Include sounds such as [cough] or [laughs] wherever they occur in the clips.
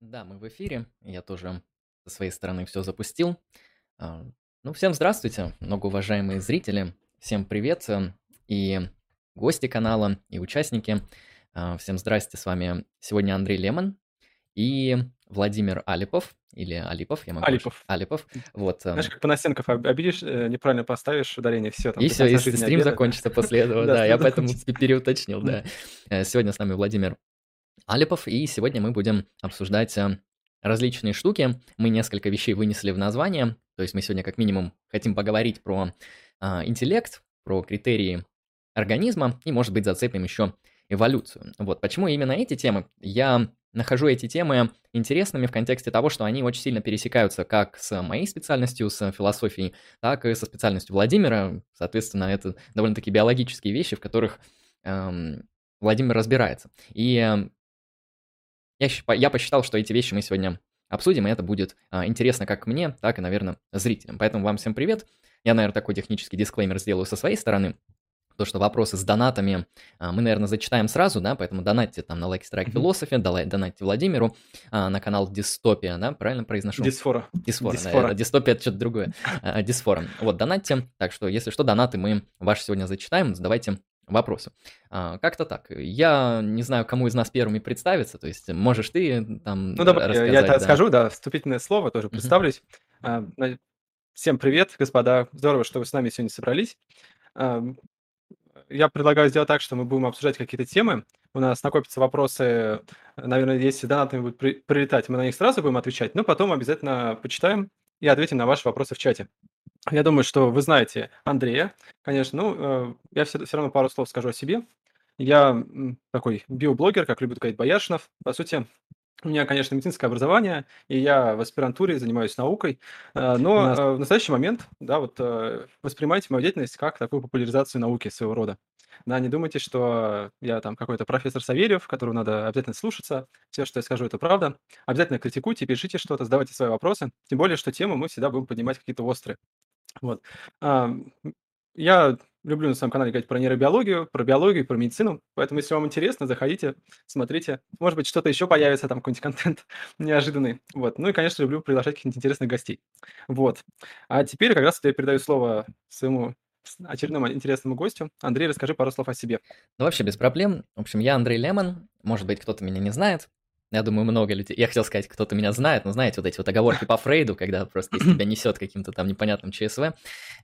Да, мы в эфире. Я тоже со своей стороны все запустил. А, Ну, всем здравствуйте, многоуважаемые зрители. Всем привет э, и гости канала, и участники. А, Всем здрасте, с вами сегодня Андрей Лемон и Владимир Алипов, или Алипов, я могу... Алипов. Алипов, вот. э, Знаешь, как Панасенков об- обидишь, э, неправильно поставишь ударение, все, там И все, и стрим обеда. закончится после этого, [laughs] Да, я поэтому переуточнил, да. [laughs] Э, Сегодня с нами Владимир Алипов, и сегодня мы будем обсуждать э, различные штуки. Мы несколько вещей вынесли в название, то есть мы сегодня как минимум хотим поговорить про а, интеллект, про критерии организма и, может быть, зацепим еще эволюцию. Вот почему именно эти темы? Я нахожу эти темы интересными в контексте того, что они очень сильно пересекаются как с моей специальностью, с философией, так и со специальностью Владимира. Соответственно, это довольно-таки биологические вещи, в которых эм, Владимир разбирается. И эм, я, я посчитал, что эти вещи мы сегодня обсудим, и это будет а, интересно как мне, так и, наверное, зрителям. Поэтому вам всем привет. Я, наверное, такой технический дисклеймер сделаю со своей стороны. То, что вопросы с донатами а, мы, наверное, зачитаем сразу, да, поэтому донатьте там на Lucky Strike. Philosophy, дала- донатьте Владимиру а, на канал Дистопия, да, правильно произношу? Дисфора. Дисфора, Дисфора. наверное. Дистопия это что-то другое. А, Дисфора. Вот, донатьте. Так что, если что, донаты мы ваши сегодня зачитаем. Задавайте вопросы. А, Как-то так. Я не знаю, кому из нас первыми представиться. То есть, можешь ты там Ну, давай, я- рассказать, я это да. скажу, да, вступительное слово, тоже представлюсь. А, на- Всем привет, господа. Здорово, что вы с нами сегодня собрались. Ам, Я предлагаю сделать так, что мы будем обсуждать какие-то темы. У нас накопятся вопросы, наверное, если донатами будут при- прилетать, мы на них сразу будем отвечать, но потом обязательно почитаем и ответим на ваши вопросы в чате. Я думаю, что вы знаете Андрея, конечно. Ну, э, я все, все равно пару слов скажу о себе. Я такой биоблогер, как любит говорить Бояршинов. По сути, у меня, конечно, медицинское образование, и я в аспирантуре занимаюсь наукой, э, но э, в настоящий момент, да, вот воспринимайте мою деятельность как такую популяризацию науки своего рода. Да, не думайте, что я там какой-то профессор Савельев, которого надо обязательно слушаться. Все, что я скажу, это правда. Обязательно критикуйте, пишите что-то, задавайте свои вопросы. Тем более, что темы мы всегда будем поднимать какие-то острые. Вот. Я люблю на своем канале говорить про нейробиологию, про биологию, про медицину. Поэтому, если вам интересно, заходите, смотрите. Может быть, что-то еще появится, там какой-нибудь [laughs] контент неожиданный. Вот. Ну и, конечно, люблю приглашать каких-нибудь интересных гостей. Вот. А теперь как раз я передаю слово своему очередному интересному гостю. Андрей, расскажи пару слов о себе. Ну, вообще без проблем. В общем, я Андрей Лемон. Может быть, кто-то меня не знает. Я думаю, много людей. Я хотел сказать, кто-то меня знает, но знаете, вот эти вот оговорки по Фрейду, когда просто если тебя несет каким-то там непонятным ЧСВ.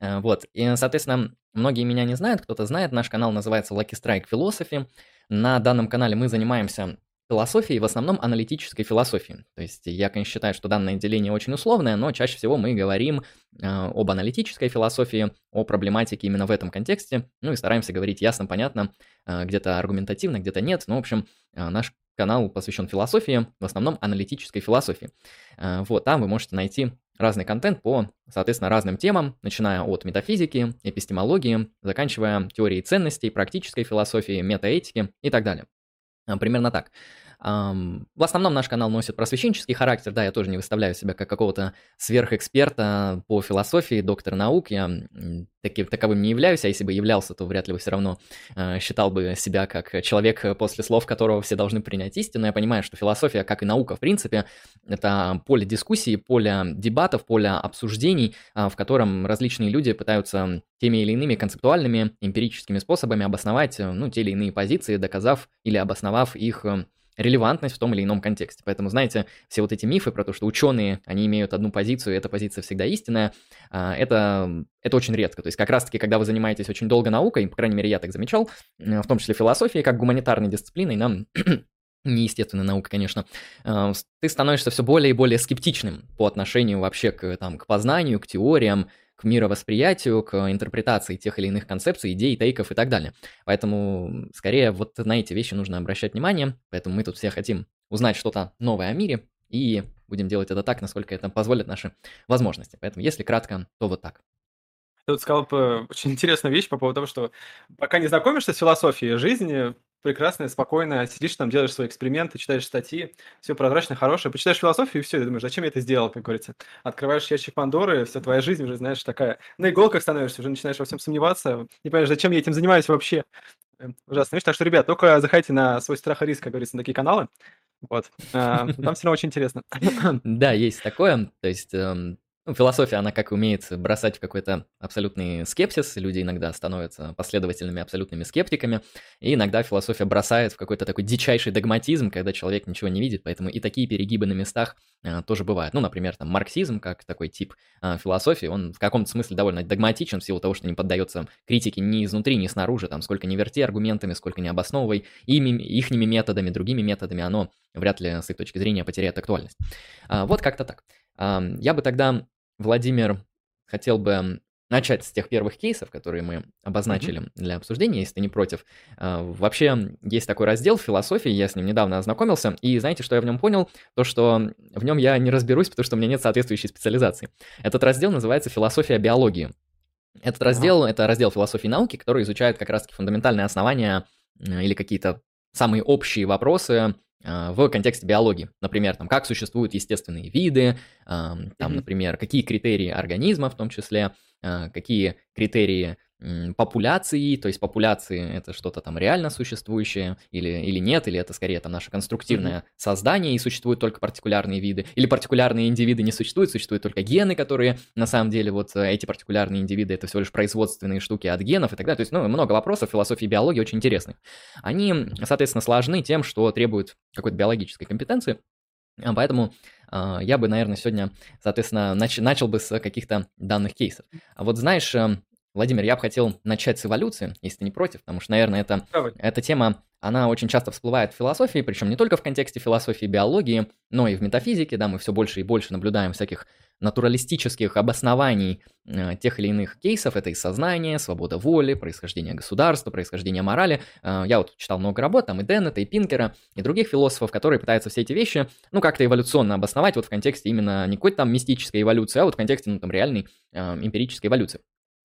Э, Вот. И, соответственно, многие меня не знают, кто-то знает. Наш канал называется Lucky Strike Philosophy. На данном канале мы занимаемся философией, в основном аналитической философией. То есть я, конечно, считаю, что данное деление очень условное, но чаще всего мы говорим э, об аналитической философии, о проблематике именно в этом контексте, ну и стараемся говорить ясно, понятно, э, где-то аргументативно, где-то нет. Ну, в общем, наш канал посвящен философии, в основном аналитической философии. Э, Вот, там вы можете найти разный контент по, соответственно, разным темам, начиная от метафизики, эпистемологии, заканчивая теорией ценностей, практической философии, метаэтики и так далее. А, Примерно так. В основном наш канал носит просвещенческий характер, да, я тоже не выставляю себя как какого-то сверхэксперта по философии, доктор наук, я таки- таковым не являюсь, а если бы являлся, то вряд ли бы все равно э, считал бы себя как человек, э, после слов которого все должны принять истину. Я понимаю, что философия, как и наука, в принципе, это поле дискуссии, поле дебатов, поле обсуждений, а, в котором различные люди пытаются теми или иными концептуальными, эмпирическими способами обосновать э, ну, те или иные позиции, доказав или обосновав их э, релевантность в том или ином контексте. Поэтому, знаете, все вот эти мифы про то, что ученые, они имеют одну позицию, и эта позиция всегда истинная, а, это, это очень редко. То есть как раз-таки, когда вы занимаетесь очень долго наукой, по крайней мере, я так замечал, в том числе философией, как гуманитарной дисциплиной, нам [clears throat] не естественная наука, конечно, с- ты становишься все более и более скептичным по отношению вообще к, там, к познанию, к теориям, к мировосприятию, к интерпретации тех или иных концепций, идей, тейков и так далее. Поэтому, скорее, вот на эти вещи нужно обращать внимание, поэтому мы тут все хотим узнать что-то новое о мире, и будем делать это так, насколько это позволят наши возможности. Поэтому, если кратко, то вот так. Ты вот сказал э, очень интересную вещь по поводу того, что пока не знакомишься с философией жизни, прекрасная, спокойная, сидишь там, делаешь свои эксперименты, читаешь статьи, все прозрачно, хорошее, почитаешь философию, и все, ты думаешь, зачем я это сделал, как говорится. Открываешь ящик Пандоры, вся твоя жизнь уже, знаешь, такая, на иголках становишься, уже начинаешь во всем сомневаться, не понимаешь, зачем я этим занимаюсь вообще. Э, Ужасная вещь. Так что, ребят, только заходите на свой страх и риск, как говорится, на такие каналы. Вот. А, там всё равно очень интересно. Да, есть такое. То есть, эм, ну, философия, она как умеет бросать в какой-то абсолютный скепсис. Люди иногда становятся последовательными абсолютными скептиками. И иногда философия бросает в какой-то такой дичайший догматизм, когда человек ничего не видит. Поэтому и такие перегибы на местах а, тоже бывают. Ну, например, там марксизм, как такой тип а, философии, он в каком-то смысле довольно догматичен в силу того, что не поддается критике ни изнутри, ни снаружи. Там сколько не верти аргументами, сколько не обосновывай ими, ихними методами, другими методами, оно вряд ли с их точки зрения потеряет актуальность. А, вот как-то так. Я бы тогда Владимир, хотел бы начать с тех первых кейсов, которые мы обозначили mm-hmm. для обсуждения, если ты не против. А, вообще, есть такой раздел философии, я с ним недавно ознакомился, и знаете, что я в нем понял? То, что в нем я не разберусь, потому что у меня нет соответствующей специализации. Этот раздел называется «Философия биологии». Этот раздел, это раздел философии науки, который изучает как раз-таки фундаментальные основания или какие-то самые общие вопросы в контексте биологии. Например, там, как существуют естественные виды, там, например, какие критерии организма в том числе, а, какие критерии популяции, то есть популяции это что-то там реально существующее или, или нет, или это скорее там наше конструктивное mm-hmm. создание и существуют только партикулярные виды, или партикулярные индивиды не существуют, существуют только гены, которые на самом деле вот э, эти партикулярные индивиды это всего лишь производственные штуки от генов и так далее. То есть, ну, много вопросов философии биологии очень интересных. Они, соответственно, сложны тем, что требуют какой-то биологической компетенции, а Поэтому э, я бы, наверное, сегодня, соответственно, нач- начал бы с каких-то данных кейсов. А вот знаешь, эм, Владимир, я бы хотел начать с эволюции, если ты не против, потому что, наверное, это, эта тема, она очень часто всплывает в философии, причем не только в контексте философии и биологии, но и в метафизике, да, мы все больше и больше наблюдаем всяких натуралистических обоснований э, тех или иных кейсов, это и сознание, свобода воли, происхождение государства, происхождение морали. Э, я вот читал много работ, там и Деннета, и Пинкера, и других философов, которые пытаются все эти вещи, ну, как-то эволюционно обосновать вот в контексте именно не какой-то там мистической эволюции, а вот в контексте, ну, там, реальной э, эмпирической эволюции.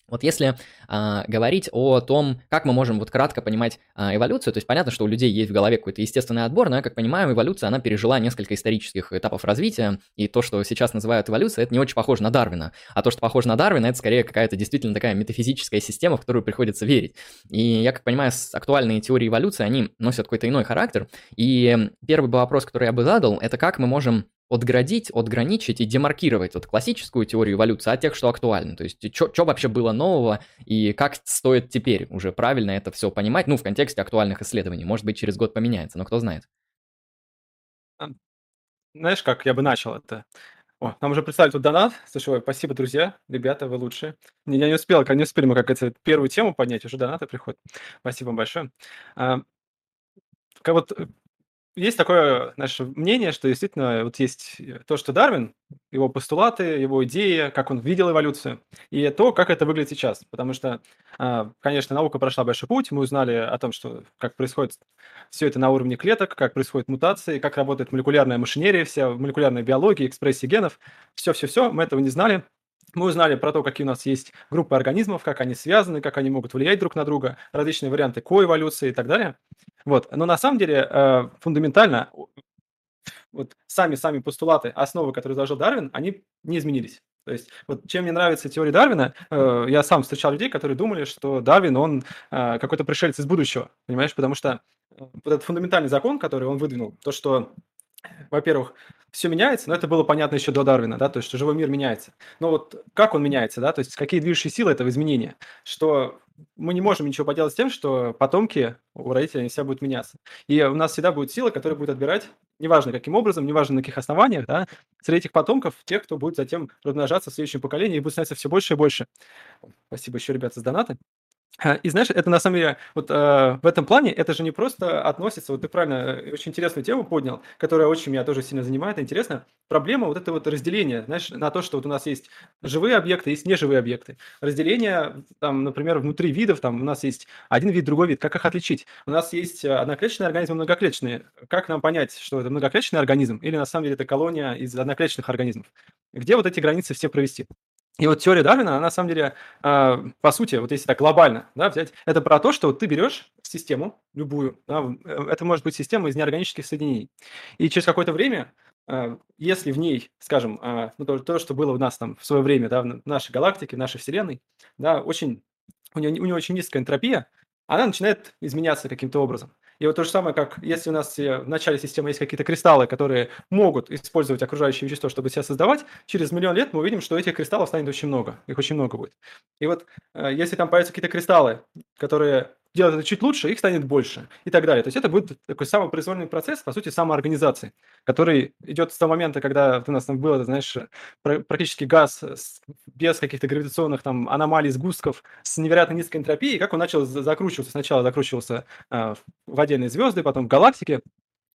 Вот если а, говорить о том, как мы можем вот кратко понимать а, эволюцию, то есть понятно, что у людей есть в голове какой-то естественный отбор, но я как понимаю, эволюция, она пережила несколько исторических этапов развития, и то, что сейчас называют эволюцией, это не очень похоже на Дарвина, а то, что похоже на Дарвина, это скорее какая-то действительно такая метафизическая система, в которую приходится верить. И я как понимаю, актуальные теории эволюции, они носят какой-то иной характер, и первый бы вопрос, который я бы задал, это как мы можем отградить, отграничить и демаркировать вот классическую теорию эволюции от тех, что актуальны. То есть, что вообще было нового и как стоит теперь уже правильно это все понимать, ну, в контексте актуальных исследований. Может быть, через год поменяется, но кто знает. Знаешь, как я бы начал это? О, нам уже представили тут донат. Слушай, спасибо, друзья. Ребята, вы лучшие. Я не успел, не успели мы как это первую тему поднять, уже донаты приходят. Спасибо вам большое. А, как вот э, есть такое наше мнение, что действительно вот есть э, то, что Дарвин, его постулаты, его идеи, как он видел эволюцию, и то, как это выглядит сейчас. Потому что, а, конечно, наука прошла большой путь, мы узнали о том, что как происходит все это на уровне клеток, как происходят мутации, как работает молекулярная машинерия, вся молекулярная биология, экспрессия генов. Все-все-все, мы этого не знали. Мы узнали про то, какие у нас есть группы организмов, как они связаны, как они могут влиять друг на друга, различные варианты коэволюции и так далее. Вот. Но на самом деле э, фундаментально вот сами-сами постулаты, основы, которые заложил Дарвин, они не изменились. То есть, вот чем мне нравится теория Дарвина, э, я сам встречал людей, которые думали, что Дарвин, он э, какой-то пришелец из будущего, понимаешь, потому что э, вот этот фундаментальный закон, который он выдвинул, то, что во-первых, все меняется, но это было понятно еще до Дарвина, да, то есть, что живой мир меняется. Но вот как он меняется, да, то есть какие движущие силы этого изменения, что мы не можем ничего поделать с тем, что потомки у родителей они все будут меняться. И у нас всегда будет сила, которая будет отбирать, неважно каким образом, неважно на каких основаниях, да, среди этих потомков тех, кто будет затем размножаться в следующем поколении и будет становиться все больше и больше. Спасибо еще, ребята, за донаты. А, и знаешь, это на самом деле, вот э, в этом плане, это же не просто относится, вот ты правильно, э, очень интересную тему поднял, которая очень меня тоже сильно занимает, интересно. Проблема вот это вот разделение, знаешь, на то, что вот у нас есть живые объекты, есть неживые объекты. Разделение, там, например, внутри видов, там у нас есть один вид, другой вид, как их отличить? У нас есть э, одноклеточные организмы, многоклеточные. Как нам понять, что это многоклеточный организм или на самом деле это колония из одноклеточных организмов? Где вот эти границы все провести? И вот теория Дарвина, она на самом деле, э, по сути, вот если так глобально да, взять, это про то, что вот ты берешь систему любую, да, э, это может быть система из неорганических соединений, и через какое-то время, э, если в ней, скажем, э, ну, то, то, что было у нас там в свое время, да, в нашей галактике, в нашей Вселенной, да, очень, у нее, у нее очень низкая энтропия, она начинает изменяться каким-то образом. И вот то же самое, как если у нас в начале системы есть какие-то кристаллы, которые могут использовать окружающее вещество, чтобы себя создавать, через миллион лет мы увидим, что этих кристаллов станет очень много, их очень много будет. И вот э, если там появятся какие-то кристаллы, которые делать это чуть лучше, их станет больше и так далее. То есть это будет такой самопроизвольный процесс, по сути, самоорганизации, который идет с того момента, когда у нас там было, знаешь, практически газ без каких-то гравитационных там аномалий, сгустков, с невероятно низкой энтропией, как он начал закручиваться. Сначала закручивался э, в отдельные звезды, потом в галактике,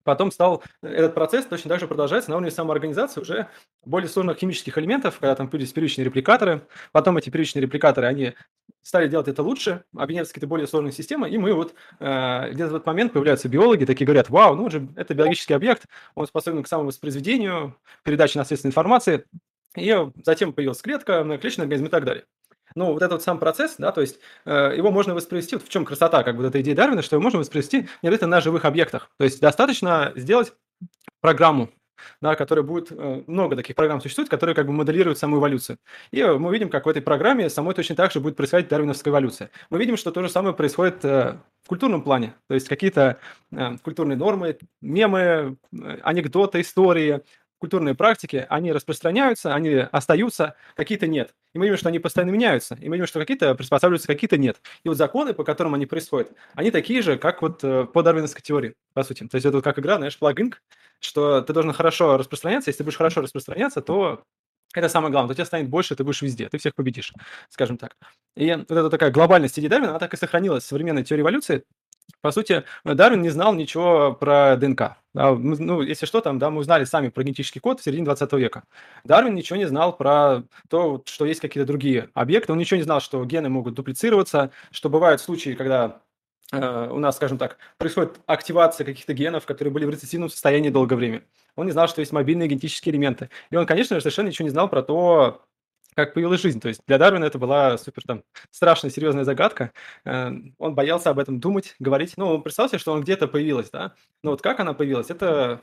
Потом стал этот процесс точно так же продолжается на уровне самоорганизации уже более сложных химических элементов, когда там появились первичные репликаторы. Потом эти первичные репликаторы, они стали делать это лучше, объединяться какие-то более сложные системы, и мы вот э, где-то в этот момент появляются биологи, такие говорят, вау, ну же, это биологический объект, он способен к самовоспроизведению, передаче наследственной информации, и затем появилась клетка, многоклеточный организм и так далее. Ну, вот этот сам процесс, да, то есть э, его можно воспроизвести, вот в чем красота как бы этой идеи Дарвина, что его можно воспроизвести не обязательно на живых объектах. То есть достаточно сделать программу, да, которая будет, э, много таких программ существует, которые как бы моделируют саму эволюцию. И мы видим, как в этой программе самой точно так же будет происходить дарвиновская эволюция. Мы видим, что то же самое происходит э, в культурном плане, то есть какие-то э, культурные нормы, мемы, анекдоты, истории, культурные практики, они распространяются, они остаются, какие-то нет. И мы видим, что они постоянно меняются. И мы видим, что какие-то приспосабливаются, какие-то нет. И вот законы, по которым они происходят, они такие же, как вот э, по дарвиновской теории, по сути. То есть это вот как игра, знаешь, плагинг, что ты должен хорошо распространяться. Если ты будешь хорошо распространяться, то это самое главное. У тебя станет больше, ты будешь везде, ты всех победишь, скажем так. И вот эта такая глобальность идеи Дарвина, она так и сохранилась в современной теории эволюции. По сути, Дарвин не знал ничего про ДНК. Да, ну, если что, там, да, мы узнали сами про генетический код в середине 20 века. Дарвин ничего не знал про то, что есть какие-то другие объекты. Он ничего не знал, что гены могут дуплицироваться, что бывают случаи, когда э, у нас, скажем так, происходит активация каких-то генов, которые были в рецессивном состоянии долгое время. Он не знал, что есть мобильные генетические элементы. И он, конечно же, совершенно ничего не знал про то, как появилась жизнь. То есть для Дарвина это была супер там страшная, серьезная загадка. Э, он боялся об этом думать, говорить. Ну, представь себе, что он где-то появилась, да. Но вот как она появилась, это,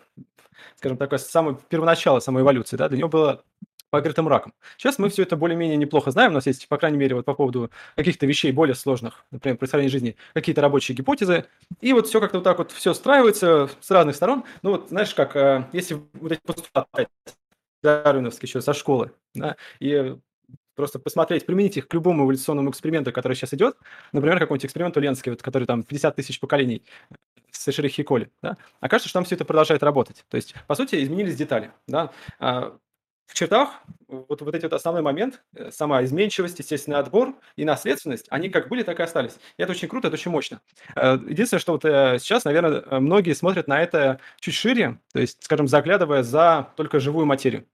скажем, такое самое первоначало самой эволюции, да. Для него было покрытым раком. Сейчас мы все это более-менее неплохо знаем. У нас есть, по крайней мере, вот по поводу каких-то вещей более сложных, например, происхождения жизни, какие-то рабочие гипотезы. И вот все как-то вот так вот все страивается с разных сторон. Ну вот, знаешь, как, э, если вот эти постулаты дарвиновские еще со школы, да, и просто посмотреть, применить их к любому эволюционному эксперименту, который сейчас идет, например, какой-нибудь эксперимент Уленский, вот, который там 50 тысяч поколений с Эшерихи Коли, да, окажется, что там все это продолжает работать. То есть, по сути, изменились детали, да. В чертах вот, вот эти вот основной момент, э, сама изменчивость, естественный отбор и наследственность, они как были, так и остались. И это очень круто, это очень мощно. Э, единственное, что вот э, сейчас, наверное, многие смотрят на это чуть шире, то есть, скажем, заглядывая за только живую материю.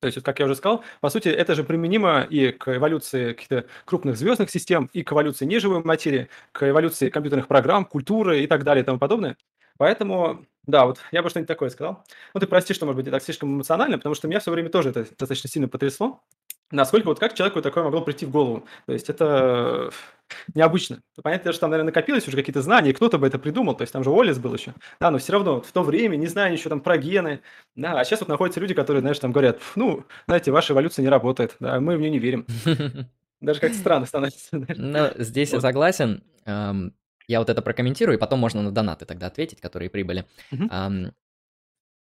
То есть, как я уже сказал, по сути, это же применимо и к эволюции каких-то крупных звездных систем, и к эволюции неживой материи, к эволюции компьютерных программ, культуры и так далее и тому подобное. Поэтому, да, вот я бы что-нибудь такое сказал. Ну, ты прости, что, может быть, я так слишком эмоционально, потому что меня все время тоже это достаточно сильно потрясло. Насколько вот как человеку такое могло прийти в голову? То есть это [laughs] необычно. Понятно, что там, наверное, накопилось уже какие-то знания, кто-то бы это придумал, то есть там же Уоллес был еще. Да, но все равно в то время, не знаю ничего там про гены, да, а сейчас вот находятся люди, которые, знаешь, там говорят, ну, знаете, ваша эволюция не работает, да, мы в нее не верим. [laughs] Даже как-то странно становится. [laughs] Ну, здесь я согласен. Я вот это прокомментирую, и потом можно на донаты тогда ответить, которые прибыли.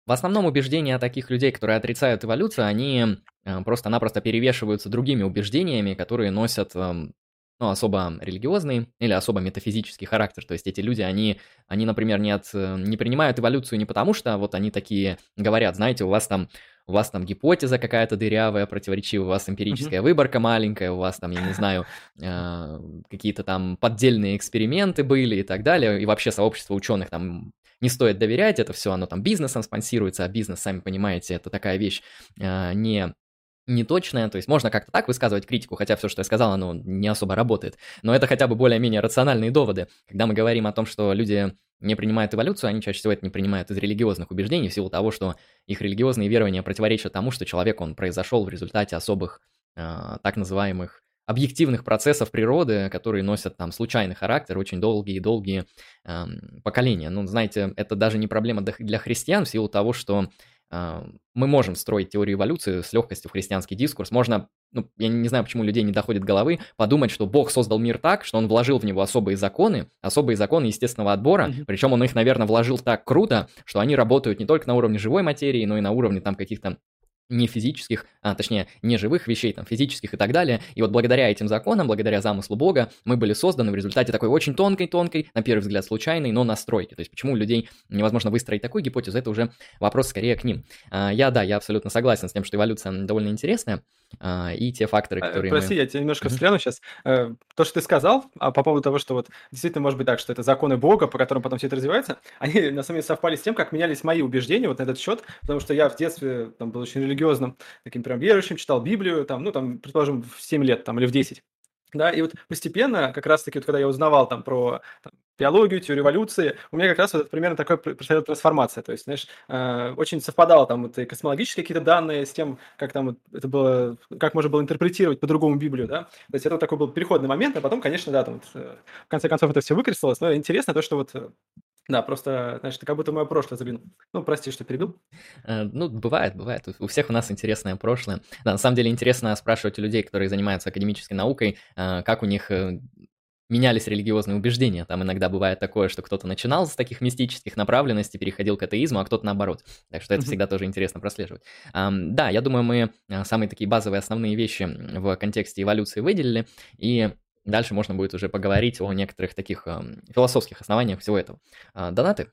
В основном убеждения таких людей, которые отрицают эволюцию, они э, просто-напросто перевешиваются другими убеждениями, которые носят эм, ну, особо религиозный или особо метафизический характер. То есть эти люди, они, они например, не, от, э, не принимают эволюцию не потому, что вот они такие говорят, знаете, у вас там у вас там гипотеза какая-то дырявая, противоречивая, у вас эмпирическая mm-hmm. выборка маленькая, у вас там, я не [laughs] знаю, э, какие-то там поддельные эксперименты были и так далее, и вообще сообщество ученых там не стоит доверять, это все оно там бизнесом спонсируется, а бизнес, сами понимаете, это такая вещь э, не неточная, то есть можно как-то так высказывать критику, хотя все, что я сказал, оно не особо работает, но это хотя бы более-менее рациональные доводы. Когда мы говорим о том, что люди не принимают эволюцию, они чаще всего это не принимают из религиозных убеждений, в силу того, что их религиозные верования противоречат тому, что человек, он произошел в результате особых э, так называемых объективных процессов природы, которые носят там случайный характер, очень долгие-долгие э, поколения. Ну, знаете, это даже не проблема для христиан в силу того, что мы можем строить теорию эволюции с легкостью в христианский дискурс. Можно, ну, я не знаю, почему людей не доходит головы, подумать, что Бог создал мир так, что он вложил в него особые законы, особые законы естественного отбора, mm-hmm. причем он их, наверное, вложил так круто, что они работают не только на уровне живой материи, но и на уровне там каких-то не физических, а точнее не живых вещей, там физических и так далее. И вот благодаря этим законам, благодаря замыслу Бога, мы были созданы в результате такой очень тонкой-тонкой, на первый взгляд случайной, но настройки. То есть почему у людей невозможно выстроить такую гипотезу, это уже вопрос скорее к ним. А, я, да, я абсолютно согласен с тем, что эволюция довольно интересная, а, и те факторы, а, которые Прости, мы... я тебя немножко встряну сейчас. Э, то, что ты сказал а по поводу того, что вот действительно может быть так, что это законы Бога, по которым потом все это развивается, [laughs] они на самом деле совпали с тем, как менялись мои убеждения вот на этот счет, потому что я в детстве там был очень религиозным, таким прям верующим, читал Библию, там, ну, там, предположим, в 7 лет там, или в 10. Да, и вот постепенно, как раз-таки, вот, когда я узнавал там про там, биологию, теорию эволюции, у меня как раз вот примерно такая происходила трансформация. То есть, знаешь, э, очень совпадало там вот и космологические какие-то данные с тем, как там вот это было, как можно было интерпретировать по-другому Библию, да. То есть это вот такой был переходный момент, а потом, конечно, да, там вот, э, в конце концов это все выкрестилось, но интересно то, что вот э, да, просто, знаешь, ты как будто мое прошлое заглянул. Ну, прости, что перебил. Э, ну, бывает, бывает. У всех у нас интересное прошлое. Да, на самом деле интересно спрашивать у людей, которые занимаются академической наукой, э, как у них э, менялись религиозные убеждения. Там иногда бывает такое, что кто-то начинал с таких мистических направленностей, переходил к атеизму, а кто-то наоборот. Так что это всегда тоже интересно прослеживать. Да, я думаю, мы самые такие базовые основные вещи в контексте эволюции выделили. И Дальше можно будет уже поговорить о некоторых таких э, философских основаниях всего этого. Э, донаты?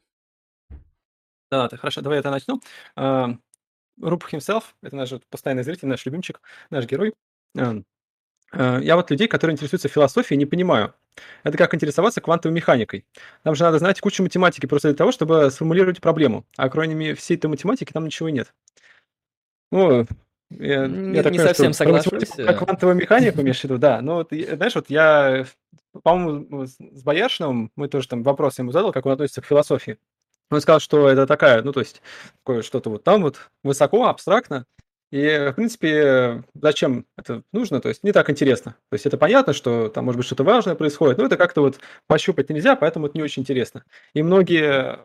Донаты, хорошо, давай я это начну. Uh, Руп himself, это наш постоянный зритель, наш любимчик, наш герой. Uh, uh, я вот людей, которые интересуются философией, не понимаю. Это как интересоваться квантовой механикой. Нам же надо знать кучу математики просто для того, чтобы сформулировать проблему. А кроме всей этой математики там ничего нет. Ну, я, не, я не понимаю, совсем соглашусь. Про квантовую механику имеешь в виду, да. Ну, вот, знаешь, вот я, по-моему, с Бояршиным, мы тоже там вопрос ему задал, как он относится к философии. Он сказал, что это такая, ну, то есть, такое что-то вот там вот высоко, абстрактно, и, в принципе, зачем это нужно? То есть не так интересно. То есть это понятно, что там может быть что-то важное происходит, но это как-то вот пощупать нельзя, поэтому это не очень интересно. И многие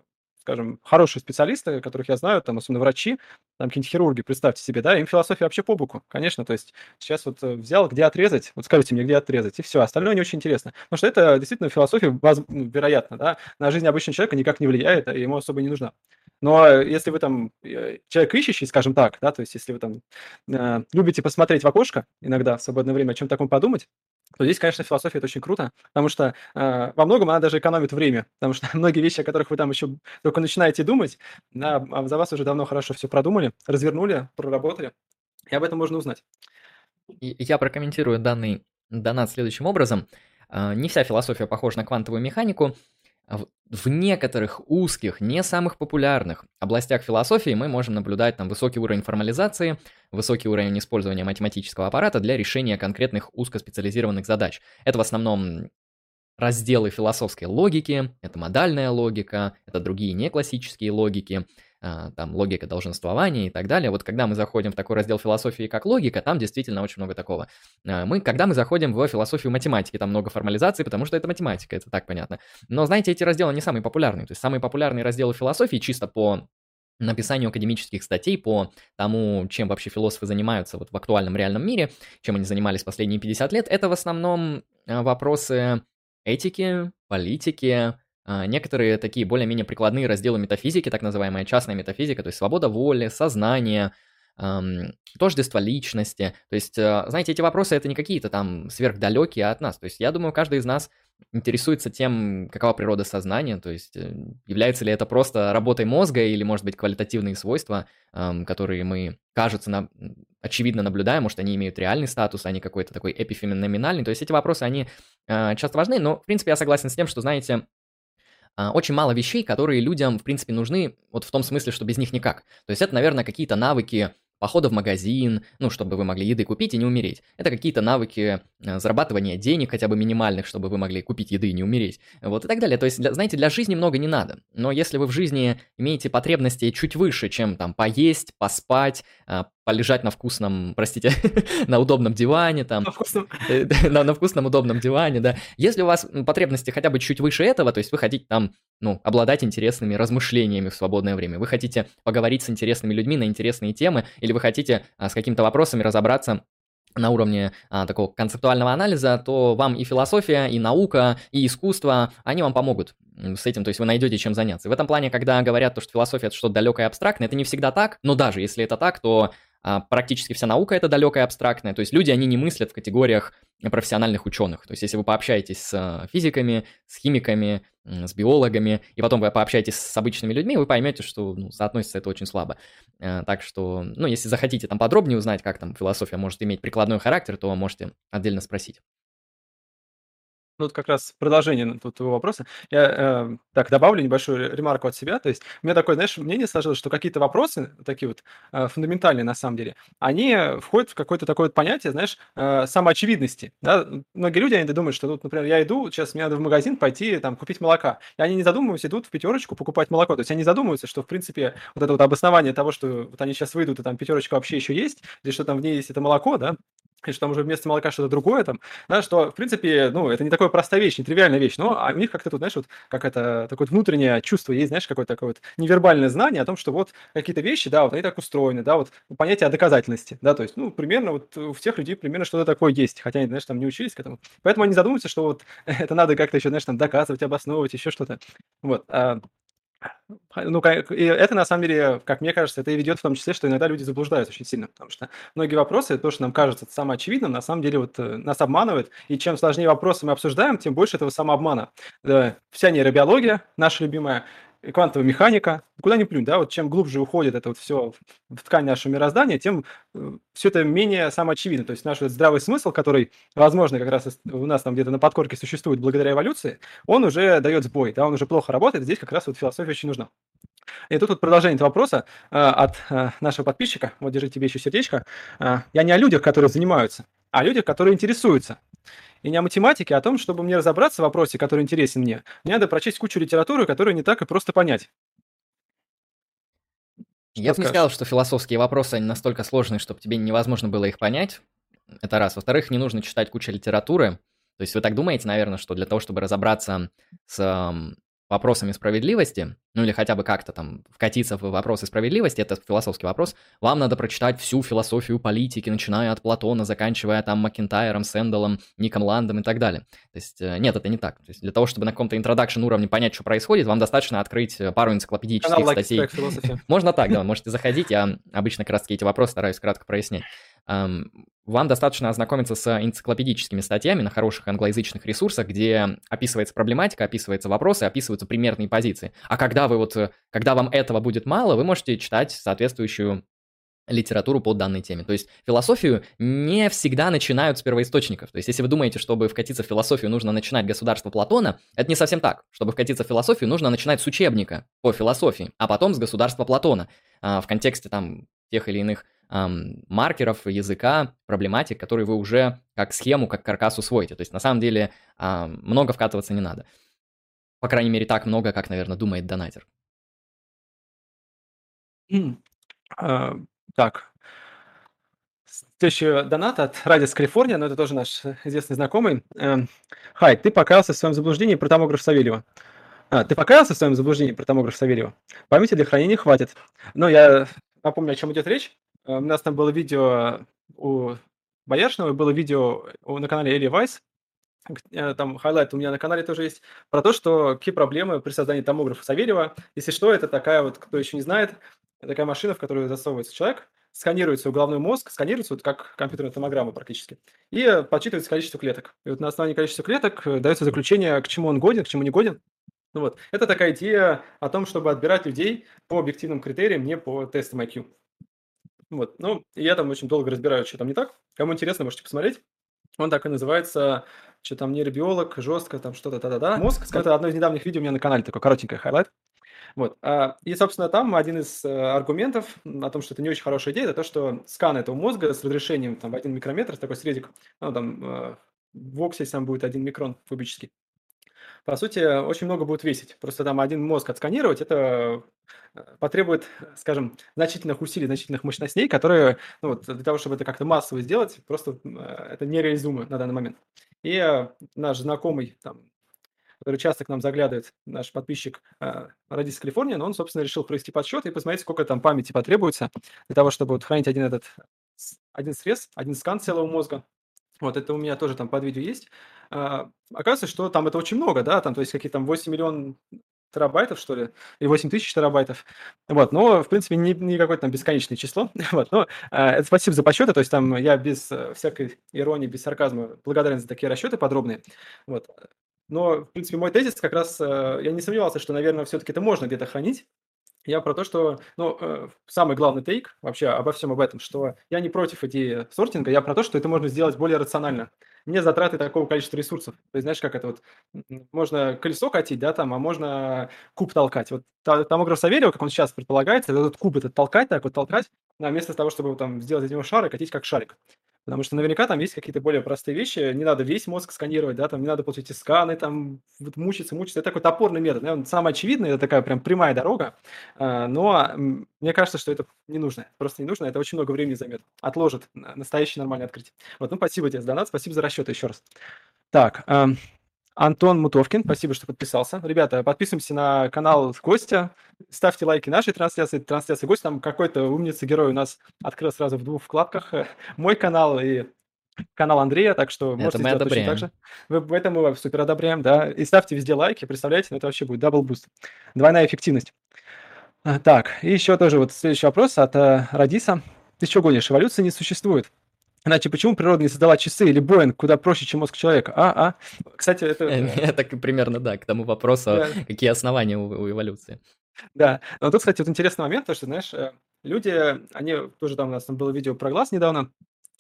скажем, хорошие специалисты, которых я знаю, там, особенно врачи, там, какие-нибудь хирурги, представьте себе, да, им философия вообще по боку, конечно, то есть сейчас вот э, взял, где отрезать, вот скажите мне, где отрезать, и все, остальное не очень интересно, потому что это действительно философия, ну, вероятно, да, на жизнь обычного человека никак не влияет, и ему особо не нужна. Но если вы там э, человек ищущий, скажем так, да, то есть если вы там э, любите посмотреть в окошко иногда в свободное время, о чем таком подумать, то здесь, конечно, философия это очень круто, потому что э, во многом она даже экономит время, потому что [laughs] многие вещи, о которых вы там еще только начинаете думать, да, а за вас уже давно хорошо все продумали, развернули, проработали, и об этом можно узнать. Я прокомментирую данный донат следующим образом. А, не вся философия похожа на квантовую механику. В некоторых узких, не самых популярных областях философии мы можем наблюдать там высокий уровень формализации, высокий уровень использования математического аппарата для решения конкретных узкоспециализированных задач. Это в основном разделы философской логики, это модальная логика, это другие неклассические логики, там логика долженствования и так далее. Вот когда мы заходим в такой раздел философии, как логика, там действительно очень много такого. А, мы, когда мы заходим в философию математики, там много формализации, потому что это математика, это так понятно. Но знаете, эти разделы не самые популярные. То есть самые популярные разделы философии чисто по написанию академических статей по тому, чем вообще философы занимаются вот в актуальном реальном мире, чем они занимались последние 50 лет, это в основном а, вопросы этики, политики, а, некоторые такие более-менее прикладные разделы метафизики, так называемая частная метафизика, то есть свобода воли, сознание, тождество личности. То есть, э, знаете, эти вопросы это не какие-то там сверхдалекие от нас. То есть, я думаю, каждый из нас интересуется тем, какова природа сознания, то есть, э, является ли это просто работой мозга или, может быть, квалитативные свойства, которые мы, кажется, на, очевидно наблюдаем, может, они имеют реальный статус, а не какой-то такой эпифеноменальный. То есть, эти вопросы, они э, часто важны, но, в принципе, я согласен с тем, что, знаете, а, очень мало вещей, которые людям, в принципе, нужны, вот в том смысле, что без них никак. То есть это, наверное, какие-то навыки похода в магазин, ну, чтобы вы могли еды купить и не умереть. Это какие-то навыки э, зарабатывания денег, хотя бы минимальных, чтобы вы могли купить еды и не умереть. Вот и так далее. То есть, для, знаете, для жизни много не надо. Но если вы в жизни имеете потребности чуть выше, чем там поесть, поспать, а, полежать на вкусном, простите, [laughs] на удобном диване, там, на вкусном. [laughs] Э, на, на вкусном удобном диване, да. Если у вас потребности хотя бы чуть выше этого, то есть вы хотите там, ну, обладать интересными размышлениями в свободное время, вы хотите поговорить с интересными людьми на интересные темы, или вы хотите а, с какими-то вопросами разобраться на уровне а, такого концептуального анализа, то вам и философия, и наука, и искусство, они вам помогут с этим, то есть вы найдете чем заняться. в этом плане, когда говорят, то, что философия это что-то далекое и абстрактное, это не всегда так, но даже если это так, то практически вся наука это далекая абстрактная, то есть люди, они не мыслят в категориях профессиональных ученых. То есть если вы пообщаетесь с а, физиками, с химиками, с биологами, и потом вы пообщаетесь с обычными людьми, вы поймете, что ну, соотносится это очень слабо. А, так что, ну, если захотите там подробнее узнать, как там философия может иметь прикладной характер, то можете отдельно спросить. Ну, вот как раз продолжение тут твоего вопроса. Я э, так добавлю небольшую ремарку от себя. То есть у меня такое, знаешь, мнение сложилось, что какие-то вопросы, такие вот э, фундаментальные на самом деле, они входят в какое-то такое вот понятие, знаешь, э, самоочевидности. Да? Многие люди, они думают, что тут, например, я иду, сейчас мне надо в магазин пойти там купить молока. И они не задумываются, идут в пятерочку покупать молоко. То есть они задумываются, что, в принципе, вот это вот обоснование того, что вот они сейчас выйдут, и там пятерочка вообще еще есть, или что там в ней есть это молоко, да, что там уже вместо молока что-то другое там, да, что, в принципе, ну, это не такая простая вещь, не тривиальная вещь, но а у них как-то тут, знаешь, вот как это, такое внутреннее чувство есть, знаешь, какое-то такое вот невербальное знание о том, что вот какие-то вещи, да, вот они так устроены, да, вот понятие о доказательности, да, то есть, ну, примерно вот у всех людей примерно что-то такое есть, хотя они, знаешь, там не учились к этому. Поэтому они задумываются, что вот [laughs] это надо как-то еще, знаешь, там доказывать, обосновывать, еще что-то. Вот. Ну, и это на самом деле, как мне кажется, это и ведет в том числе, что иногда люди заблуждаются очень сильно, потому что многие вопросы, то, что нам кажется самоочевидным, на самом деле вот э, нас обманывает, и чем сложнее вопросы мы обсуждаем, тем больше этого самообмана. Вся нейробиология, наша любимая, квантовая механика, куда ни плюнь, да, вот чем глубже уходит это вот все в ткань нашего мироздания, тем э, все это менее самоочевидно. То есть наш здравый смысл, который, возможно, как раз у нас там где-то на подкорке существует благодаря эволюции, он уже дает сбой, да, он уже плохо работает, здесь как раз вот философия очень нужна. И тут вот продолжение этого вопроса э, от э, нашего подписчика, вот держи тебе еще сердечко, э, я не о людях, которые занимаются, а о людях, которые интересуются и не о математике, а о том, чтобы мне разобраться в вопросе, который интересен мне, мне надо прочесть кучу литературы, которую не так и просто понять. Я бы не сказал, что философские вопросы, они настолько сложные, чтобы тебе невозможно было их понять. Это раз. Во-вторых, не нужно читать кучу литературы. То есть вы так думаете, наверное, что для того, чтобы разобраться с вопросами справедливости, ну или хотя бы как-то там вкатиться в вопросы справедливости, это философский вопрос, вам надо прочитать всю философию политики, начиная от Платона, заканчивая там Макентайром, Сэндалом, Ником Ландом и так далее. То есть э, нет, это не так. То есть для того, чтобы на каком-то introduction уровне понять, что происходит, вам достаточно открыть э, пару энциклопедических Канал статей. Можно так, да, [laughs] можете заходить, я обычно как раз эти вопросы стараюсь кратко прояснять вам достаточно ознакомиться с энциклопедическими статьями на хороших англоязычных ресурсах, где описывается проблематика, описываются вопросы, описываются примерные позиции. А когда вы вот, когда вам этого будет мало, вы можете читать соответствующую литературу по данной теме. То есть философию не всегда начинают с первоисточников. То есть если вы думаете, чтобы вкатиться в философию нужно начинать государство Платона, это не совсем так. Чтобы вкатиться в философию нужно начинать с учебника по философии, а потом с государства Платона. А, в контексте там тех или иных эм, маркеров, языка, проблематик, которые вы уже как схему, как каркас усвоите. То есть на самом деле эм, много вкатываться не надо. По крайней мере, так много, как, наверное, думает донатер. А, так. Следующий донат от Радис Калифорния, но это тоже наш известный знакомый. Эм, Хай, ты покаялся в своем заблуждении про томограф Савельева. А, ты покаялся в своем заблуждении про томограф Савельева? Памяти для хранения хватит. Но я напомню, о чем идет речь. Э, у нас там было видео у Бояршного, было видео на канале Эли Вайс, э, там хайлайт у меня на канале тоже есть, про то, что какие проблемы при создании томографа Савельева. Если что, это такая вот, кто еще не знает, такая машина, в которую засовывается человек, сканируется головной мозг, сканируется вот как компьютерная томограмма практически, и подсчитывается количество клеток. И вот на основании количества клеток э, дается заключение, к чему он годен, к чему не годен. Ну вот, это такая идея о том, чтобы отбирать людей по объективным критериям, не по тестам IQ. Вот. Ну, я там очень долго разбираюсь, что там не так. Кому интересно, можете посмотреть. Он так и называется, что там нейробиолог, жестко, там что-то, да-да-да. Мозг, это одно из недавних видео у меня на канале, такой коротенькое хайлайт. Вот. А, и, собственно, там один из э, аргументов о том, что это не очень хорошая идея, это то, что скан этого мозга с разрешением там, в 1 микрометр, такой срезик, ну, там, э, в оксе сам будет 1 микрон кубический, по сути, очень много будет весить. Просто там один мозг отсканировать, это э, потребует, скажем, значительных усилий, значительных мощностей, которые, ну, вот, для того, чтобы это как-то массово сделать, просто э, это нереализуемо на данный момент. И э, наш знакомый, там, который часто к нам заглядывает, наш подписчик, э, родитель Калифорнии, но он, собственно, решил провести подсчет и посмотреть, сколько там памяти потребуется для того, чтобы вот хранить один этот, один срез, один скан целого мозга. Вот это у меня тоже там под видео есть. А, оказывается, что там это очень много, да, там, то есть какие-то там 8 миллионов терабайтов, что ли, и 8 тысяч терабайтов. Вот, но, в принципе, не, не какое-то там бесконечное число. [laughs] вот, но э, спасибо за подсчеты, то есть там я без э, всякой иронии, без сарказма благодарен за такие расчеты подробные. Вот. Но, в принципе, мой тезис как раз, э, я не сомневался, что, наверное, все-таки это можно где-то хранить, я про то, что, ну, э, самый главный тейк вообще обо всем об этом, что я не против идеи сортинга, я про то, что это можно сделать более рационально, не затраты такого количества ресурсов. То есть, знаешь, как это вот, можно колесо катить, да, там, а можно куб толкать. Вот томограф Савельева, как он сейчас предполагается, этот куб этот толкать, так вот толкать, а вместо того, чтобы там сделать из него шар и катить как шарик. Потому что наверняка там есть какие-то более простые вещи, не надо весь мозг сканировать, да, там не надо получить сканы, там вот мучиться, мучиться. Это такой топорный метод, наверное, самый очевидный, это такая прям прямая дорога, а, но мне кажется, что это не нужно, просто не нужно, это очень много времени займет, отложит настоящее нормальное открытие. Вот, ну, спасибо тебе за донат, спасибо за расчеты еще раз. Так, Антон Мутовкин, спасибо, что подписался. Ребята, подписываемся на канал Гостя, ставьте лайки нашей трансляции, трансляции Гостя. Там какой-то умница герой у нас открыл сразу в двух вкладках. [laughs] Мой канал и канал Андрея, так что это можете мы сделать одобряем. точно так же. Вы, это мы супер одобряем, да. И ставьте везде лайки, представляете, ну это вообще будет double boost. Двойная эффективность. А, так, и еще тоже вот следующий вопрос от uh, Радиса. Ты что гонишь? Эволюции не существует. Иначе почему природа не создала часы или Боинг куда проще, чем мозг человека? А, а. Кстати, это... Э, так примерно, да, к тому вопросу, какие основания у эволюции. Да, но тут, кстати, вот интересный момент, то, что, знаешь, э, люди, они тоже там у нас там было видео про глаз недавно,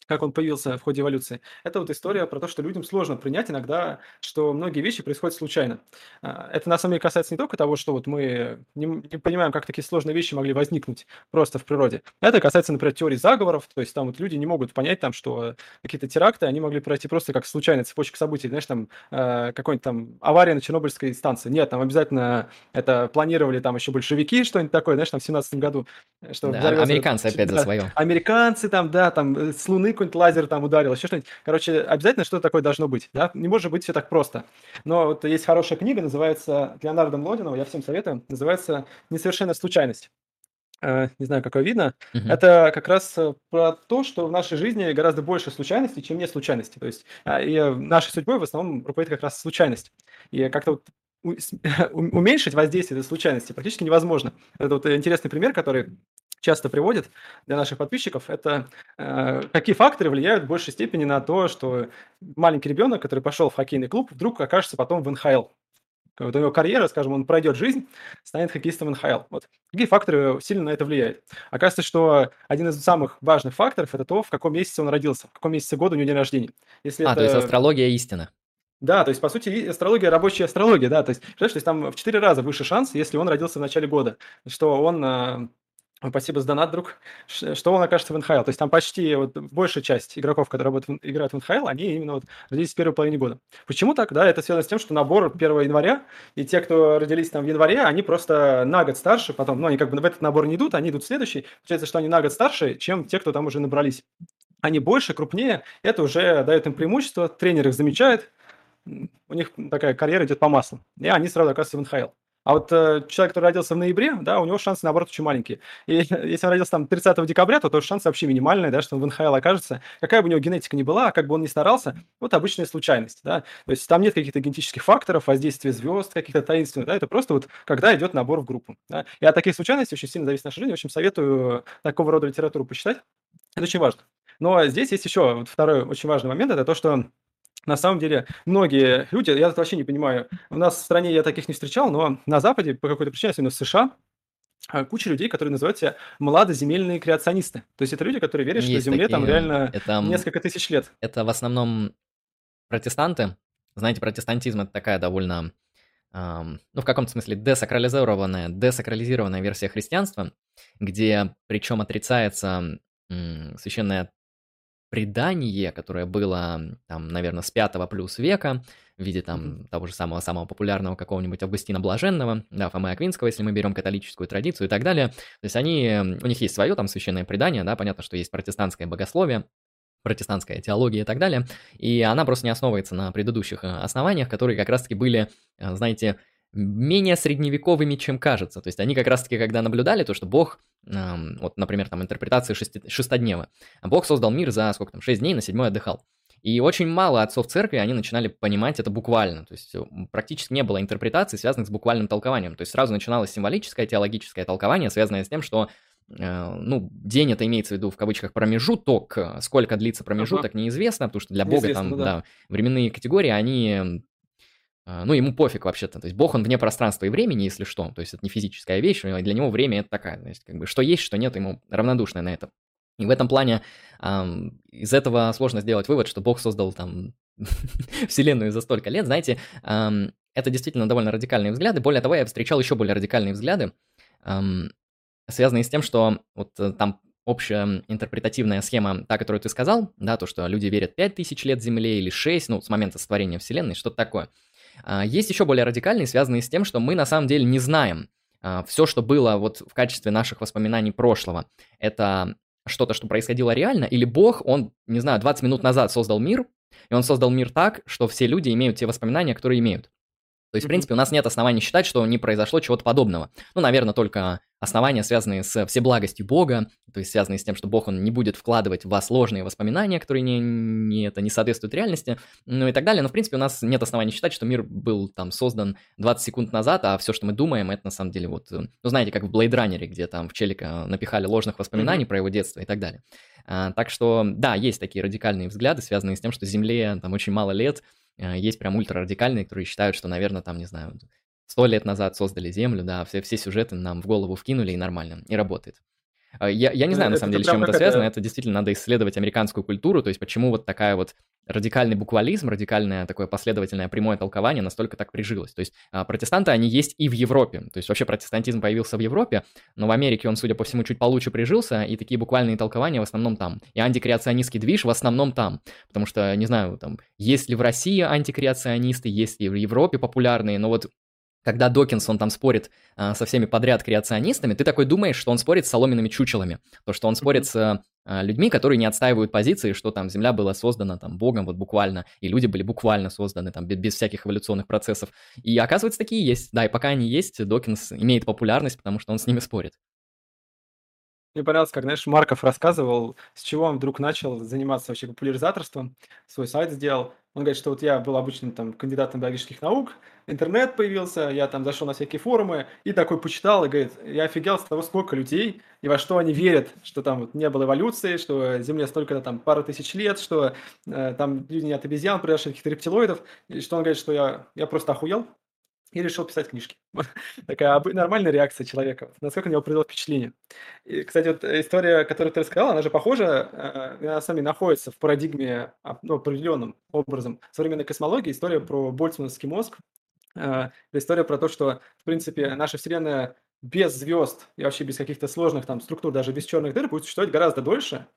как он появился в ходе эволюции. Это вот история про то, что людям сложно принять иногда, что многие вещи происходят случайно. А, это на самом деле касается не только того, что вот мы не, не понимаем, как такие сложные вещи могли возникнуть просто в природе. Это касается, например, теории заговоров, то есть там вот люди не могут понять там, что какие-то теракты, они могли пройти просто как случайная цепочка событий, знаешь, там э, какой-нибудь там авария на Чернобыльской станции. Нет, там обязательно это планировали там еще большевики, что-нибудь такое, знаешь, там в 17 году. Что да, американцы опять за свое. Американцы там, да, там э, с Луны какой-нибудь лазер там ударил, еще что-нибудь. Короче, обязательно что-то такое должно быть, да? Не может быть все так просто. Но вот есть хорошая книга, называется Леонардо Млодинова, я всем советую, называется «Несовершенная случайность». Uh, не знаю, как его видно, uh-huh. это как раз э, про то, что в нашей жизни гораздо больше случайностей, чем не случайностей. То есть uh, и нашей судьбой в основном руководит как раз случайность. И как-то вот [laughs] уменьшить воздействие этой случайности практически невозможно. Это вот интересный пример, который часто приводит для наших подписчиков, это э, какие факторы влияют в большей степени на то, что маленький ребенок, который пошел в хоккейный клуб, вдруг окажется потом в НХЛ. Вот у него карьера, скажем, он пройдет жизнь, станет хоккеистом НХЛ. Вот. Какие факторы сильно на это влияют? Оказывается, что один из самых важных факторов – это то, в каком месяце он родился, в каком месяце года у него день рождения. Если а, это... то есть астрология истина. Да, то есть, по сути, астрология – рабочая астрология, да, то есть, то есть там в четыре раза выше шанс, если он родился в начале года, что он э, Спасибо за донат, друг. Что он окажется в НХЛ? То есть там почти вот большая часть игроков, которые работают, играют в НХЛ, они именно вот родились в первой половине года. Почему так? Да, это связано с тем, что набор 1 января, и те, кто родились там в январе, они просто на год старше потом, ну, они как бы в этот набор не идут, они идут в следующий. Получается, что они на год старше, чем те, кто там уже набрались. Они больше, крупнее, это уже дает им преимущество, тренер их замечает, у них такая карьера идет по маслу, и они сразу оказываются в НХЛ. А вот э, человек, который родился в ноябре, да, у него шансы, наоборот, очень маленькие. И [laughs] если он родился там 30 декабря, то, то шансы вообще минимальные, да, что он в НХЛ окажется. Какая бы у него генетика ни была, как бы он ни старался, вот обычная случайность, да. То есть там нет каких-то генетических факторов, воздействия звезд, каких-то таинственных, да, это просто вот когда идет набор в группу. Да. И от таких случайностей очень сильно зависит наша жизнь. В общем, советую такого рода литературу почитать. Это очень важно. Но здесь есть еще вот второй очень важный момент, это то, что на самом деле, многие люди, я это вообще не понимаю, у нас в стране я таких не встречал, но на Западе по какой-то причине, особенно в США, а, куча людей, которые называют себя младоземельные креационисты. То есть это люди, которые верят, Есть что Земле такие, там реально это, несколько тысяч лет. Это в основном протестанты. Знаете, протестантизм это такая довольно, эм, ну, в каком-то смысле десакрализированная, десакрализированная версия христианства, где причем отрицается м, священное предание, которое было, там, наверное, с 5 плюс века, в виде там mm-hmm. того же самого самого популярного какого-нибудь Августина Блаженного, да, Фомы Аквинского, если мы берем католическую традицию и так далее. То есть они, у них есть свое там священное предание, да, понятно, что есть протестантское богословие, протестантская теология и так далее, и она просто не основывается на предыдущих э, основаниях, которые как раз-таки были, э, знаете, менее средневековыми, чем кажется. То есть они как раз-таки, когда наблюдали то, что Бог, эм, вот, например, там интерпретация шести, шестоднева, Бог создал мир за сколько там, шесть дней, на седьмой отдыхал. И очень мало отцов церкви, они начинали понимать это буквально. То есть практически не было интерпретаций, связанных с буквальным толкованием. То есть сразу начиналось символическое, теологическое толкование, связанное с тем, что э, ну, день это имеется в виду в кавычках промежуток, сколько длится промежуток, ага. неизвестно, потому что для Бога там, да. да, временные категории, они ну, ему пофиг вообще-то. То есть Бог, он вне пространства и времени, если что. То есть это не физическая вещь, для него время это такая. То есть как бы что есть, что нет, ему равнодушно на это. И в этом плане эм, из этого сложно сделать вывод, что Бог создал там [laughs] Вселенную за столько лет. Знаете, эм, это действительно довольно радикальные взгляды. Более того, я встречал еще более радикальные взгляды, эм, связанные с тем, что вот э, там общая интерпретативная схема, та, которую ты сказал, да, то, что люди верят 5000 лет Земле или 6, ну, с момента сотворения Вселенной, что-то такое – а, есть еще более радикальные, связанные с тем, что мы на самом деле не знаем а, все, что было вот в качестве наших воспоминаний прошлого. Это что-то, что происходило реально, или Бог, он, не знаю, 20 минут назад создал мир, и он создал мир так, что все люди имеют те воспоминания, которые имеют. То есть, в принципе, у нас нет оснований считать, что не произошло чего-то подобного. Ну, наверное, только основания, связанные с всеблагостью Бога, то есть связанные с тем, что Бог, он не будет вкладывать в вас ложные воспоминания, которые не, не, это, не соответствуют реальности, ну и так далее. Но, в принципе, у нас нет оснований считать, что мир был там создан 20 секунд назад, а все, что мы думаем, это на самом деле вот, ну, знаете, как в Blade Runner, где там в Челика напихали ложных воспоминаний mm-hmm. про его детство и так далее. А, так что, да, есть такие радикальные взгляды, связанные с тем, что Земле там очень мало лет, есть прям ультрарадикальные, которые считают, что, наверное, там, не знаю, сто лет назад создали Землю, да, все, все сюжеты нам в голову вкинули и нормально, и работает. А, я, я не знаю, на самом деле, с чем это связано. Это действительно надо исследовать американскую культуру, то есть почему вот такая вот радикальный буквализм, радикальное такое последовательное прямое толкование настолько так прижилось. То есть а, протестанты, они есть и в Европе. То есть вообще протестантизм появился в Европе, но в Америке он, судя по всему, чуть получше прижился, и такие буквальные толкования в основном там. И антикреационистский движ в основном там. Потому что, не знаю, там, есть ли в России антикреационисты, есть ли в Европе популярные, но вот когда Докинс, он там спорит а, со всеми подряд креационистами, ты такой думаешь, что он спорит с соломенными чучелами, то, что он спорит с а, людьми, которые не отстаивают позиции, что там Земля была создана там Богом вот буквально, и люди были буквально созданы там без, без всяких эволюционных процессов. И оказывается, такие есть. Да, и пока они есть, Докинс имеет популярность, потому что он с ними спорит. Мне понравилось, как, знаешь, Марков рассказывал, с чего он вдруг начал заниматься вообще популяризаторством, свой сайт сделал. Он говорит, что вот я был обычным там кандидатом биологических наук, интернет появился, я там зашел на всякие форумы и такой почитал, и говорит, я офигел с того, сколько людей и во что они верят, что там вот не было эволюции, что Земле столько там пару тысяч лет, что э, там люди не от обезьян произошли, каких-то рептилоидов, и что он говорит, что я, я просто охуел, и решил писать книжки. [laughs] Такая нормальная реакция человека. Насколько у него произвело впечатление. И, кстати, вот история, которую ты рассказал, она же похожа, э, она сами находится в парадигме а, ну, определенным образом современной космологии. История про больцмановский мозг. Э, история про то, что, в принципе, наша Вселенная без звезд и вообще без каких-то сложных там структур, даже без черных дыр, будет существовать гораздо дольше,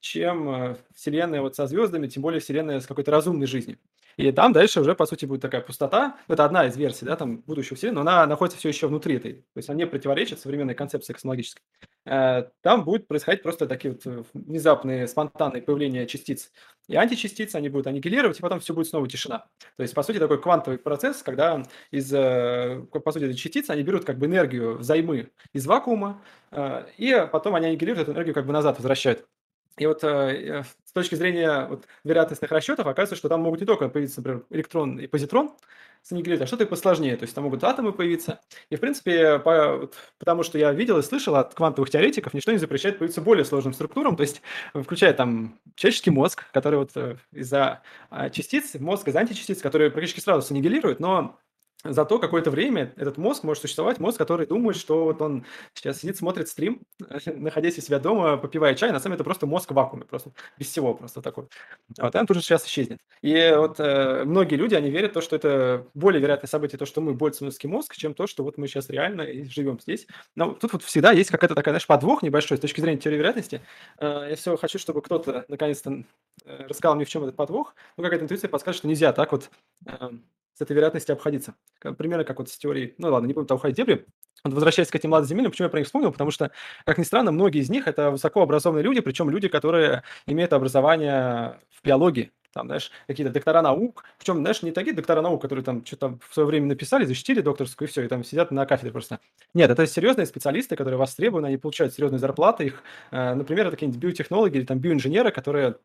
чем э, Вселенная вот со звездами, тем более Вселенная с какой-то разумной жизнью. И там дальше уже, по сути, будет такая пустота. Это одна из версий, да, там, будущего Вселенной, но она находится все еще внутри этой. То есть она не противоречит современной концепции космологической. Э, там будет происходить просто такие вот э, внезапные, спонтанные появления частиц. И античастицы, они будут аннигилировать, и потом все будет снова тишина. То есть, по сути, такой квантовый процесс, когда из, по сути, частицы, они берут как бы энергию взаймы из вакуума, и потом они аннигилируют эту энергию как бы назад, возвращают. И вот э, с точки зрения вот, вероятностных расчетов оказывается, что там могут не только появиться, например, электрон и позитрон с а что-то и посложнее. То есть там могут атомы появиться. И, в принципе, по, вот, потому что я видел и слышал от квантовых теоретиков, ничто не запрещает появиться более сложным структурам, то есть включая там человеческий мозг, который вот э, из-за а, частиц, мозг из античастиц, которые практически сразу аннигилируют, но Зато какое-то время этот мозг может существовать, мозг, который думает, что вот он сейчас сидит, смотрит стрим, [laughs] находясь у себя дома, попивая чай, на самом деле это просто мозг в вакууме, просто без всего просто такой. Вот, он тут же сейчас исчезнет. И вот э, многие люди, они верят в то, что это более вероятное событие, то, что мы больше человеческий мозг, чем то, что вот мы сейчас реально живем здесь. Но тут вот всегда есть какая-то такая, знаешь, подвох небольшой с точки зрения теории вероятности. Э, я все хочу, чтобы кто-то наконец-то э, рассказал мне, в чем этот подвох. Ну, какая-то интуиция подскажет, что нельзя так вот э, с этой вероятностью обходиться. Примерно как вот с теорией, ну ладно, не будем там уходить в дебри. Вот возвращаясь к этим младоземельным, почему я про них вспомнил? Потому что, как ни странно, многие из них это высокообразованные люди, причем люди, которые имеют образование в биологии, там, знаешь, какие-то доктора наук, причем, знаешь, не такие доктора наук, которые там что-то в свое время написали, защитили докторскую и все, и там сидят на кафедре просто. Нет, это серьезные специалисты, которые востребованы, они получают серьезные зарплаты, их, э, например, это какие-нибудь биотехнологи или там биоинженеры, которые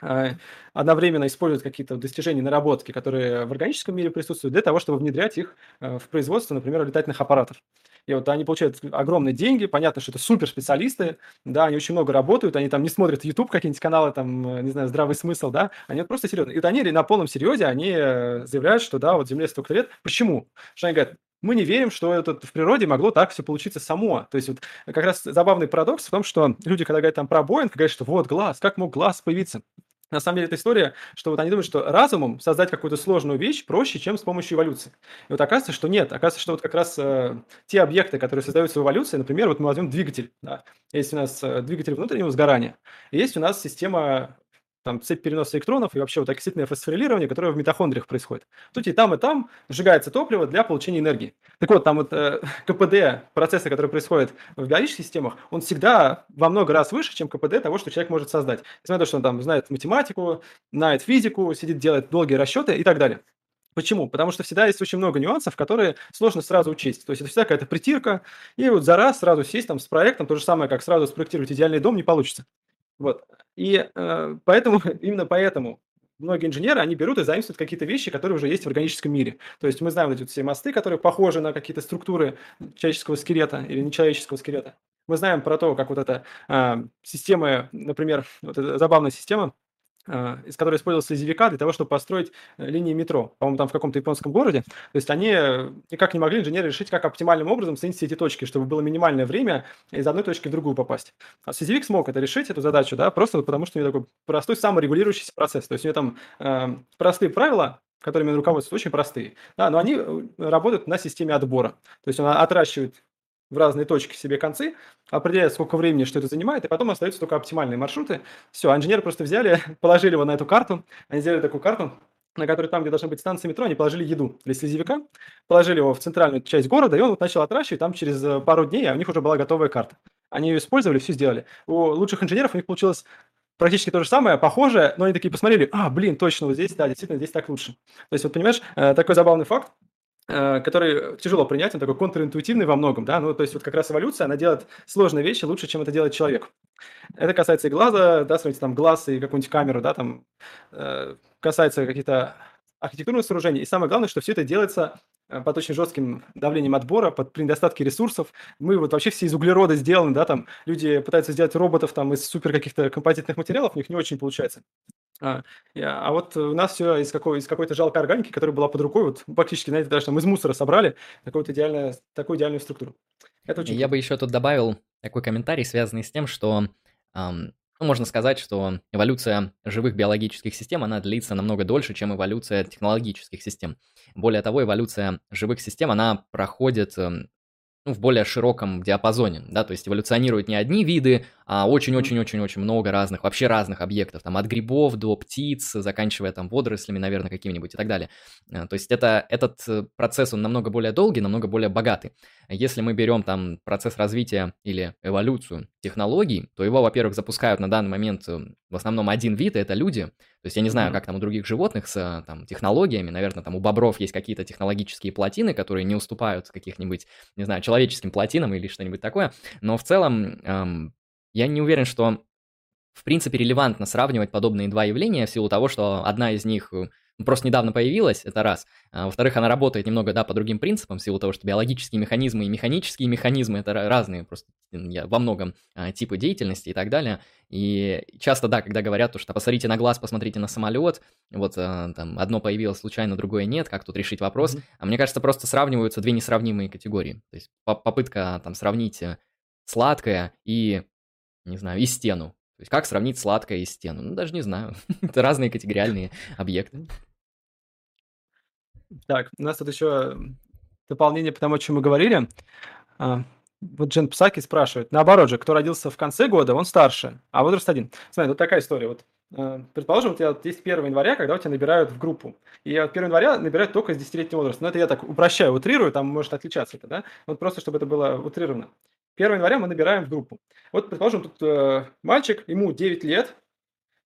одновременно используют какие-то достижения, наработки, которые в органическом мире присутствуют, для того, чтобы внедрять их э, в производство, например, летательных аппаратов. И вот они получают огромные деньги, понятно, что это суперспециалисты, да, они очень много работают, они там не смотрят YouTube, какие-нибудь каналы, там, э, не знаю, здравый смысл, да, они вот просто серьезно. И вот они на полном серьезе, они э, заявляют, что да, вот Земле столько лет. Почему? Что они говорят, мы не верим, что это в природе могло так все получиться само. То есть вот как раз забавный парадокс в том, что люди, когда говорят там про Боинг, говорят, что вот глаз, как мог глаз появиться? На самом деле, это история, что вот они думают, что разумом создать какую-то сложную вещь проще, чем с помощью эволюции. И вот оказывается, что нет. Оказывается, что вот как раз э, те объекты, которые создаются в эволюции, например, вот мы возьмем двигатель. Да. Есть у нас э, двигатель внутреннего сгорания, есть у нас система там цепь переноса электронов и вообще вот окислительное фосфорилирование, которое в митохондриях происходит. Тут и там, и там сжигается топливо для получения энергии. Так вот, там вот э, [laughs] КПД, процессы, которые происходят в биологических системах, он всегда во много раз выше, чем КПД того, что человек может создать. Несмотря на то, что он там знает математику, знает физику, сидит, делает долгие расчеты и так далее. Почему? Потому что всегда есть очень много нюансов, которые сложно сразу учесть. То есть это всегда какая-то притирка, и вот за раз сразу сесть там с проектом, то же самое, как сразу спроектировать идеальный дом, не получится. Вот. И э, поэтому, [laughs] именно поэтому многие инженеры, они берут и заимствуют какие-то вещи, которые уже есть в органическом мире. То есть мы знаем вот эти все мосты, которые похожи на какие-то структуры человеческого скелета или нечеловеческого скелета. Мы знаем про то, как вот эта э, система, например, вот эта забавная система, из которой использовался слезевика для того, чтобы построить э, линии метро, по-моему, там в каком-то японском городе. То есть они э, никак не могли, инженеры, решить, как оптимальным образом соединить эти точки, чтобы было минимальное время из одной точки в другую попасть. А слезевик смог это решить, эту задачу, да, просто потому что у него такой простой саморегулирующийся процесс. То есть у него там э, простые правила, которыми он руководствуется, очень простые, да, но они э, работают на системе отбора. То есть он отращивает в разные точки себе концы, определяет, сколько времени что это занимает, и потом остаются только оптимальные маршруты. Все, инженеры просто взяли, [laughs] положили его на эту карту, они сделали такую карту, на которой там, где должна быть станция метро, они положили еду для слезевика, положили его в центральную часть города, и он вот начал отращивать, там через э, пару дней, а у них уже была готовая карта. Они ее использовали, все сделали. У лучших инженеров у них получилось практически то же самое, похожее, но они такие посмотрели, а, блин, точно, вот здесь, да, действительно, здесь так лучше. То есть, вот понимаешь, э, такой забавный факт, который тяжело принять, он такой контринтуитивный во многом, да, ну, то есть вот как раз эволюция, она делает сложные вещи лучше, чем это делает человек. Это касается и глаза, да, смотрите, там глаз и какую-нибудь камеру, да, там э, касается каких-то архитектурных сооружений, и самое главное, что все это делается э, под очень жестким давлением отбора, под при недостатке ресурсов. Мы вот вообще все из углерода сделаны, да, там люди пытаются сделать роботов там из супер каких-то композитных материалов, у них не очень получается. А, я, а вот у нас все из, какой, из какой-то жалкой органики, которая была под рукой, вот практически, знаете, даже там из мусора собрали такую, вот идеальную, такую идеальную структуру. Это очень Я бы еще тут добавил такой комментарий, связанный с тем, что эм, ну, можно сказать, что эволюция живых биологических систем, она длится намного дольше, чем эволюция технологических систем. Более того, эволюция живых систем, она проходит эм, ну, в более широком диапазоне, да, то есть эволюционируют не одни виды, а очень-очень-очень-очень много разных, вообще разных объектов, там, от грибов до птиц, заканчивая там водорослями, наверное, какими-нибудь и так далее. Э, то есть это, этот э, процесс, он намного более долгий, намного более богатый. Если мы берем там процесс развития или эволюцию технологий, то его, во-первых, запускают на данный момент э, в основном один вид, и это люди. То есть я не знаю, как там у других животных с там, технологиями, наверное, там у бобров есть какие-то технологические плотины, которые не уступают каких-нибудь, не знаю, человеческим плотинам или что-нибудь такое, но в целом эм, я не уверен, что в принципе релевантно сравнивать подобные два явления в силу того, что одна из них э, просто недавно появилась, это раз. А, во-вторых, она работает немного, да, по другим принципам, в силу того, что биологические механизмы и механические механизмы – это разные просто я, во многом а, типы деятельности и так далее. И часто, да, когда говорят, то, что посмотрите на глаз, посмотрите на самолет, вот а, там одно появилось случайно, другое нет, как тут решить вопрос. Mm-hmm. А мне кажется, просто сравниваются две несравнимые категории. То есть попытка там сравнить э, сладкое и, не знаю, и стену. То есть как сравнить сладкое и стену? Ну, даже не знаю. [laughs] Это разные категориальные объекты. Так, у нас тут еще дополнение по тому, о чем мы говорили. А, вот Джен Псаки спрашивает, наоборот же, кто родился в конце года, он старше, а возраст один. Смотри, вот такая история. Вот а, Предположим, у тебя есть 1 января, когда у тебя набирают в группу. И 1 января набирают только с 10-летнего возраста. Но это я так упрощаю, утрирую, там может отличаться это, да? Вот просто, чтобы это было утрировано. 1 января мы набираем в группу. Вот, предположим, тут э, мальчик, ему 9 лет,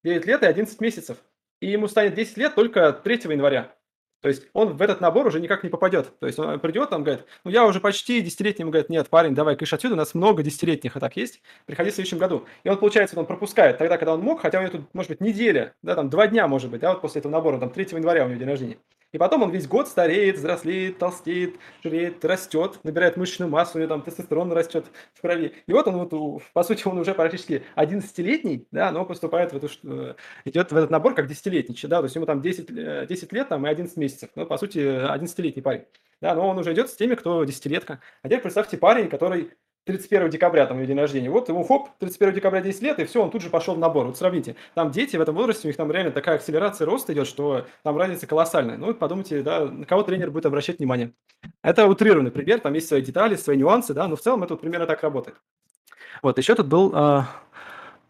9 лет и 11 месяцев. И ему станет 10 лет только 3 января. То есть он в этот набор уже никак не попадет. То есть он придет, там говорит, ну я уже почти десятилетний, ему говорит, нет, парень, давай кыш отсюда, у нас много десятилетних а так есть, приходи в следующем году. И он, получается, он пропускает тогда, когда он мог, хотя у него тут, может быть, неделя, да, там два дня, может быть, да, вот после этого набора, там 3 января у него день рождения. И потом он весь год стареет, взрослеет, толстеет, жиреет, растет, набирает мышечную массу, у него там тестостерон растет в крови. И вот он, вот, по сути, он уже практически 11-летний, да, но поступает в эту, э, идет в этот набор как 10-летний, да, то есть ему там 10, 10 э, лет там, и 11 месяцев. Ну, по сути, 11-летний парень. Да, но он уже идет с теми, кто десятилетка. А теперь представьте парень, который 31 декабря, там, день рождения. Вот ему, хоп, 31 декабря 10 лет, и все, он тут же пошел в набор. Вот сравните. Там дети в этом возрасте, у них там реально такая акселерация роста идет, что там разница колоссальная. Ну, вот подумайте, да, на кого тренер будет обращать внимание. Это утрированный пример, там есть свои детали, свои нюансы, да, но в целом это вот примерно так работает. Вот, еще тут был э,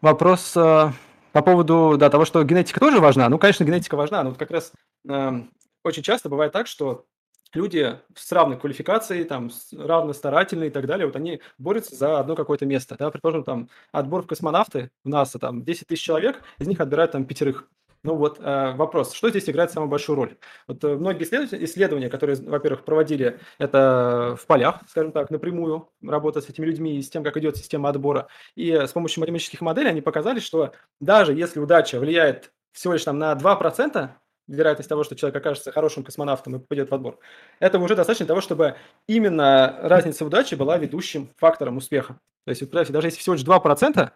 вопрос э, по поводу, да, того, что генетика тоже важна. Ну, конечно, генетика важна, но вот как раз э, очень часто бывает так, что люди с равной квалификацией, там, равно старательные и так далее, вот они борются за одно какое-то место. Да? Предположим, там, отбор в космонавты в НАСА, там, 10 тысяч человек, из них отбирают там пятерых. Ну вот э, вопрос, что здесь играет самую большую роль? Вот э, многие исследования, исследования, которые, во-первых, проводили это в полях, скажем так, напрямую, работа с этими людьми и с тем, как идет система отбора, и с помощью математических моделей они показали, что даже если удача влияет всего лишь там на 2%, вероятность того, что человек окажется хорошим космонавтом и попадет в отбор. Этого уже достаточно для того, чтобы именно разница в удаче была ведущим фактором успеха. То есть, представьте, даже если всего лишь 2%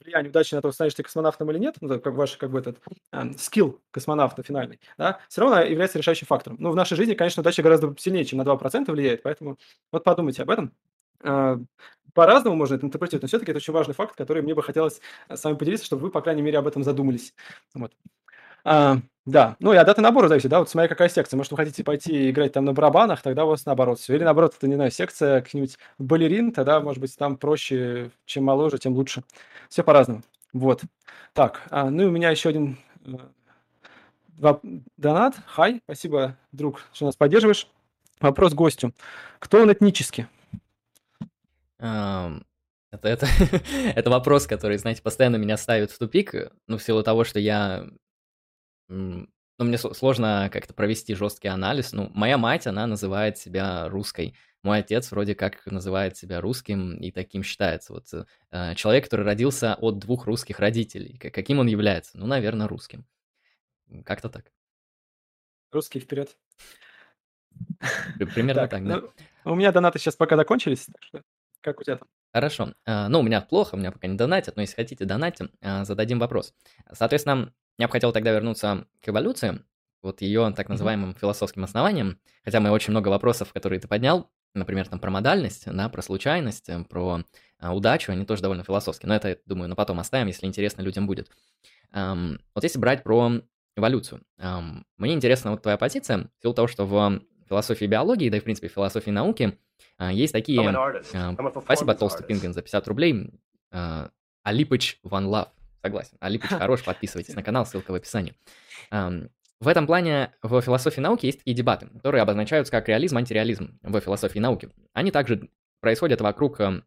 влияние удачи на то, станешь ты космонавтом или нет, ну, как ваш как бы этот э, скилл космонавта финальный, да, все равно является решающим фактором. Но в нашей жизни, конечно, удача гораздо сильнее, чем на 2% влияет, поэтому вот подумайте об этом. Э, по-разному можно это интерпретировать, но все-таки это очень важный факт, который мне бы хотелось с вами поделиться, чтобы вы, по крайней мере, об этом задумались. Вот. А, да, ну и от даты набора зависит, да, вот смотря какая секция. Может, вы хотите пойти играть там на барабанах, тогда у вас наоборот все. Или наоборот, это, не знаю, секция каких-нибудь балерин, тогда, может быть, там проще, чем моложе, тем лучше. Все по-разному. Вот. Так, а, ну и у меня еще один э, донат. Хай, спасибо, друг, что нас поддерживаешь. Вопрос гостю. Кто он этнически? Это, это, [laughs] это вопрос, который, знаете, постоянно меня ставит в тупик, ну, в силу того, что я ну, мне сложно как-то провести жесткий анализ. Ну, моя мать, она называет себя русской. Мой отец вроде как называет себя русским и таким считается. Вот э, человек, который родился от двух русских родителей. Каким он является? Ну, наверное, русским. Как-то так. Русский вперед. Примерно так, да. Ну, у меня донаты сейчас пока закончились, так что как у тебя там? Хорошо. А, ну, у меня плохо, у меня пока не донатят, но если хотите донатить, а, зададим вопрос. Соответственно, я бы хотел тогда вернуться к эволюции, вот ее так называемым философским основанием, хотя мы очень много вопросов, которые ты поднял, например, там про модальность, да, про случайность, э, про а, удачу, они тоже довольно философские, но это, думаю, на потом оставим, если интересно людям будет. Um, вот если брать про эволюцию, um, мне интересна вот твоя позиция, в силу того, что в философии биологии, да и, в принципе, в философии науки uh, есть такие... Uh, спасибо, Толстый Пингвин, за 50 рублей. Uh, Алипыч One Love. Согласен. Алипыч хорош, подписывайтесь на канал, ссылка в описании. В этом плане в философии науки есть такие дебаты, которые обозначаются как реализм, антиреализм в философии науки. Они также происходят вокруг эм,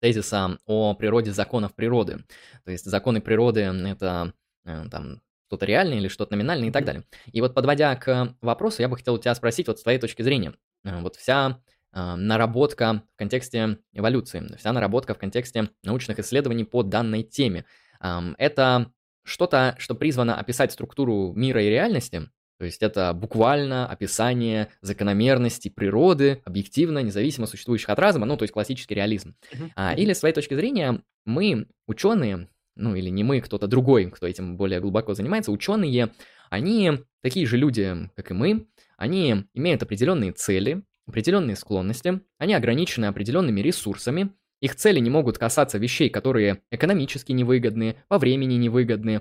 тезиса о природе законов природы. То есть законы природы — это э, там что-то реальное или что-то номинальное и так далее. И вот подводя к вопросу, я бы хотел у тебя спросить вот с твоей точки зрения. Э, вот вся э, наработка в контексте эволюции, вся наработка в контексте научных исследований по данной теме — это что-то, что призвано описать структуру мира и реальности, то есть это буквально описание закономерностей природы, объективно, независимо существующих от разума, ну, то есть классический реализм. Uh-huh. А, или, с своей точки зрения, мы, ученые, ну, или не мы, кто-то другой, кто этим более глубоко занимается, ученые, они такие же люди, как и мы, они имеют определенные цели, определенные склонности, они ограничены определенными ресурсами, их цели не могут касаться вещей, которые экономически невыгодны, по времени невыгодны,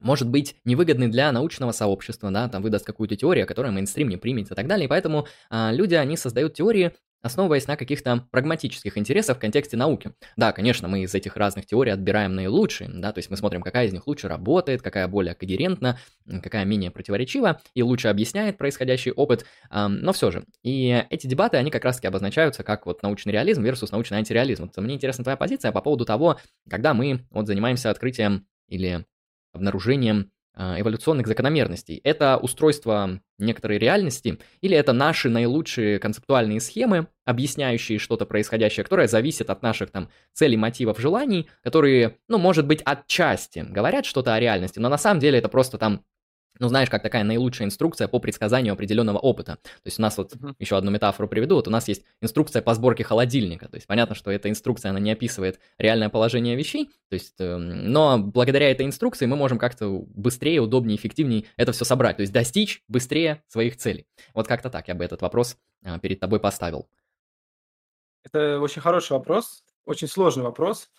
может быть невыгодны для научного сообщества, да, там выдаст какую-то теорию, которая мейнстрим не примет и так далее, и поэтому а, люди, они создают теории, основываясь на каких-то прагматических интересах в контексте науки. Да, конечно, мы из этих разных теорий отбираем наилучшие, да, то есть мы смотрим, какая из них лучше работает, какая более когерентна, какая менее противоречива и лучше объясняет происходящий опыт, но все же. И эти дебаты, они как раз-таки обозначаются как вот научный реализм versus научный антиреализм. Вот мне интересна твоя позиция по поводу того, когда мы вот занимаемся открытием или обнаружением эволюционных закономерностей. Это устройство некоторой реальности или это наши наилучшие концептуальные схемы, объясняющие что-то происходящее, которое зависит от наших там целей, мотивов, желаний, которые, ну, может быть, отчасти говорят что-то о реальности, но на самом деле это просто там ну, знаешь, как такая наилучшая инструкция по предсказанию определенного опыта. То есть у нас вот uh-huh. еще одну метафору приведу. Вот у нас есть инструкция по сборке холодильника. То есть понятно, что эта инструкция, она не описывает реальное положение вещей. То есть, э, но благодаря этой инструкции мы можем как-то быстрее, удобнее, эффективнее это все собрать. То есть достичь быстрее своих целей. Вот как-то так я бы этот вопрос э, перед тобой поставил. Это очень хороший вопрос, очень сложный вопрос.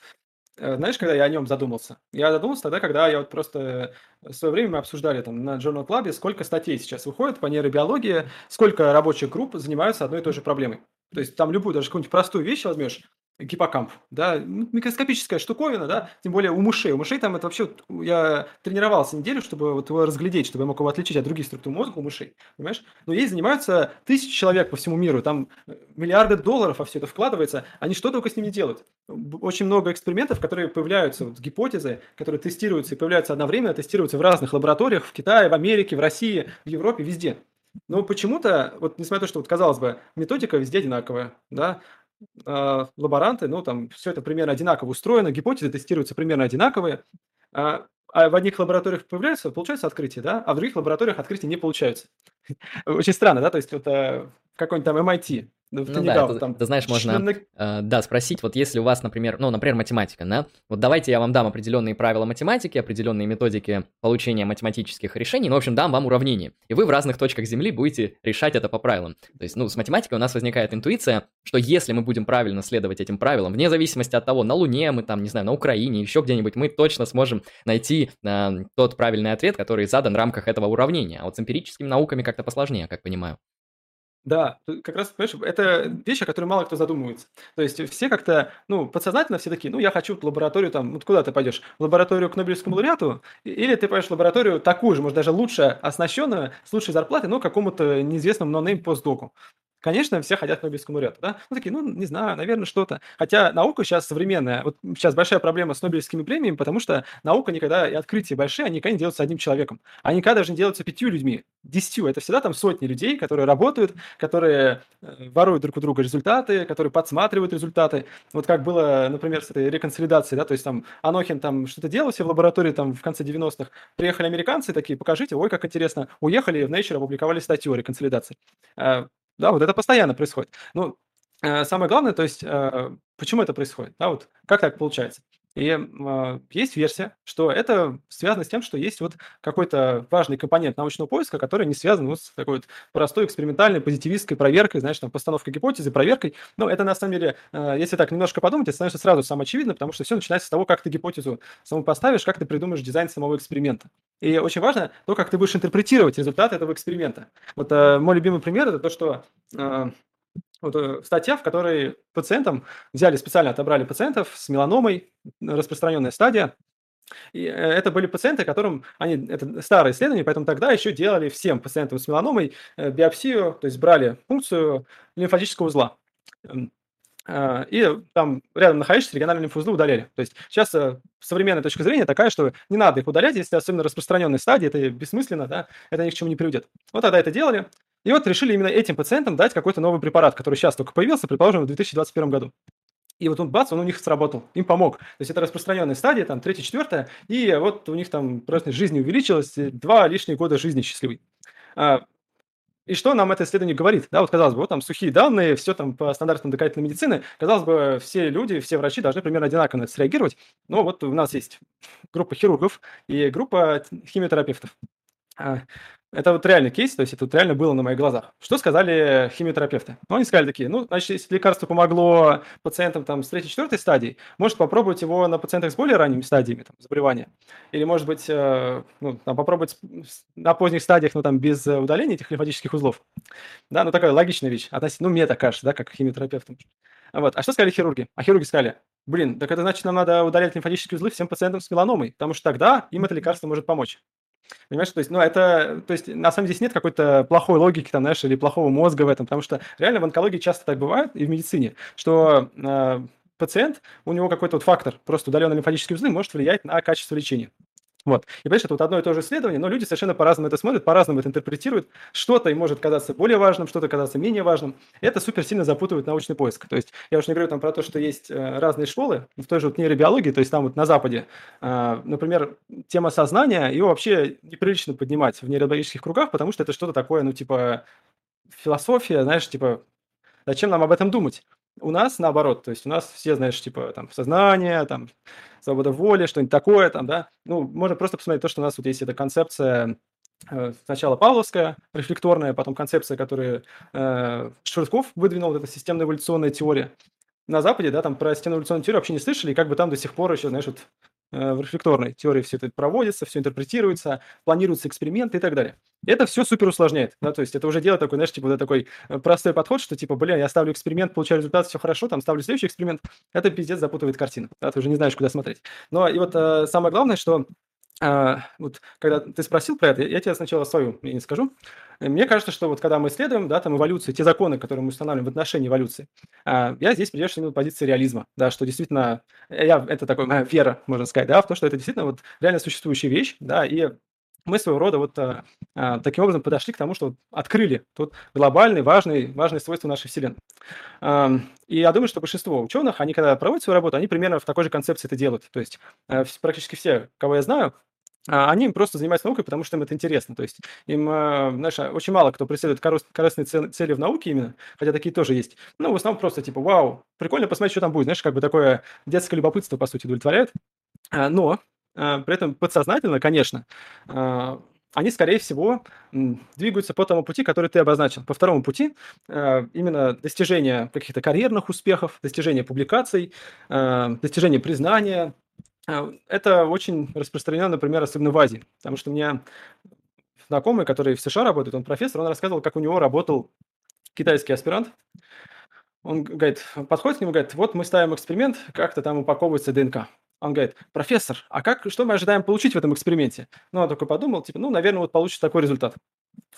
Э, знаешь, когда я о нем задумался? Я задумался тогда, когда я вот просто в свое время мы обсуждали там на Journal Club, сколько статей сейчас выходит по нейробиологии, сколько рабочих групп занимаются одной и той же проблемой. То есть там любую, даже какую-нибудь простую вещь возьмешь, гиппокамп, да, микроскопическая штуковина, да, тем более у мышей. У мышей там это вообще, я тренировался неделю, чтобы вот его разглядеть, чтобы я мог его отличить от других структур мозга у мышей, понимаешь? Но ей занимаются тысячи человек по всему миру, там э, миллиарды долларов во все это вкладывается, они что только с ним не делают. Очень много экспериментов, которые появляются, вот, гипотезы, которые тестируются и появляются одновременно, тестируются в разных лабораториях, в Китае, в Америке, в России, в Европе, везде. Но почему-то, вот несмотря на то, что, вот, казалось бы, методика везде одинаковая, да, лаборанты, ну, там все это примерно одинаково устроено, гипотезы тестируются примерно одинаковые, а, а в одних лабораториях появляются, получается открытие, да, а в других лабораториях открытия не получаются. Очень странно, да, то есть вот э, какой-нибудь там MIT, ну, ну да, это, там, ты знаешь, можно, член... э, да, спросить, вот если у вас, например, ну, например, математика, да, вот давайте я вам дам определенные правила математики, определенные методики получения математических решений, ну, в общем, дам вам уравнение, и вы в разных точках Земли будете решать это по правилам. То есть, ну, с математикой у нас возникает интуиция, что если мы будем правильно следовать этим правилам, вне зависимости от того, на Луне мы там, не знаю, на Украине, еще где-нибудь, мы точно сможем найти э, тот правильный ответ, который задан в рамках этого уравнения. А вот с эмпирическими науками как-то посложнее, как понимаю. Да, как раз, понимаешь, это вещь, о которой мало кто задумывается. То есть все как-то, ну, подсознательно все такие, ну, я хочу в лабораторию там, вот куда ты пойдешь? В лабораторию к Нобелевскому лауреату? Или ты пойдешь в лабораторию такую же, может, даже лучше оснащенную, с лучшей зарплатой, но какому-то неизвестному нонейм постдоку. Конечно, все хотят Нобелевскому лауреату, да? Ну, такие, ну, не знаю, наверное, что-то. Хотя наука сейчас современная. Вот сейчас большая проблема с Нобелевскими премиями, потому что наука никогда, и открытия большие, они никогда не делаются одним человеком. Они никогда даже не делаются пятью людьми, десятью. Это всегда там сотни людей, которые работают, которые э, воруют друг у друга результаты, которые подсматривают результаты. Вот как было, например, с этой реконсолидацией, да, то есть там Анохин там что-то делал себе в лаборатории там в конце 90-х, приехали американцы такие, покажите, ой, как интересно, уехали, в Nature опубликовали статью о реконсолидации. Да, вот это постоянно происходит. Ну, э, самое главное, то есть, э, почему это происходит, да, вот как так получается. И э, есть версия, что это связано с тем, что есть вот какой-то важный компонент научного поиска, который не связан вот с такой вот простой экспериментальной позитивистской проверкой, знаешь, там, постановкой гипотезы, проверкой. Но это на самом деле, э, если так немножко подумать, это становится сразу самоочевидно, потому что все начинается с того, как ты гипотезу саму поставишь, как ты придумаешь дизайн самого эксперимента. И очень важно то, как ты будешь интерпретировать результаты этого эксперимента. Вот э, мой любимый пример это то, что э, вот э, статья, в которой пациентам взяли специально отобрали пациентов с меланомой, распространенная стадия. И э, это были пациенты, которым они это старое исследование, поэтому тогда еще делали всем пациентам с меланомой э, биопсию, то есть брали функцию лимфатического узла. И там рядом находящиеся региональные лимфоузлы удаляли. То есть сейчас современная точка зрения такая, что не надо их удалять, если особенно распространенной стадии, это бессмысленно, да, это ни к чему не приведет. Вот тогда это делали, и вот решили именно этим пациентам дать какой-то новый препарат, который сейчас только появился, предположим, в 2021 году. И вот он, бац, он у них сработал, им помог. То есть это распространенная стадия, там, третья, четвертая, и вот у них там просто жизнь увеличилась, два лишних года жизни счастливой. А, и что нам это исследование говорит? Да, вот казалось бы, вот там сухие данные, все там по стандартам доказательной медицины. Казалось бы, все люди, все врачи должны примерно одинаково на это среагировать. Но вот у нас есть группа хирургов и группа химиотерапевтов. А, это вот реальный кейс, то есть это вот реально было на моих глазах. Что сказали химиотерапевты? Ну, они сказали такие, ну, значит, если лекарство помогло пациентам там с третьей, четвертой стадии, может попробовать его на пациентах с более ранними стадиями там, заболевания. Или, может быть, э, ну, там, попробовать на поздних стадиях, ну, там, без удаления этих лимфатических узлов. Да, ну, такая логичная вещь. Относительно, ну, мне так кажется, да, как химиотерапевтам. Вот. А что сказали хирурги? А хирурги сказали, блин, так это значит, нам надо удалять лимфатические узлы всем пациентам с меланомой, потому что тогда им это лекарство может помочь. Понимаешь, то есть, ну, это, то есть, на самом деле здесь нет какой-то плохой логики, там, знаешь, или плохого мозга в этом, потому что реально в онкологии часто так бывает, и в медицине, что э, пациент, у него какой-то вот фактор, просто удаленные лимфатические узлы может влиять на качество лечения. Вот. И понимаешь, это вот одно и то же исследование, но люди совершенно по-разному это смотрят, по-разному это интерпретируют. Что-то им может казаться более важным, что-то казаться менее важным. Это супер сильно запутывает научный поиск. То есть я уж не говорю там про то, что есть э, разные школы в той же вот нейробиологии, то есть там вот на Западе, э, например, тема сознания, ее вообще неприлично поднимать в нейробиологических кругах, потому что это что-то такое, ну типа философия, знаешь, типа зачем нам об этом думать? У нас наоборот, то есть у нас все, знаешь, типа там сознание, там свобода воли, что-нибудь такое там, да. Ну, можно просто посмотреть то, что у нас вот есть эта концепция э, сначала Павловская, рефлекторная, потом концепция, которую э, Швырков выдвинул, вот эта системная эволюционная теория. На Западе, да, там про системную эволюционную теорию вообще не слышали, и как бы там до сих пор еще, знаешь, вот в рефлекторной теории все это проводится, все интерпретируется, планируются эксперименты и так далее. Это все супер усложняет, да, то есть это уже дело такой, знаешь, типа вот такой э, простой подход, что типа, бля, я ставлю эксперимент, получаю результат, все хорошо, там ставлю следующий эксперимент, это пиздец запутывает картину, да, ты уже не знаешь, куда смотреть. Но и вот э, самое главное, что а, вот когда ты спросил про это, я тебе сначала свою не скажу. Мне кажется, что вот когда мы исследуем, да, там эволюцию, те законы, которые мы устанавливаем в отношении эволюции, а, я здесь придерживаюсь именно позиции реализма, да, что действительно, я, это такой моя вера, можно сказать, да, в то, что это действительно вот реально существующая вещь, да, и мы своего рода вот а, а, таким образом подошли к тому, что открыли тут глобальный, важный, важный свойство нашей Вселенной. А, и я думаю, что большинство ученых, они когда проводят свою работу, они примерно в такой же концепции это делают. То есть а, практически все, кого я знаю, они просто занимаются наукой, потому что им это интересно. То есть им, а, знаешь, очень мало кто преследует корыстные цели в науке именно, хотя такие тоже есть. Ну, в основном просто типа, вау, прикольно посмотреть, что там будет. Знаешь, как бы такое детское любопытство, по сути, удовлетворяет. А, но при этом подсознательно, конечно, они, скорее всего, двигаются по тому пути, который ты обозначил. По второму пути именно достижение каких-то карьерных успехов, достижение публикаций, достижение признания, а, это очень распространено, например, особенно в Азии, потому что у меня знакомый, который в США работает, он профессор, он рассказывал, как у него работал китайский аспирант. Он говорит, подходит к нему, говорит, вот мы ставим эксперимент, как-то там упаковывается ДНК. Он говорит, профессор, а как, что мы ожидаем получить в этом эксперименте? Ну, он такой подумал, типа, ну, наверное, вот получится такой результат.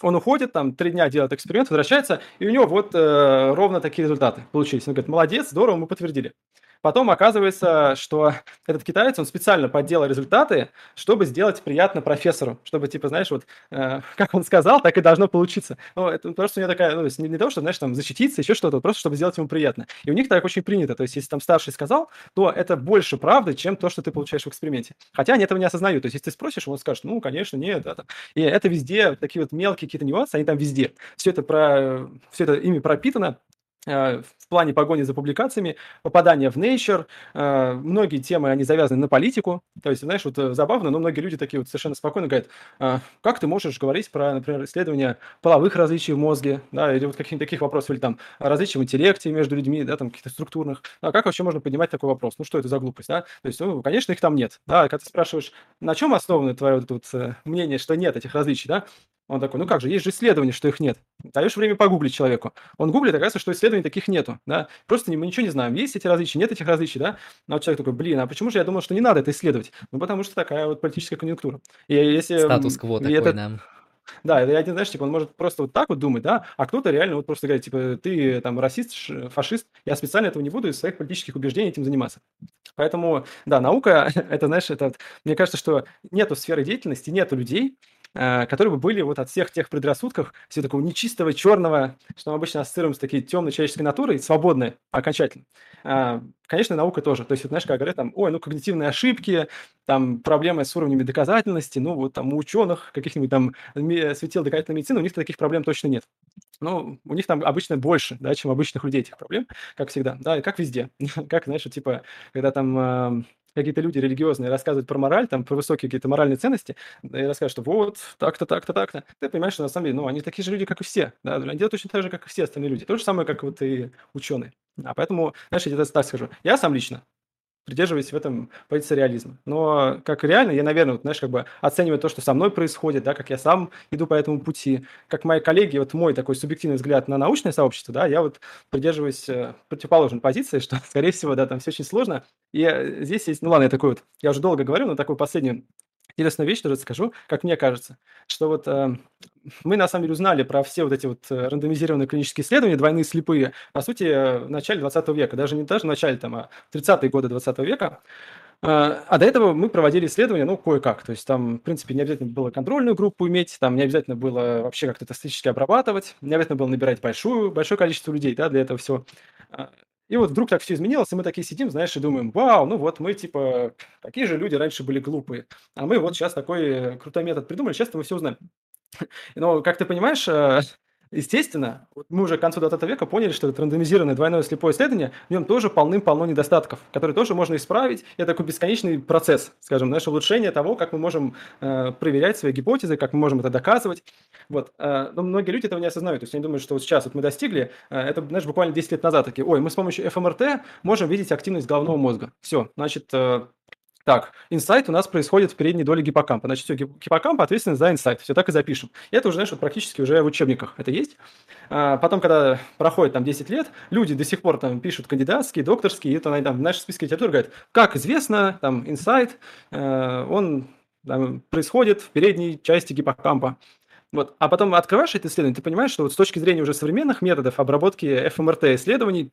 Он уходит, там, три дня делает эксперимент, возвращается, и у него вот э, ровно такие результаты получились. Он говорит, молодец, здорово, мы подтвердили. Потом оказывается, что этот китаец, он специально подделал результаты, чтобы сделать приятно профессору, чтобы, типа, знаешь, вот, э, [laughs] как он сказал, так и должно получиться. Ну, это просто у меня такая, ну, не, не то, что, знаешь, там, защититься, еще что-то, просто чтобы сделать ему приятно. И у них так очень принято, то есть, если там старший сказал, то это больше правды, чем то, что ты получаешь в эксперименте. Хотя они этого не осознают, то есть, если ты спросишь, он скажет, ну, конечно, нет, да, там. И это везде, такие вот мелкие какие-то нюансы, они там везде. Все это, про, все это ими пропитано, в плане погони за публикациями, попадания в Nature, э, многие темы, они завязаны на политику, то есть, знаешь, вот э, забавно, но многие люди такие вот совершенно спокойно говорят, как ты можешь говорить про, например, исследование половых различий в мозге, да, или вот каких-нибудь таких вопросов, или там различий в интеллекте между людьми, да, там каких-то структурных, а как вообще можно поднимать такой вопрос, ну что это за глупость, да, то есть, ну, конечно, их там нет, да, когда ты спрашиваешь, на чем основано твое вот тут мнение, что нет этих различий, да, он такой, ну как же, есть же исследования, что их нет. Даешь время погуглить человеку. Он гуглит, оказывается, что исследований таких нету, да. Просто мы ничего не знаем, есть эти различия, нет этих различий, да. Но человек такой, блин, а почему же я думал, что не надо это исследовать? Ну, потому что такая вот политическая конъюнктура. И если... Статус-кво такой, это... да. Да, это один, знаешь, типа, он может просто вот так вот думать, да, а кто-то реально вот просто говорит, типа, ты там расист, фашист, я специально этого не буду из своих политических убеждений этим заниматься. Поэтому, да, наука, [laughs] это, знаешь, это, мне кажется, что нету сферы деятельности, нету людей, которые бы были вот от всех тех предрассудков, всего такого нечистого, черного, что мы обычно ассоциируем с такой темной человеческой натурой, свободной окончательно. А, конечно, наука тоже. То есть, вот, знаешь, как говорят, там, ой, ну, когнитивные ошибки, там, проблемы с уровнями доказательности, ну, вот там у ученых, каких-нибудь там светил доказательной медицины, у них таких проблем точно нет. Ну, у них там обычно больше, да, чем обычных людей этих проблем, как всегда, да, как везде. [laughs] как, знаешь, типа, когда там какие-то люди религиозные рассказывают про мораль, там, про высокие какие-то моральные ценности, и рассказывают, что вот, так-то, так-то, так-то, ты понимаешь, что на самом деле, ну, они такие же люди, как и все, да, они делают точно так же, как и все остальные люди, то же самое, как вот и ученые. А поэтому, знаешь, я тебе так скажу, я сам лично придерживаюсь в этом позиции реализма. Но как реально, я, наверное, вот, знаешь, как бы оцениваю то, что со мной происходит, да, как я сам иду по этому пути, как мои коллеги, вот мой такой субъективный взгляд на научное сообщество, да, я вот придерживаюсь э, противоположной позиции, что, [laughs] скорее всего, да, там все очень сложно. И э, здесь есть, ну ладно, я такой вот, я уже долго говорю, но такой последний интересную вещь тоже скажу, как мне кажется, что вот э, мы на самом деле узнали про все вот эти вот э, рандомизированные клинические исследования, двойные слепые, по сути, э, в начале 20 века, даже не даже в начале, там, а 30-е годы 20 века. Э, а до этого мы проводили исследования, ну, кое-как. То есть там, в принципе, не обязательно было контрольную группу иметь, там не обязательно было вообще как-то статистически обрабатывать, не обязательно было набирать большую, большое количество людей да, для этого всего. И вот вдруг так все изменилось, и мы такие сидим, знаешь, и думаем, вау, ну вот мы типа, какие же люди раньше были глупые, а мы вот сейчас такой крутой метод придумали, сейчас мы все узнаем. [laughs] Но, как ты понимаешь, естественно, мы уже к концу 20 века поняли, что это рандомизированное двойное слепое исследование, в нем тоже полным-полно недостатков, которые тоже можно исправить. Это такой бесконечный процесс, скажем, наше улучшение того, как мы можем э, проверять свои гипотезы, как мы можем это доказывать. Вот. Э, но многие люди этого не осознают. То есть они думают, что вот сейчас вот мы достигли, э, это, знаешь, буквально 10 лет назад такие, ой, мы с помощью ФМРТ можем видеть активность головного мозга. Все, значит, э, так, инсайт у нас происходит в передней доле гиппокампа. Значит, все, гиппокамп ответственен за инсайт. Все так и запишем. И это уже, знаешь, вот практически уже в учебниках это есть. А потом, когда проходит там 10 лет, люди до сих пор там пишут кандидатские, докторские, и это там в нашей списке литературы говорят, как известно, там инсайт, э, он там, происходит в передней части гиппокампа. Вот. А потом открываешь это исследование, ты понимаешь, что вот с точки зрения уже современных методов обработки ФМРТ исследований,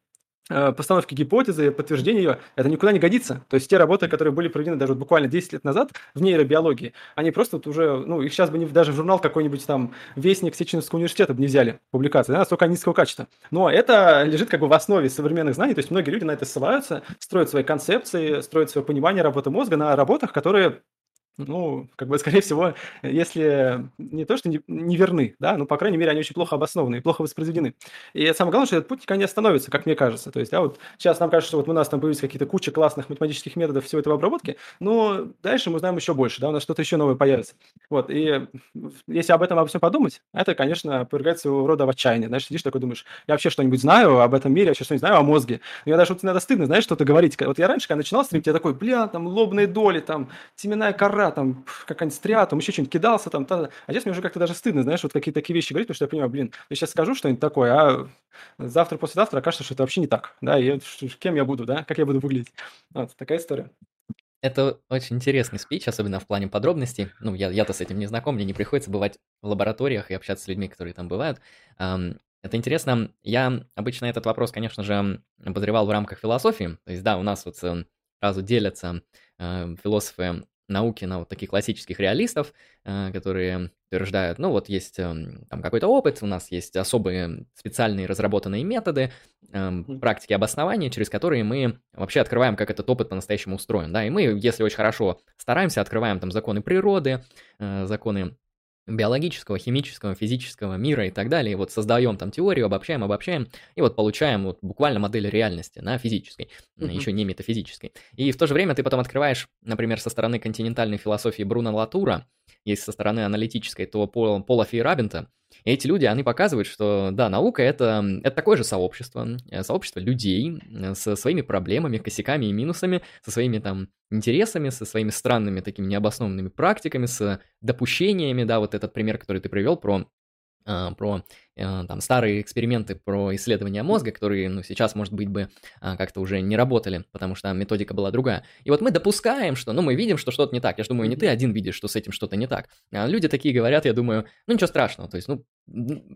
постановки гипотезы, подтверждения ее, это никуда не годится. То есть те работы, которые были проведены даже вот буквально 10 лет назад в нейробиологии, они просто вот уже, ну, их сейчас бы не, даже в журнал какой-нибудь там Вестник Сеченовского университета бы не взяли публикации, да, настолько низкого качества. Но это лежит как бы в основе современных знаний, то есть многие люди на это ссылаются, строят свои концепции, строят свое понимание работы мозга на работах, которые ну, как бы, [laughs] скорее всего, если не то, что не, не верны, да, но, по крайней мере, они очень плохо обоснованы и плохо воспроизведены. И самое главное, что этот путь никогда не остановится, как мне кажется. То есть, да, вот сейчас нам кажется, что вот у нас там появились какие-то куча классных математических методов всего этого обработки, но дальше мы знаем еще больше, да, у нас что-то еще новое появится. Вот, и если об этом обо всем подумать, это, конечно, повергает своего рода в отчаяние. Знаешь, сидишь такой думаешь, я вообще что-нибудь знаю об этом мире, я вообще что-нибудь знаю о мозге. Мне даже вот иногда стыдно, знаешь, что-то говорить. Вот я раньше, когда начинал стримить, я такой, бля, там лобные доли, там теменная кора, там какая-нибудь стриатум, еще что-нибудь кидался там. Та... А сейчас мне уже как-то даже стыдно, знаешь, вот какие-то такие вещи говорить, потому что я понимаю, блин, я сейчас скажу что-нибудь такое, а завтра, послезавтра окажется, что это вообще не так, да, и кем я буду, да, как я буду выглядеть. Вот, такая история. Это очень интересный спич, особенно в плане подробностей. Ну, я, я-то с этим не знаком, мне не приходится бывать в лабораториях и общаться с людьми, которые там бывают. Это интересно. Я обычно этот вопрос, конечно же, обозревал в рамках философии. То есть, да, у нас вот э, сразу делятся э, философы науки на вот таких классических реалистов, э, которые утверждают, ну вот есть эм, там какой-то опыт, у нас есть особые специальные разработанные методы эм, практики обоснования, через которые мы вообще открываем, как этот опыт по-настоящему устроен, да, и мы, если очень хорошо стараемся, открываем там законы природы, э, законы биологического, химического, физического мира и так далее. И вот создаем там теорию, обобщаем, обобщаем, и вот получаем вот буквально модель реальности на физической, mm-hmm. еще не метафизической. И в то же время ты потом открываешь, например, со стороны континентальной философии Бруно Латура, есть со стороны аналитической, то Пола, Пола Фейрабента, и эти люди, они показывают, что, да, наука это, это такое же сообщество, э, сообщество людей э, со своими проблемами, косяками и минусами, со своими там интересами, со своими странными такими необоснованными практиками, с допущениями, да, вот этот пример, который ты привел про а, про э, там старые эксперименты про исследование мозга, которые, ну, сейчас, может быть, бы а, как-то уже не работали, потому что методика была другая. И вот мы допускаем, что, ну, мы видим, что что-то не так. Я же думаю, не ты один видишь, что с этим что-то не так. А люди такие говорят, я думаю, ну, ничего страшного. То есть, ну,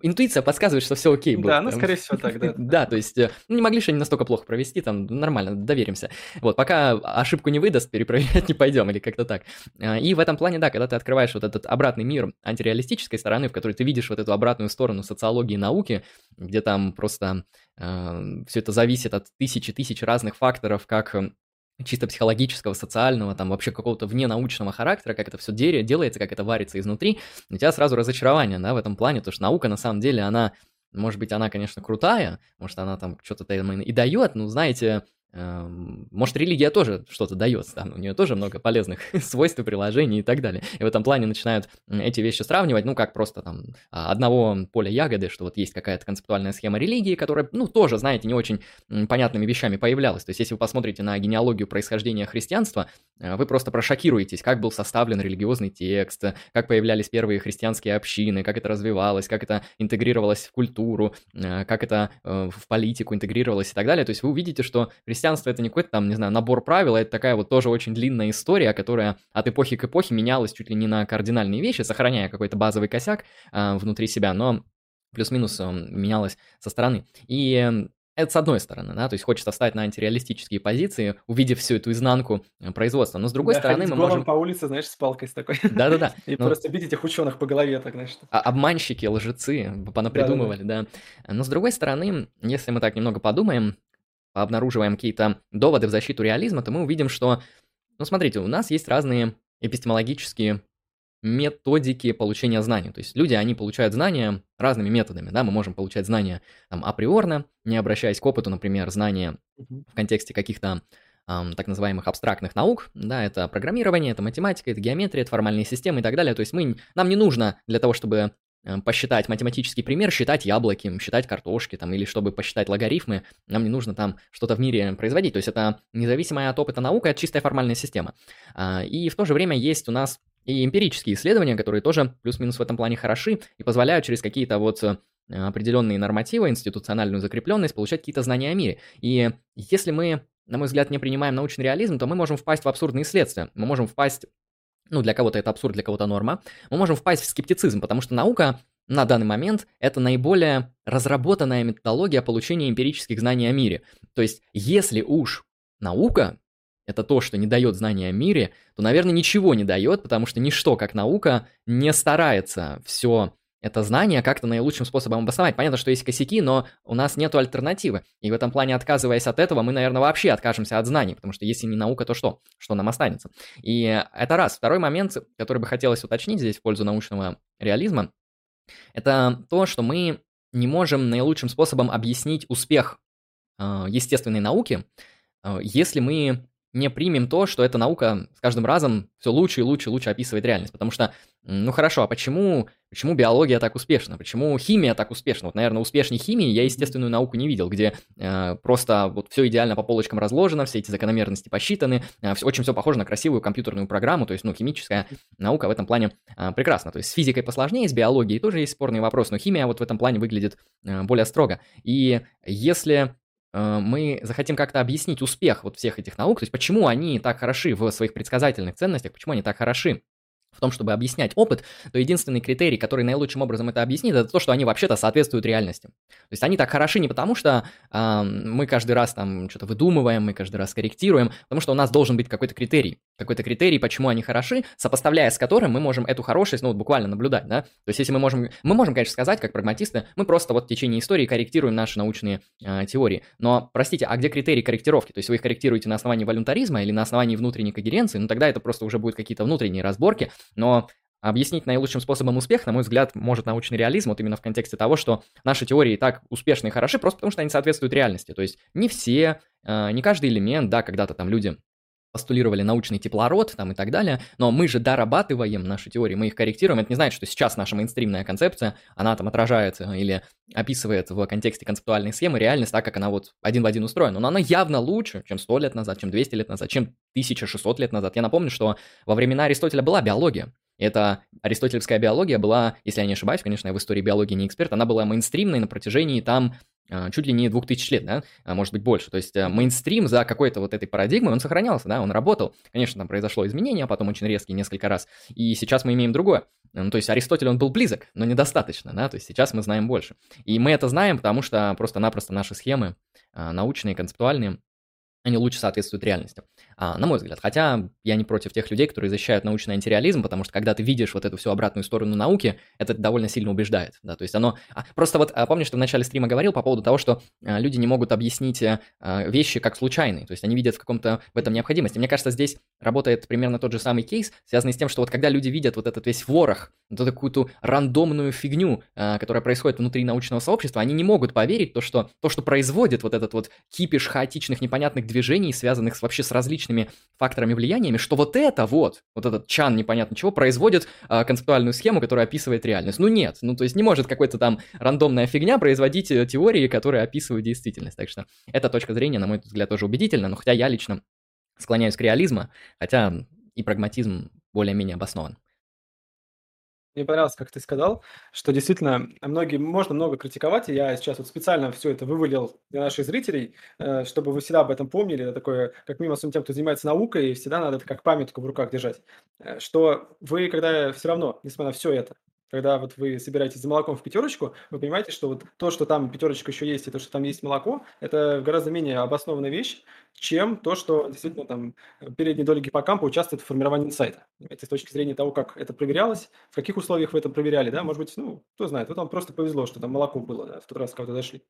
интуиция подсказывает, что все окей будет. Да, ну, скорее всего, так, да. [laughs] Да, то есть, э, ну, не могли же они настолько плохо провести, там, нормально, доверимся. Вот, пока ошибку не выдаст, перепроверять [laughs] не пойдем, или как-то так. А, и в этом плане, да, когда ты открываешь вот этот обратный мир антиреалистической стороны, в которой ты видишь вот эту обратную сторону социологии и науки, где там просто э, все это зависит от тысячи тысяч разных факторов, как чисто психологического, социального, там вообще какого-то вненаучного характера, как это все делается, как это варится изнутри, у тебя сразу разочарование, да, в этом плане, потому что наука на самом деле, она, может быть, она, конечно, крутая, может, она там что-то и дает, но, знаете, может, религия тоже что-то дает, там у нее тоже много полезных [laughs] свойств и приложений и так далее. И в этом плане начинают эти вещи сравнивать, ну, как просто там а, одного поля ягоды, что вот есть какая-то концептуальная схема религии, которая, ну, тоже, знаете, не очень понятными вещами появлялась. То есть, если вы посмотрите на генеалогию происхождения христианства, э, вы просто прошокируетесь, как был составлен религиозный текст, как появлялись первые христианские общины, как это развивалось, как это интегрировалось в культуру, э, как это э, в политику интегрировалось и так далее. То есть, вы увидите, что христианство христианство это не какой-то там, не знаю, набор правил, а это такая вот тоже очень длинная история, которая от эпохи к эпохе менялась чуть ли не на кардинальные вещи, сохраняя какой-то базовый косяк э, внутри себя, но плюс-минус э, менялась со стороны. И э, это с одной стороны, да, то есть хочется встать на антиреалистические позиции, увидев всю эту изнанку э, производства. Но с другой да, стороны, мы можем... по улице, знаешь, с палкой с такой. Да-да-да. [laughs] И ну... просто бить этих ученых по голове, так, знаешь. А обманщики, лжецы, понапридумывали, да, да. да. Но с другой стороны, если мы так немного подумаем, обнаруживаем какие-то доводы в защиту реализма, то мы увидим, что, ну смотрите, у нас есть разные эпистемологические методики получения знаний. То есть люди, они получают знания разными методами. Да? Мы можем получать знания там, априорно, не обращаясь к опыту, например, знания в контексте каких-то эм, так называемых абстрактных наук. Да, это программирование, это математика, это геометрия, это формальные системы и так далее. То есть мы, нам не нужно для того, чтобы посчитать математический пример, считать яблоки, считать картошки, там, или чтобы посчитать логарифмы, нам не нужно там что-то в мире производить. То есть это независимая от опыта наука, это чистая формальная система. А, и в то же время есть у нас и эмпирические исследования, которые тоже плюс-минус в этом плане хороши и позволяют через какие-то вот э, определенные нормативы, институциональную закрепленность, получать какие-то знания о мире. И если мы, на мой взгляд, не принимаем научный реализм, то мы можем впасть в абсурдные следствия. Мы можем впасть ну, для кого-то это абсурд, для кого-то норма, мы можем впасть в скептицизм, потому что наука на данный момент это наиболее разработанная методология получения эмпирических знаний о мире. То есть, если уж наука это то, что не дает знания о мире, то, наверное, ничего не дает, потому что ничто, как наука, не старается все это знание как-то наилучшим способом обосновать. Понятно, что есть косяки, но у нас нет альтернативы. И в этом плане, отказываясь от этого, мы, наверное, вообще откажемся от знаний, потому что если не наука, то что? Что нам останется? И это раз. Второй момент, который бы хотелось уточнить здесь в пользу научного реализма, это то, что мы не можем наилучшим способом объяснить успех э, естественной науки, э, если мы не примем то, что эта наука с каждым разом все лучше и лучше и лучше описывает реальность. Потому что, ну хорошо, а почему, почему биология так успешна? Почему химия так успешна? Вот, наверное, успешней химии я естественную науку не видел, где э, просто вот все идеально по полочкам разложено, все эти закономерности посчитаны, э, все, очень все похоже на красивую компьютерную программу, то есть, ну, химическая наука в этом плане э, прекрасна. То есть с физикой посложнее, с биологией тоже есть спорный вопрос, но химия вот в этом плане выглядит э, более строго. И если мы захотим как-то объяснить успех вот всех этих наук, то есть почему они так хороши в своих предсказательных ценностях, почему они так хороши в том, чтобы объяснять опыт, то единственный критерий, который наилучшим образом это объяснит, это то, что они вообще-то соответствуют реальности. То есть они так хороши не потому, что э, мы каждый раз там что-то выдумываем, мы каждый раз корректируем, потому что у нас должен быть какой-то критерий. Какой-то критерий, почему они хороши, сопоставляя с которым мы можем эту хорошесть, ну, вот буквально наблюдать, да. То есть если мы можем, мы можем, конечно, сказать, как прагматисты, мы просто вот в течение истории корректируем наши научные э, теории. Но, простите, а где критерии корректировки? То есть вы их корректируете на основании волюнтаризма или на основании внутренней когеренции? Ну, тогда это просто уже будут какие-то внутренние разборки, но объяснить наилучшим способом успех, на мой взгляд, может научный реализм, вот именно в контексте того, что наши теории так успешны и хороши, просто потому что они соответствуют реальности. То есть не все, э, не каждый элемент, да, когда-то там люди постулировали научный теплород там и так далее, но мы же дорабатываем наши теории, мы их корректируем. Это не значит, что сейчас наша мейнстримная концепция, она там отражается или описывает в контексте концептуальной схемы реальность так, как она вот один в один устроена. Но она явно лучше, чем 100 лет назад, чем 200 лет назад, чем 1600 лет назад. Я напомню, что во времена Аристотеля была биология. это аристотелевская биология была, если я не ошибаюсь, конечно, я в истории биологии не эксперт, она была мейнстримной на протяжении там чуть ли не 2000 лет, да, а может быть больше. То есть э, мейнстрим за какой-то вот этой парадигмой, он сохранялся, да, он работал. Конечно, там произошло изменение, а потом очень резкие несколько раз. И сейчас мы имеем другое. Ну, то есть Аристотель, он был близок, но недостаточно, да, то есть сейчас мы знаем больше. И мы это знаем, потому что просто-напросто наши схемы а, научные, концептуальные, они лучше соответствуют реальности, а, на мой взгляд. Хотя я не против тех людей, которые защищают научный антиреализм, потому что когда ты видишь вот эту всю обратную сторону науки, это довольно сильно убеждает, да, то есть оно... А, просто вот а, помнишь, что в начале стрима говорил по поводу того, что а, люди не могут объяснить а, вещи как случайные, то есть они видят в каком-то в этом необходимости. Мне кажется, здесь работает примерно тот же самый кейс, связанный с тем, что вот когда люди видят вот этот весь ворох, вот эту какую-то рандомную фигню, а, которая происходит внутри научного сообщества, они не могут поверить то, что то, что производит вот этот вот кипиш хаотичных непонятных движений, связанных вообще с различными факторами влияниями, что вот это вот, вот этот чан непонятно чего, производит э, концептуальную схему, которая описывает реальность. Ну нет, ну то есть не может какой-то там рандомная фигня производить э, теории, которые описывают действительность. Так что эта точка зрения, на мой взгляд, тоже убедительна, но хотя я лично склоняюсь к реализму, хотя и прагматизм более-менее обоснован. Мне понравилось, как ты сказал, что действительно многие, можно много критиковать, и я сейчас вот специально все это вывалил для наших зрителей, э, чтобы вы всегда об этом помнили, это такое, как мимо особенно тем, кто занимается наукой, и всегда надо это как памятку в руках держать, э, что вы, когда все равно, несмотря на все это, когда вот вы собираетесь за молоком в пятерочку, вы понимаете, что вот то, что там пятерочка еще есть, и то, что там есть молоко, это гораздо менее обоснованная вещь, чем то, что действительно там передние доли гиппокампа участвуют в формировании инсайта. Понимаете, с точки зрения того, как это проверялось, в каких условиях вы это проверяли, да, может быть, ну, кто знает, вот вам просто повезло, что там молоко было, да, в тот раз, когда зашли.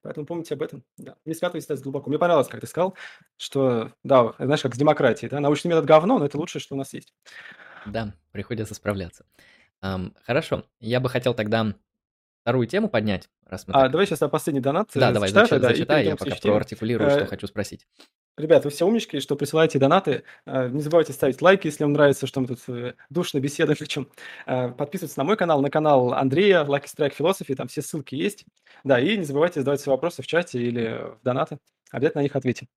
Поэтому помните об этом, да. Не святывайтесь глубоко. Мне понравилось, как ты сказал, что, да, знаешь, как с демократией, да, научный метод говно, но это лучшее, что у нас есть. Да, приходится справляться. Ам, хорошо, я бы хотел тогда вторую тему поднять, раз мы А, так... давай сейчас я последний донат Да, э, давай, зачитай, зачитай, да, зачитай я пока проартикулирую, что э, хочу спросить. Ребят, вы все умнички, что присылаете донаты. Э, не забывайте ставить лайки, если вам нравится, что мы тут душно беседуем. [laughs] Причем подписываться на мой канал, на канал Андрея, Lucky Strike Philosophy, там все ссылки есть. Да, и не забывайте задавать свои вопросы в чате или в донаты. Обязательно на них ответим.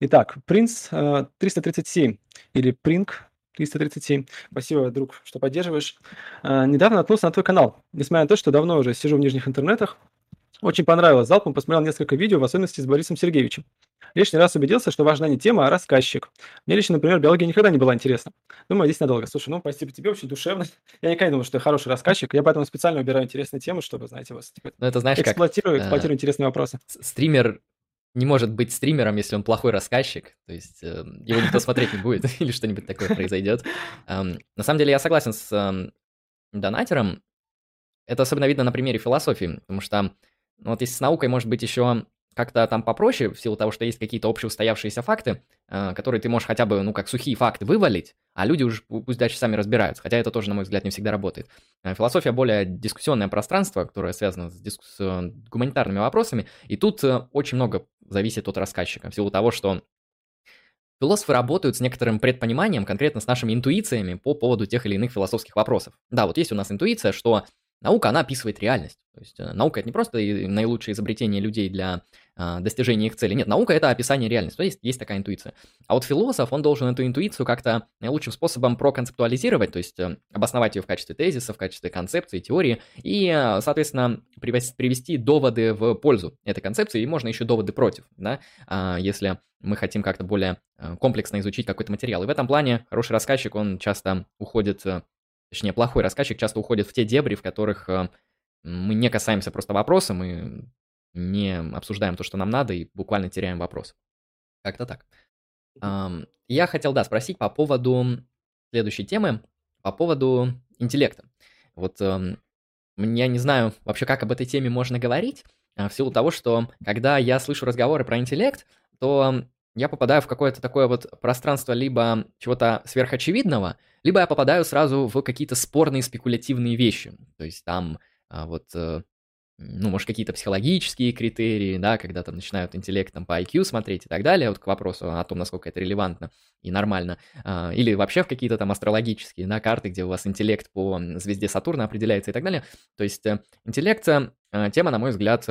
Итак, Принц 337 или Принк 337. Спасибо, друг, что поддерживаешь. А, недавно наткнулся на твой канал. Несмотря на то, что давно уже сижу в нижних интернетах, очень понравилось. Залпом посмотрел несколько видео, в особенности с Борисом Сергеевичем. Лишний раз убедился, что важна не тема, а рассказчик. Мне лично, например, биология никогда не была интересна. Думаю, здесь надолго. Слушай, ну, спасибо тебе, очень душевно. [laughs] Я никогда не думал, что ты хороший рассказчик. Я поэтому специально убираю интересные темы, чтобы, знаете, вас... Типа, ну, это знаешь, эксплуатирую, как... эксплуатирую э, интересные вопросы. Стример не может быть стримером, если он плохой рассказчик, то есть э, его никто смотреть не будет, [laughs] или что-нибудь такое произойдет. Эм, на самом деле я согласен с эм, донатером. Это особенно видно на примере философии, потому что ну, вот если с наукой может быть еще как-то там попроще, в силу того, что есть какие-то общеустоявшиеся факты, э, которые ты можешь хотя бы, ну, как сухие факты вывалить, а люди уже пусть дальше сами разбираются, хотя это тоже, на мой взгляд, не всегда работает. Э, философия более дискуссионное пространство, которое связано с, диску... с э, гуманитарными вопросами, и тут очень много зависит от рассказчика, в силу того, что Философы работают с некоторым предпониманием, конкретно с нашими интуициями по поводу тех или иных философских вопросов. Да, вот есть у нас интуиция, что наука, она описывает реальность. То есть наука это не просто наилучшее изобретение людей для достижения их цели. Нет, наука — это описание реальности, то есть есть такая интуиция. А вот философ, он должен эту интуицию как-то наилучшим способом проконцептуализировать, то есть э, обосновать ее в качестве тезиса, в качестве концепции, теории, и, э, соответственно, привести доводы в пользу этой концепции, и можно еще доводы против, да, а, если мы хотим как-то более э, комплексно изучить какой-то материал. И в этом плане хороший рассказчик, он часто уходит, точнее, плохой рассказчик часто уходит в те дебри, в которых мы не касаемся просто вопроса, мы не обсуждаем то, что нам надо, и буквально теряем вопрос. Как-то так. Я хотел, да, спросить по поводу следующей темы, по поводу интеллекта. Вот я не знаю вообще, как об этой теме можно говорить, а, в силу того, что когда я слышу разговоры про интеллект, то я попадаю в какое-то такое вот пространство либо чего-то сверхочевидного, либо я попадаю сразу в какие-то спорные спекулятивные вещи. То есть там а, вот э, ну, может, какие-то психологические критерии, да, когда там начинают интеллектом по IQ смотреть и так далее, вот к вопросу о том, насколько это релевантно и нормально, а, или вообще в какие-то там астрологические, да, карты, где у вас интеллект по звезде Сатурна определяется и так далее. То есть э, интеллект, э, тема, на мой взгляд,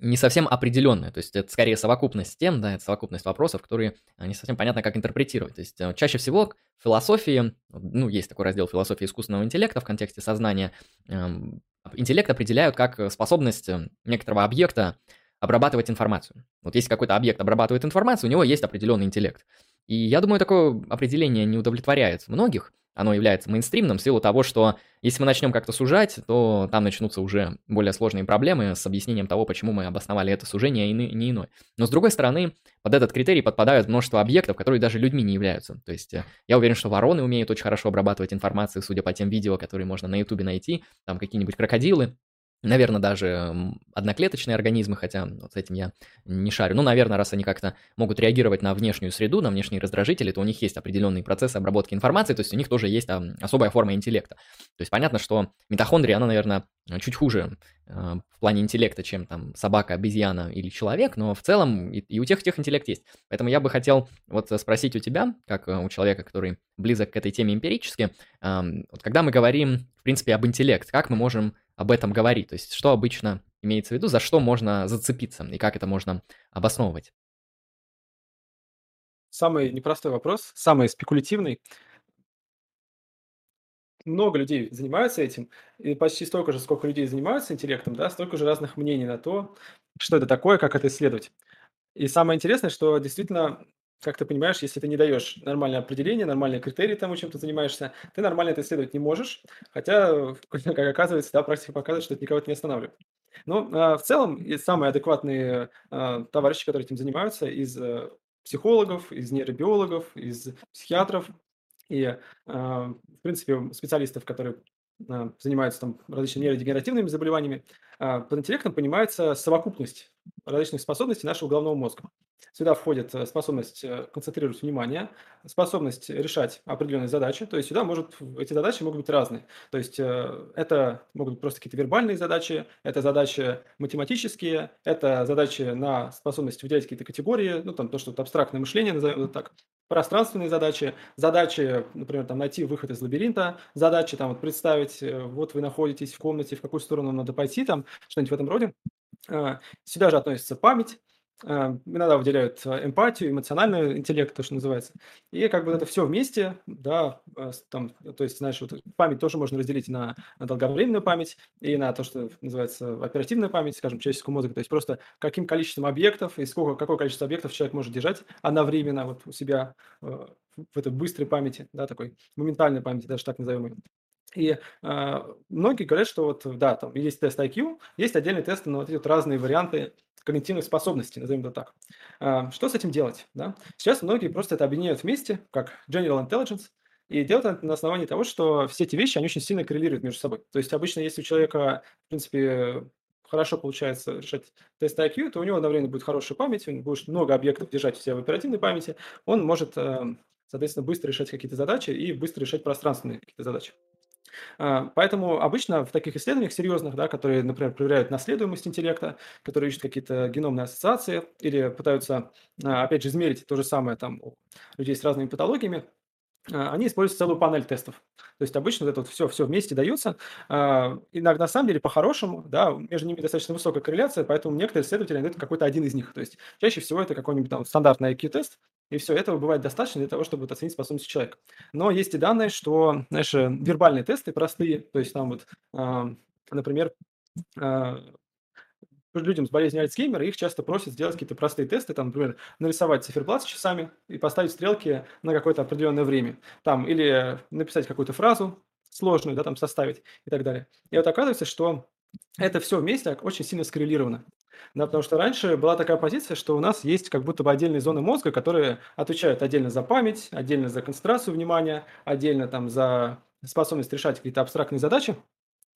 не совсем определенная. То есть это скорее совокупность тем, да, это совокупность вопросов, которые а, не совсем понятно, как интерпретировать. То есть э, чаще всего в философии, ну, есть такой раздел философии искусственного интеллекта в контексте сознания, эм, интеллект определяют как способность э, некоторого объекта обрабатывать информацию. Вот если какой-то объект обрабатывает информацию, у него есть определенный интеллект. И я думаю, такое определение не удовлетворяет многих, оно является мейнстримным в силу того, что если мы начнем как-то сужать, то там начнутся уже более сложные проблемы с объяснением того, почему мы обосновали это сужение, а не иное. Но с другой стороны, под этот критерий подпадают множество объектов, которые даже людьми не являются. То есть э, я уверен, что вороны умеют очень хорошо обрабатывать информацию, судя по тем видео, которые можно на ютубе найти, там какие-нибудь крокодилы, Наверное, даже одноклеточные организмы, хотя вот с этим я не шарю. Ну, наверное, раз они как-то могут реагировать на внешнюю среду, на внешние раздражители, то у них есть определенные процессы обработки информации, то есть у них тоже есть там, особая форма интеллекта. То есть понятно, что митохондрия, она, наверное, чуть хуже э, в плане интеллекта, чем там собака, обезьяна или человек, но в целом и, и у тех, и тех интеллект есть. Поэтому я бы хотел вот спросить у тебя, как э, у человека, который близок к этой теме эмпирически, э, вот когда мы говорим, в принципе, об интеллекте, как мы можем об этом говорить? То есть что обычно имеется в виду, за что можно зацепиться и как это можно обосновывать? Самый непростой вопрос, самый спекулятивный. Много людей занимаются этим, и почти столько же, сколько людей занимаются интеллектом, да, столько же разных мнений на то, что это такое, как это исследовать. И самое интересное, что действительно как ты понимаешь, если ты не даешь нормальное определение, нормальные критерии тому, чем ты занимаешься, ты нормально это исследовать не можешь, хотя, [laughs] как оказывается, да, практика показывает, что это никого не останавливает. Но а, в целом самые адекватные а, товарищи, которые этим занимаются, из а, психологов, из нейробиологов, из психиатров и, а, в принципе, специалистов, которые занимаются там различными нейродегенеративными заболеваниями, под интеллектом понимается совокупность различных способностей нашего головного мозга. Сюда входит э, способность э, концентрировать внимание, способность решать определенные задачи. То есть сюда может, эти задачи могут быть разные. То есть э, это могут быть просто какие-то вербальные задачи, это задачи математические, это задачи на способность выделять какие-то категории, ну там то, что абстрактное мышление, назовем это так, пространственные задачи, задачи, например, там найти выход из лабиринта, задачи там вот представить, вот вы находитесь в комнате, в какую сторону надо пойти, там что-нибудь в этом роде. Сюда же относится память, а, иногда выделяют а, эмпатию, эмоциональный интеллект, то, что называется. И как бы это все вместе, да, а, там, то есть, знаешь, вот память тоже можно разделить на, на долговременную память и на то, что называется оперативная память, скажем, человеческого мозга. То есть просто каким количеством объектов и сколько, какое количество объектов человек может держать одновременно вот у себя в этой быстрой памяти, да, такой моментальной памяти, даже так назовем И э, многие говорят, что вот, да, там есть тест IQ, есть отдельные тесты на вот эти вот разные варианты когнитивных способностей, назовем это так. А, что с этим делать? Да? Сейчас многие просто это объединяют вместе, как General Intelligence, и делают это на основании того, что все эти вещи, они очень сильно коррелируют между собой. То есть обычно, если у человека, в принципе, хорошо получается решать тест IQ, то у него одновременно будет хорошая память, он будет много объектов держать у себя в оперативной памяти, он может, э, соответственно, быстро решать какие-то задачи и быстро решать пространственные какие-то задачи. А, поэтому обычно в таких исследованиях серьезных, да, которые, например, проверяют наследуемость интеллекта, которые ищут какие-то геномные ассоциации или пытаются, а, опять же, измерить то же самое там у людей с разными патологиями, они используют целую панель тестов. То есть обычно вот это вот все, все вместе дается. Иногда, на самом деле, по-хорошему, да, между ними достаточно высокая корреляция, поэтому некоторые исследователи найдут какой-то один из них. То есть чаще всего это какой-нибудь там стандартный IQ-тест, и все, этого бывает достаточно для того, чтобы оценить способность человека. Но есть и данные, что, знаешь, вербальные тесты простые, то есть там вот, э, например, людям с болезнью Альцгеймера их часто просят сделать какие-то простые тесты, там, например, нарисовать циферблат с часами и поставить стрелки на какое-то определенное время. Там, или написать какую-то фразу сложную, да, там, составить и так далее. И вот оказывается, что это все вместе очень сильно скоррелировано. Да, потому что раньше была такая позиция, что у нас есть как будто бы отдельные зоны мозга, которые отвечают отдельно за память, отдельно за концентрацию внимания, отдельно там за способность решать какие-то абстрактные задачи.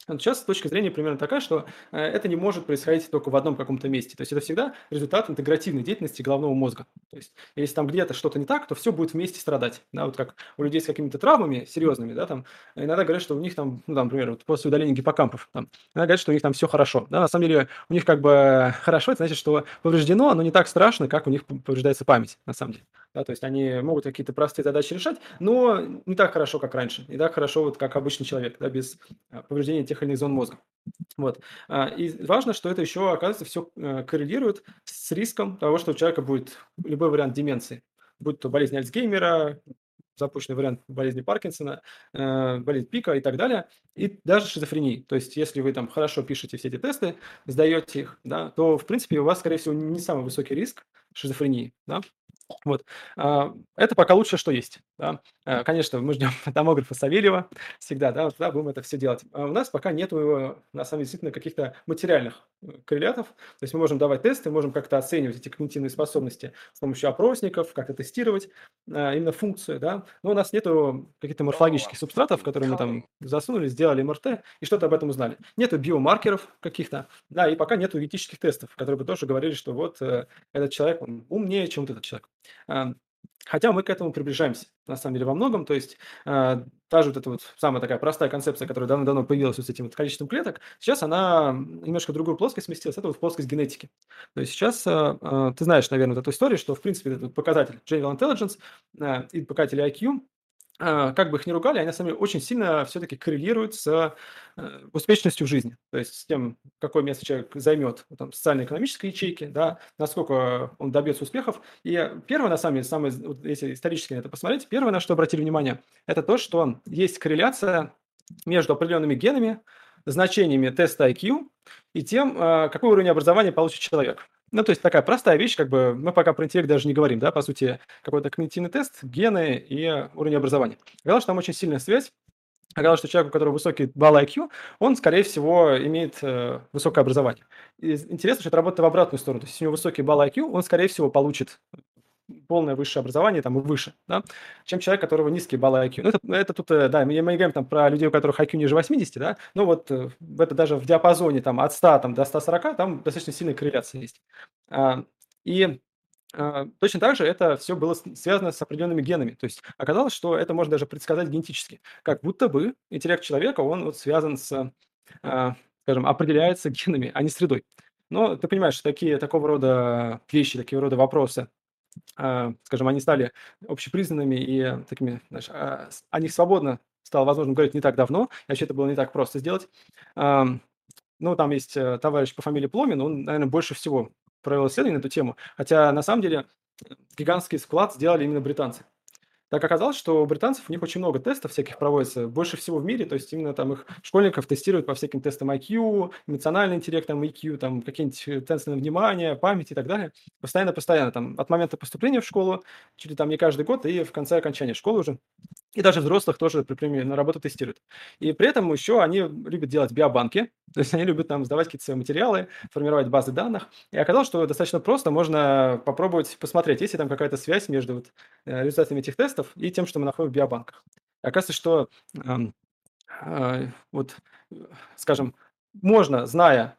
Сейчас точка зрения примерно такая, что э, это не может происходить только в одном каком-то месте. То есть это всегда результат интегративной деятельности головного мозга. То есть если там где-то что-то не так, то все будет вместе страдать. Да, вот как у людей с какими-то травмами серьезными, да, там иногда говорят, что у них там, ну, там, например, вот после удаления гиппокампов, там, иногда говорят, что у них там все хорошо. Да, на самом деле у них как бы хорошо, это значит, что повреждено, но не так страшно, как у них повреждается память, на самом деле. Да, то есть они могут какие-то простые задачи решать, но не так хорошо, как раньше, не так хорошо, вот как обычный человек, да, без а, повреждения тех или иных зон мозга. Вот. А, и важно, что это еще, оказывается, все э, коррелирует с риском того, что у человека будет любой вариант деменции, будь то болезнь Альцгеймера, запущенный вариант болезни Паркинсона, э, болезнь пика и так далее, и даже шизофрении. То есть, если вы там хорошо пишете все эти тесты, сдаете их, да, то, в принципе, у вас, скорее всего, не самый высокий риск шизофрении, да, вот. А, это пока лучшее, что есть. Да. Э, конечно, мы ждем [laughs] томографа Савельева всегда, да, вот, да, будем это все делать. А у нас пока нет, на самом деле, действительно каких-то материальных э, коррелятов. То есть мы можем давать тесты, можем как-то оценивать эти когнитивные способности с помощью опросников, как-то тестировать а, именно функцию, да. Но у нас нету каких-то морфологических субстратов, которые мы там засунули, сделали МРТ и что-то об этом узнали. Нету биомаркеров каких-то, да, и пока нету этических тестов, которые бы тоже говорили, что вот э, этот человек, он умнее, чем вот этот человек. Хотя мы к этому приближаемся, на самом деле, во многом. То есть э, же вот эта вот самая такая простая концепция, которая давно-давно появилась вот с этим вот количеством клеток, сейчас она немножко в другую плоскость сместилась. Это вот в плоскость генетики. То есть сейчас э, э, ты знаешь, наверное, вот эту историю, что, в принципе, этот показатель General Intelligence э, и показатель IQ как бы их ни ругали, они деле очень сильно все-таки коррелируют с э, успешностью жизни. То есть с тем, какое место человек займет в социально-экономической ячейке, да, насколько он добьется успехов. И первое, на самом деле, самое, если исторически на это посмотреть, первое, на что обратили внимание, это то, что есть корреляция между определенными генами, значениями теста IQ и тем, а, какой уровень образования получит человек. Ну, то есть такая простая вещь, как бы мы пока про интеллект даже не говорим, да, по сути, какой-то когнитивный тест, гены и уровень образования. Оказалось, что там очень сильная связь. Оказалось, что человек, у которого высокий балл IQ, он, скорее всего, имеет э, высокое образование. И интересно, что это работает в обратную сторону. То есть, если у него высокий балл IQ, он, скорее всего, получит полное высшее образование там и выше, да, чем человек, у которого низкие баллы IQ. Ну, это, это тут, э, да, мы, мы говорим там про людей, у которых IQ ниже 80, да, но вот э, это даже в диапазоне там от 100 там, до 140 там достаточно сильная корреляция есть. А, и а, точно так же это все было связано с определенными генами. То есть оказалось, что это можно даже предсказать генетически. Как будто бы интеллект человека, он вот связан с, а, скажем, определяется [laughs] генами, а не средой. Но ты понимаешь, что такие, такого рода вещи, такие рода вопросы, скажем, они стали общепризнанными и такими, знаешь, а, о них свободно стало возможно говорить не так давно, и вообще это было не так просто сделать. Ну, там есть э, товарищ по фамилии Пломин, он, наверное, больше всего провел исследование на эту тему, хотя на самом деле гигантский вклад сделали именно британцы. Так оказалось, что у британцев у них очень много тестов всяких проводится, больше всего в мире, то есть именно там их школьников тестируют по всяким тестам IQ, эмоциональный интеллект, там IQ, там какие-нибудь э, тесты на внимание, память и так далее. Постоянно-постоянно, там от момента поступления в школу, чуть ли там не каждый год, и в конце окончания школы уже. И даже взрослых тоже при премии на работу тестируют. И при этом еще они любят делать биобанки, [laughs] то есть они любят там сдавать какие-то свои материалы, формировать базы данных. И оказалось, что достаточно просто можно попробовать посмотреть, есть ли там какая-то связь между вот э, результатами этих тестов и тем, что мы находим в биобанках. И оказывается, что э, вот, скажем, можно, зная,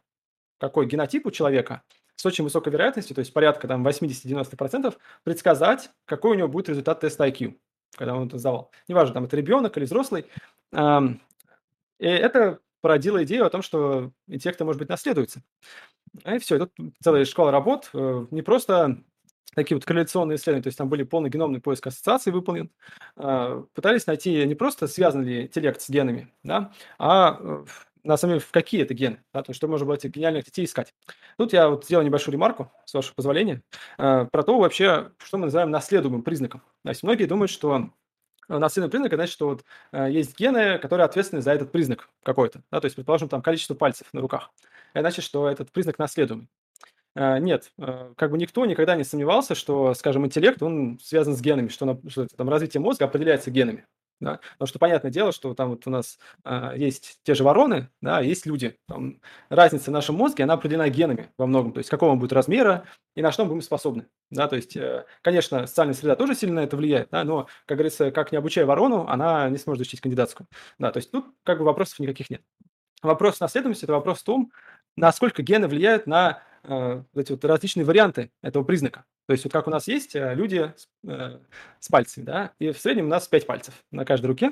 какой генотип у человека, с очень высокой вероятностью, то есть порядка там 80-90%, предсказать, какой у него будет результат теста IQ когда он это сдавал. Неважно, там это ребенок или взрослый. И это породило идею о том, что интеллекты, может быть, наследуются. И все, тут целая школа работ, э, не просто такие вот корреляционные исследования, то есть там были полный геномный поиск ассоциаций выполнен, а, пытались найти не просто связан ли интеллект с генами, да, а э, на самом деле в какие это гены, да, то есть что можно было этих гениальных детей искать. Тут я вот сделал небольшую ремарку, с вашего позволения, э, про то вообще, что мы называем наследуемым признаком. То есть многие думают, что наследуемый признак, значит, что вот э, есть гены, которые ответственны за этот признак какой-то. Да, то есть, предположим, там количество пальцев на руках. Это значит, что этот признак наследуемый. Э, нет, э, как бы никто никогда не сомневался, что, скажем, интеллект, он связан с генами, что, что там развитие мозга определяется генами. Да? Потому что понятное дело, что там вот у нас а, есть те же вороны, да, есть люди. Там разница в нашем мозге, она определена генами во многом, то есть какого он будет размера и на что мы будем способны. Да? То есть, э, конечно, социальная среда тоже сильно на это влияет, да? но, как говорится, как не обучая ворону, она не сможет защитить кандидатскую. Да? То есть тут как бы вопросов никаких нет. Вопрос наследуемости – это вопрос в том, насколько гены влияют на эти вот различные варианты этого признака. То есть вот как у нас есть э, люди с, э, с пальцами, да, и в среднем у нас 5 пальцев на каждой руке.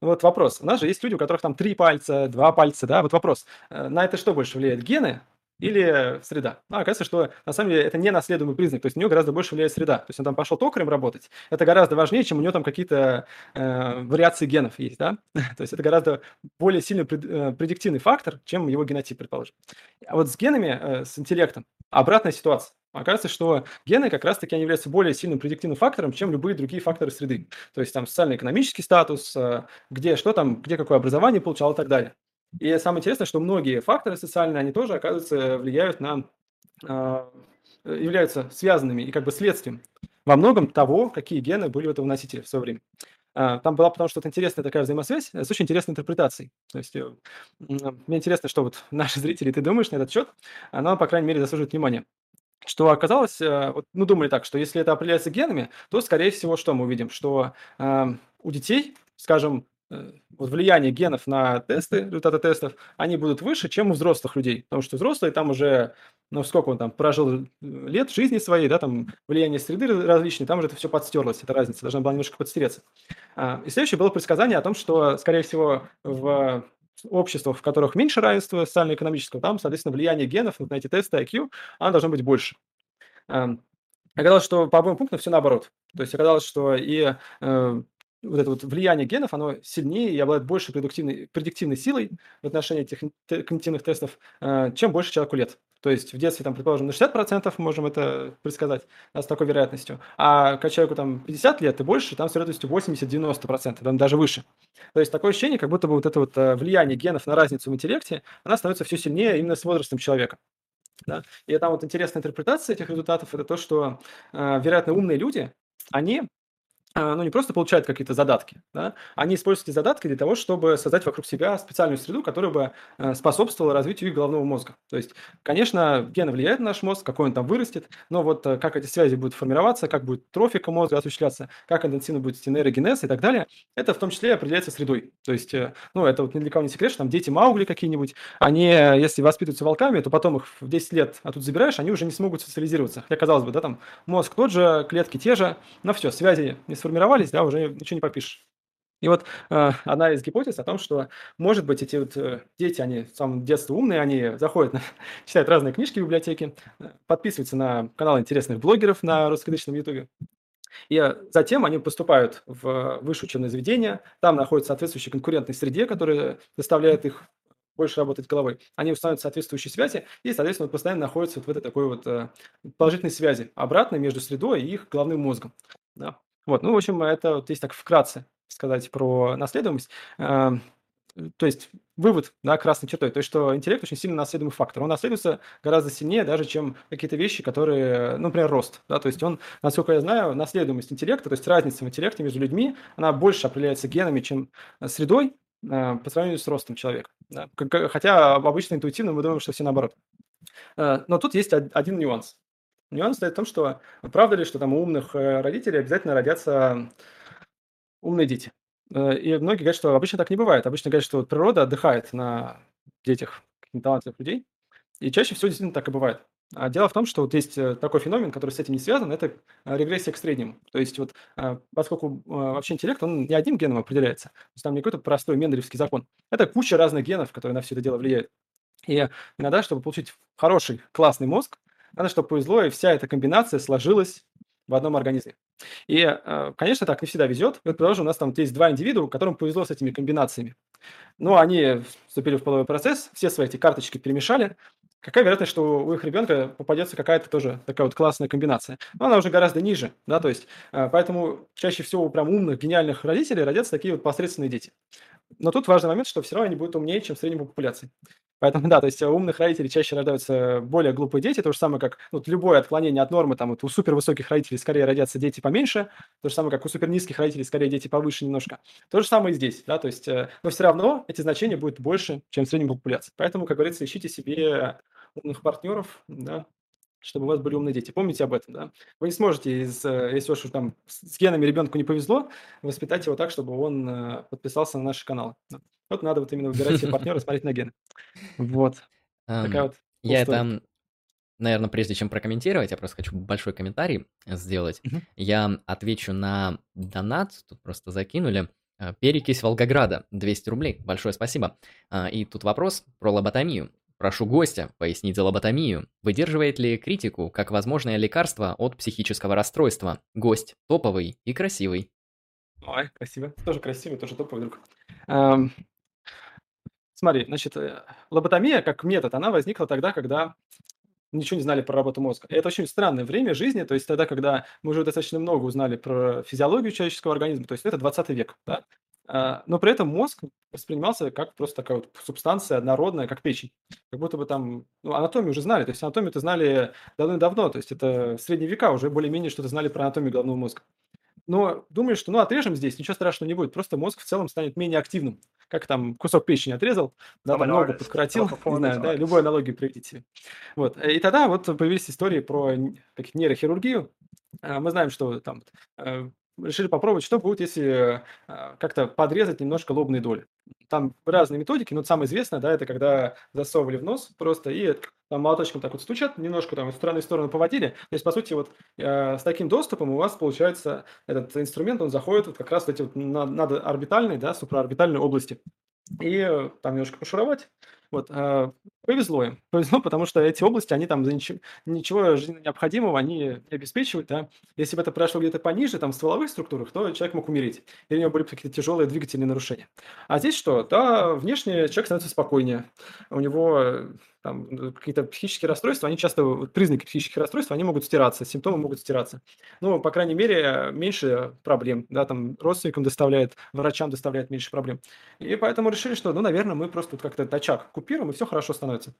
Вот вопрос. У нас же есть люди, у которых там 3 пальца, 2 пальца, да, вот вопрос. Э, на это что больше влияет, гены или среда. А оказывается, что на самом деле это не наследуемый признак, то есть у него гораздо больше влияет среда. То есть он там пошел токарем работать, это гораздо важнее, чем у него там какие-то э, вариации генов есть, да? [laughs] то есть это гораздо более сильный пред, э, предиктивный фактор, чем его генотип, предположим. А вот с генами, э, с интеллектом обратная ситуация. Оказывается, что гены как раз-таки они являются более сильным предиктивным фактором, чем любые другие факторы среды. То есть там социально-экономический статус, э, где что там, где какое образование получал и так далее. И самое интересное, что многие факторы социальные, они тоже, оказывается, влияют на, а, являются связанными и как бы следствием во многом того, какие гены были у этого носителя в свое время. А, там была потому что интересная такая взаимосвязь с очень интересной интерпретацией. То есть э, мне интересно, что вот [laughs] наши зрители, ты думаешь на этот счет, оно, по крайней мере, заслуживает внимания. Что оказалось, э, вот, ну, думали так, что если это определяется генами, то, скорее всего, что мы увидим? Что э, у детей, скажем, Э, вот влияние генов на тесты, результаты тестов, они будут выше, чем у взрослых людей. Потому что взрослые там уже, ну, сколько он там прожил э, лет жизни своей, да, там влияние среды различные, там уже это все подстерлось, эта разница должна была немножко подстереться. А, и следующее было предсказание о том, что, скорее всего, в обществах, в которых меньше равенства социально-экономического, там, соответственно, влияние генов на эти тесты IQ, оно должно быть больше. Оказалось, что по обоим пунктам все наоборот. То есть оказалось, что и э, вот это вот влияние генов, оно сильнее и обладает большей предиктивной, предиктивной силой в отношении этих когнитивных тестов, э, чем больше человеку лет. То есть в детстве, там, предположим, на 60% можем это предсказать да, с такой вероятностью, а к человеку там 50 лет и больше, там с вероятностью 80-90%, там даже выше. То есть такое ощущение, как будто бы вот это вот э, влияние генов на разницу в интеллекте, она становится все сильнее именно с возрастом человека. Да? И там вот интересная интерпретация этих результатов – это то, что, э, вероятно, умные люди, они а, ну, не просто получают какие-то задатки, да, они используют эти задатки для того, чтобы создать вокруг себя специальную среду, которая бы э, способствовала развитию их головного мозга. То есть, конечно, гены влияют на наш мозг, какой он там вырастет, но вот э, как эти связи будут формироваться, как будет трофика мозга осуществляться, как интенсивно будет нейрогенез и так далее, это в том числе определяется средой. То есть, э, ну, это вот ни для кого не секрет, что там дети Маугли какие-нибудь, они, если воспитываются волками, то потом их в 10 лет а тут забираешь, они уже не смогут социализироваться. Хотя, казалось бы, да, там мозг тот же, клетки те же, но все, связи не сформировались, да, уже ничего не попишешь. И вот э, одна из гипотез о том, что, может быть, эти вот э, дети, они с самого детства умные, они заходят, на, [laughs] читают разные книжки в библиотеке, подписываются на каналы интересных блогеров на русскоязычном ютубе. И затем они поступают в высшее учебное заведение, там находятся соответствующей конкурентной среде, которая заставляет их больше работать головой, они устанавливают соответствующие связи и, соответственно, постоянно находятся вот в этой такой вот э, положительной связи обратной между средой и их головным мозгом. Да. Вот, ну, в общем, это вот есть так вкратце сказать про наследуемость. Э, то есть вывод, да, красной чертой, то есть что интеллект очень сильно наследуемый фактор. Он наследуется гораздо сильнее даже, чем какие-то вещи, которые, ну, например, рост. Да, то есть он, насколько я знаю, наследуемость интеллекта, то есть разница в интеллекте между людьми, она больше определяется генами, чем средой э, по сравнению с ростом человека. Да. Хотя обычно интуитивно мы думаем, что все наоборот. Э, но тут есть один нюанс. Нюанс стоит в том, что правда ли, что там у умных э, родителей обязательно родятся умные дети. Э, и многие говорят, что обычно так не бывает. Обычно говорят, что вот природа отдыхает на детях талантливых людей. И чаще всего действительно так и бывает. А дело в том, что вот есть э, такой феномен, который с этим не связан, это регрессия к среднему. То есть вот поскольку вообще интеллект, он не одним геном определяется, то есть там не какой-то простой менделевский закон. Это куча разных генов, которые на все это дело влияют. И иногда, чтобы получить хороший, классный мозг, надо, чтобы повезло, и вся эта комбинация сложилась в одном организме. И, э, конечно, так не всегда везет. Вот, предположим, у нас там есть два индивида, которым повезло с этими комбинациями. Но они вступили в половой процесс, все свои эти карточки перемешали. Какая вероятность, что у их ребенка попадется какая-то тоже такая вот классная комбинация? Но она уже гораздо ниже, да, то есть, э, поэтому чаще всего у прям умных, гениальных родителей родятся такие вот посредственные дети. Но тут важный момент, что все равно они будут умнее, чем в среднем по популяции. Поэтому [laughs] да, то есть у умных родителей чаще рождаются более глупые дети, то же самое, как ну, вот любое отклонение от нормы, там вот у супервысоких родителей скорее родятся дети поменьше, то же самое, как у супернизких родителей скорее дети повыше немножко. То же самое и здесь, да, то есть, э, но все равно эти значения будут больше, чем в среднем популяции. Поэтому, как говорится, ищите себе умных партнеров, да, чтобы у вас были умные дети. Помните об этом, да? Вы не сможете, из, э, если уж там с генами ребенку не повезло, воспитать его так, чтобы он э, подписался на наши каналы. Вот надо вот именно выбирать себе партнера, смотреть на гены. Вот. Такая вот Я это, наверное, прежде чем прокомментировать, я просто хочу большой комментарий сделать. Я отвечу на донат, тут просто закинули. Э, Перекись Волгограда, 200 рублей. Большое спасибо. И тут вопрос про лоботомию. Прошу гостя пояснить лоботомию. Выдерживает ли критику как возможное лекарство от психического расстройства? Гость топовый и красивый. Ой, красиво. Тоже красивый, тоже топовый друг. Эм, смотри, значит, э, лоботомия как метод, она возникла тогда, когда ничего не знали про работу мозга. И это очень странное время жизни, то есть тогда, когда мы уже достаточно много узнали про физиологию человеческого организма, то есть это 20 век, да? Но при этом мозг воспринимался как просто такая вот субстанция однородная, как печень. Как будто бы там, ну, анатомию уже знали, то есть анатомию-то знали давно-давно, то есть это в средние века уже более-менее что-то знали про анатомию головного мозга. Но думаешь, что ну отрежем здесь, ничего страшного не будет, просто мозг в целом станет менее активным. Как там кусок печени отрезал, да, там ногу подкоротил, не знаю, да, любую аналогию приведите. Вот. И тогда вот появились истории про нейрохирургию. А, мы знаем, что там э, решили попробовать, что будет, если э, как-то подрезать немножко лобные доли. Там разные методики, но самое известное, да, это когда засовывали в нос просто и там молоточком так вот стучат, немножко там из стороны в сторону поводили. То есть, по сути, вот э, с таким доступом у вас получается этот инструмент, он заходит вот как раз в эти вот надорбитальные, да, суpraорбитальные области. И э, там немножко пошуровать, вот, э, повезло им. [laughs] Повезло, потому что эти области, они там ничего, ничего жизненно необходимого они не обеспечивают, да. Если бы это прошло где-то пониже, там, в стволовых структурах, то человек мог умереть. Или у него были какие-то тяжелые двигательные нарушения. А здесь что? Да, внешне человек становится спокойнее. У него там, ну, какие-то психические расстройства, они часто, признаки психических расстройств, они могут стираться, симптомы могут стираться. Ну, по крайней мере, меньше проблем, да, там, родственникам доставляет, врачам доставляет меньше проблем. И поэтому решили, что, ну, наверное, мы просто как-то этот очаг купируем, и все хорошо становится.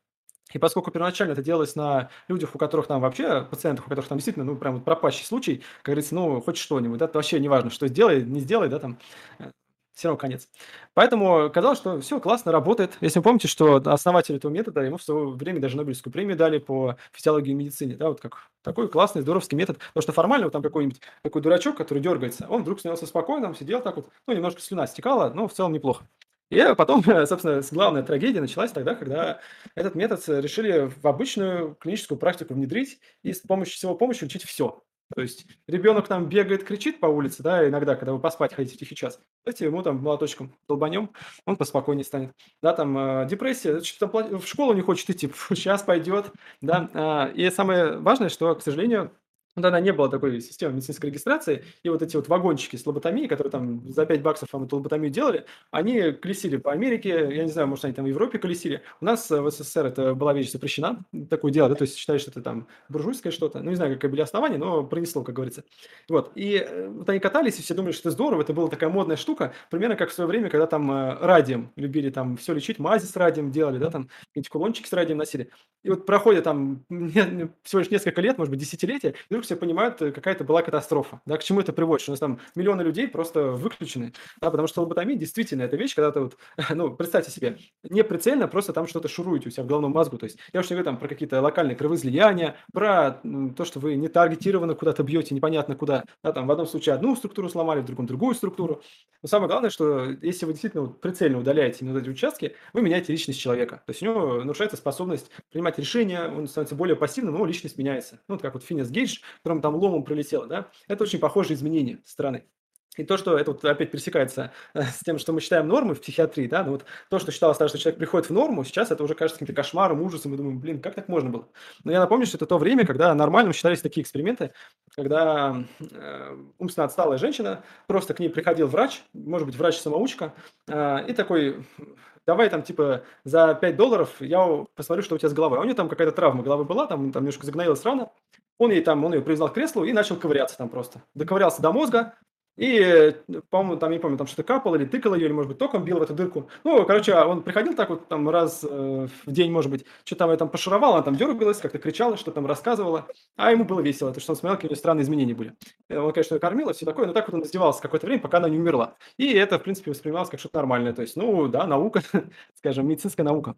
И поскольку первоначально это делалось на людях, у которых там вообще, пациентах, у которых там действительно, ну, прям пропащий случай, как говорится, ну, хоть что-нибудь, да, это вообще не важно, что сделай, не сделай, да, там, э, все равно конец. Поэтому казалось, что все классно, работает. Если вы помните, что основатель этого метода, ему в свое время даже Нобелевскую премию дали по физиологии и медицине, да, вот как такой классный, здоровский метод. Потому что формально вот там какой-нибудь такой дурачок, который дергается, он вдруг становился спокойным, сидел так вот, ну, немножко слюна стекала, но в целом неплохо. И потом, [laughs] собственно, главная трагедия началась тогда, когда этот метод решили в обычную клиническую практику внедрить и с помощью всего помощи лечить все. То есть ребенок там бегает, кричит по улице, да, иногда, когда вы поспать хотите тихий час, давайте ему там молоточком долбанем, он поспокойнее станет. Да, там э, депрессия, что-то в школу не хочет идти, [laughs] сейчас пойдет, да. Э, и самое важное, что, к сожалению, ну, тогда не было такой системы медицинской регистрации, и вот эти вот вагончики с лоботомией, которые там за 5 баксов вам эту лоботомию делали, они колесили по Америке, я не знаю, может, они там в Европе колесили. У нас в СССР это была вещь запрещена, такое дело, да, то есть считаешь, что это там буржуйское что-то, ну, не знаю, какие были основания, но пронесло, как говорится. Вот, и э, вот они катались, и все думали, что это здорово, это была такая модная штука, примерно как в свое время, когда там э, радием любили там все лечить, мази с радием делали, да, там какие-нибудь кулончики с радием носили. И вот проходит там [laughs] всего лишь несколько лет, может быть, десятилетия, вдруг все понимают, э, какая-то была катастрофа. Да, к чему это приводит? Что у нас там миллионы людей просто выключены. Да, потому что лоботомия действительно это вещь, когда ты вот, [laughs] ну, представьте себе, не прицельно просто там что-то шуруете у себя в головном мозгу. То есть я уж не говорю там про какие-то локальные кровоизлияния, про то, что вы не таргетированно куда-то бьете, непонятно куда. Да, там в одном случае одну структуру сломали, в другом другую структуру. Но самое главное, что если вы действительно вот прицельно удаляете именно эти участки, вы меняете личность человека. То есть у него нарушается способность принимать решения, он становится более пассивным, но личность меняется. Ну, вот как вот Финес Гейдж, которому там ломом пролетело, да, это очень похожие изменения страны. И то, что это вот опять пересекается э, с тем, что мы считаем нормой в психиатрии, да, ну вот то, что считалось, что человек приходит в норму, сейчас это уже кажется каким-то кошмаром, ужасом, и думаем, блин, как так можно было? Но я напомню, что это то время, когда нормальным считались такие эксперименты, когда э, умственно отсталая женщина, просто к ней приходил врач, может быть, врач-самоучка, э, и такой, давай там типа за 5 долларов я посмотрю, что у тебя с головой. А у нее там какая-то травма головы была, там, там немножко загноилась рана, он ей там, он ее привязал к креслу и начал ковыряться там просто. Доковырялся до мозга, и, по-моему, там, не помню, там что-то капало или тыкало ее, или, может быть, током бил в эту дырку. Ну, короче, он приходил так вот там раз э, в день, может быть, что-то там, там пошаровал, она там дергалась, как-то кричала, что там рассказывала. А ему было весело, то что он смотрел, какие у нее странные изменения были. Он, конечно, ее кормил, все такое, но так вот он издевался какое-то время, пока она не умерла. И это, в принципе, воспринималось как что-то нормальное. То есть, ну, да, наука, [laughs] скажем, медицинская наука.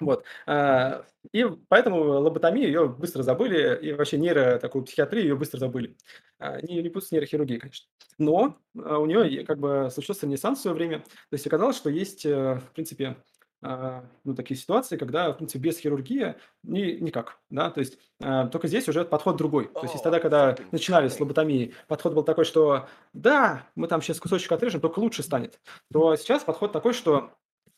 Вот. А, и поэтому лоботомию ее быстро забыли, и вообще нейро, такую психиатрию ее быстро забыли. А, не, не путать с нейрохирургией, конечно. Но а, у нее как бы случился ренессанс в свое время. То есть оказалось, что есть, э, в принципе, ну, такие ситуации, когда, в принципе, без хирургии ни, никак, да, то есть только здесь уже подход другой. То есть, тогда, когда начинали с лоботомии, подход был такой, что да, мы там сейчас кусочек отрежем, только лучше станет, то сейчас подход такой, что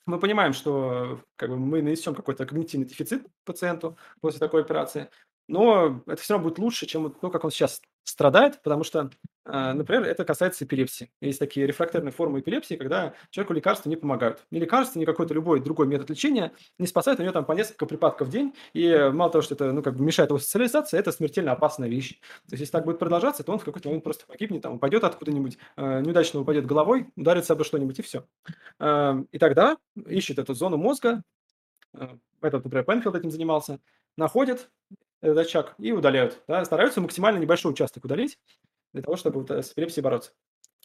мы понимаем, что как бы мы нанесем какой-то когнитивный дефицит пациенту после такой операции, но это все равно будет лучше, чем то, как он сейчас страдает, потому что, э, например, это касается эпилепсии. Есть такие рефрактерные формы эпилепсии, когда человеку лекарства не помогают. Ни лекарства, ни какой-то любой другой метод лечения не спасает, у него там по несколько припадков в день, и мало того, что это ну, как бы мешает его социализации, это смертельно опасная вещь. То есть, если так будет продолжаться, то он в какой-то момент просто погибнет, там, упадет откуда-нибудь, э, неудачно упадет головой, ударится обо что-нибудь, и все. Э, и тогда ищет эту зону мозга, этот, например, Пенфилд этим занимался, находит, этот очаг и удаляют. Да, стараются максимально небольшой участок удалить для того, чтобы вот с эпилепсией бороться.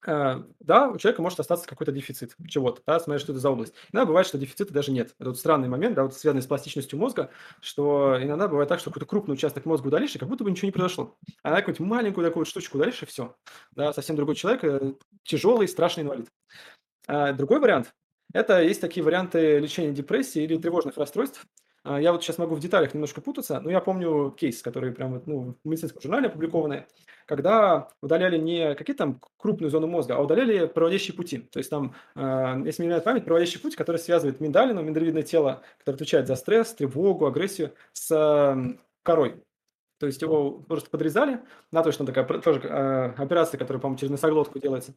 А, да, у человека может остаться какой-то дефицит чего-то, да, смотря что это за область. Иногда бывает, что дефицита даже нет. Это вот странный момент, да, вот связанный с пластичностью мозга, что иногда бывает так, что какой-то крупный участок мозга удалишь, и как будто бы ничего не произошло. А на какую-нибудь маленькую такую вот штучку удалишь, и все. Да, совсем другой человек, э, тяжелый, страшный инвалид. А другой вариант – это есть такие варианты лечения депрессии или тревожных расстройств, я вот сейчас могу в деталях немножко путаться, но я помню кейс, который прям ну, в медицинском журнале опубликованный, когда удаляли не какие-то там крупную зону мозга, а удаляли проводящие пути. То есть там, э, если мне нравится память, проводящий путь, который связывает миндалину, миндалевидное тело, которое отвечает за стресс, тревогу, агрессию, с корой. То есть его просто подрезали, да, точно такая тоже э, операция, которая, по-моему, через носоглотку делается.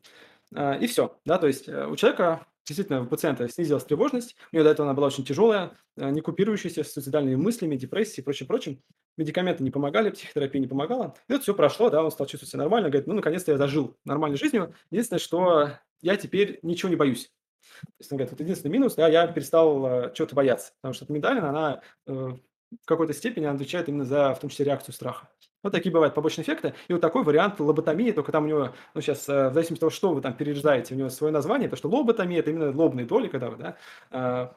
Э, и все, да, то есть э, у человека действительно у пациента снизилась тревожность, у него до этого она была очень тяжелая, э, не купирующаяся с суицидальными мыслями, депрессией и прочим-прочим. Медикаменты не помогали, психотерапия не помогала. И вот все прошло, да, он стал чувствовать себя нормально, говорит, ну, наконец-то я зажил нормальной жизнью. Единственное, что я теперь ничего не боюсь. То есть он говорит, вот единственный минус, да, я перестал э, чего-то бояться, потому что медалина, она э, в какой-то степени она отвечает именно за, в том числе, реакцию страха. Вот такие бывают побочные эффекты. И вот такой вариант лоботомии, только там у него, ну, сейчас, э, в зависимости от того, что вы там перерезаете, у него свое название, потому что лоботомия – это именно лобные доли, когда вы, да, э,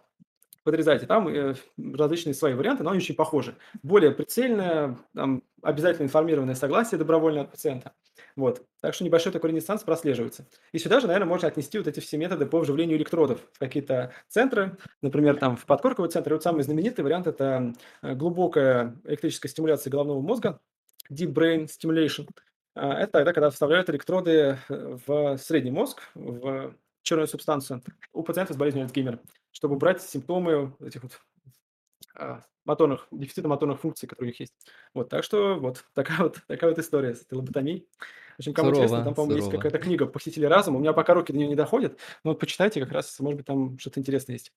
подрезаете. Там э, различные свои варианты, но они очень похожи. Более прицельное, там, обязательно информированное согласие добровольное от пациента. Вот. Так что небольшой такой ренессанс прослеживается. И сюда же, наверное, можно отнести вот эти все методы по вживлению электродов в какие-то центры. Например, там в подкорковый центр. И вот самый знаменитый вариант – это э, глубокая электрическая стимуляция головного мозга, deep brain stimulation. А, это тогда, когда вставляют электроды э, в средний мозг, в черную субстанцию у пациента с болезнью Альцгеймера, чтобы убрать симптомы этих вот а, моторных, дефицита моторных функций, которые у них есть. Вот, так что вот такая вот, такая вот история с этой лоботомией. В общем, кому сурово, интересно, там, по-моему, есть какая-то книга «Посетители разума». У меня пока руки до нее не доходят, но вот почитайте, как раз, может быть, там что-то интересное есть.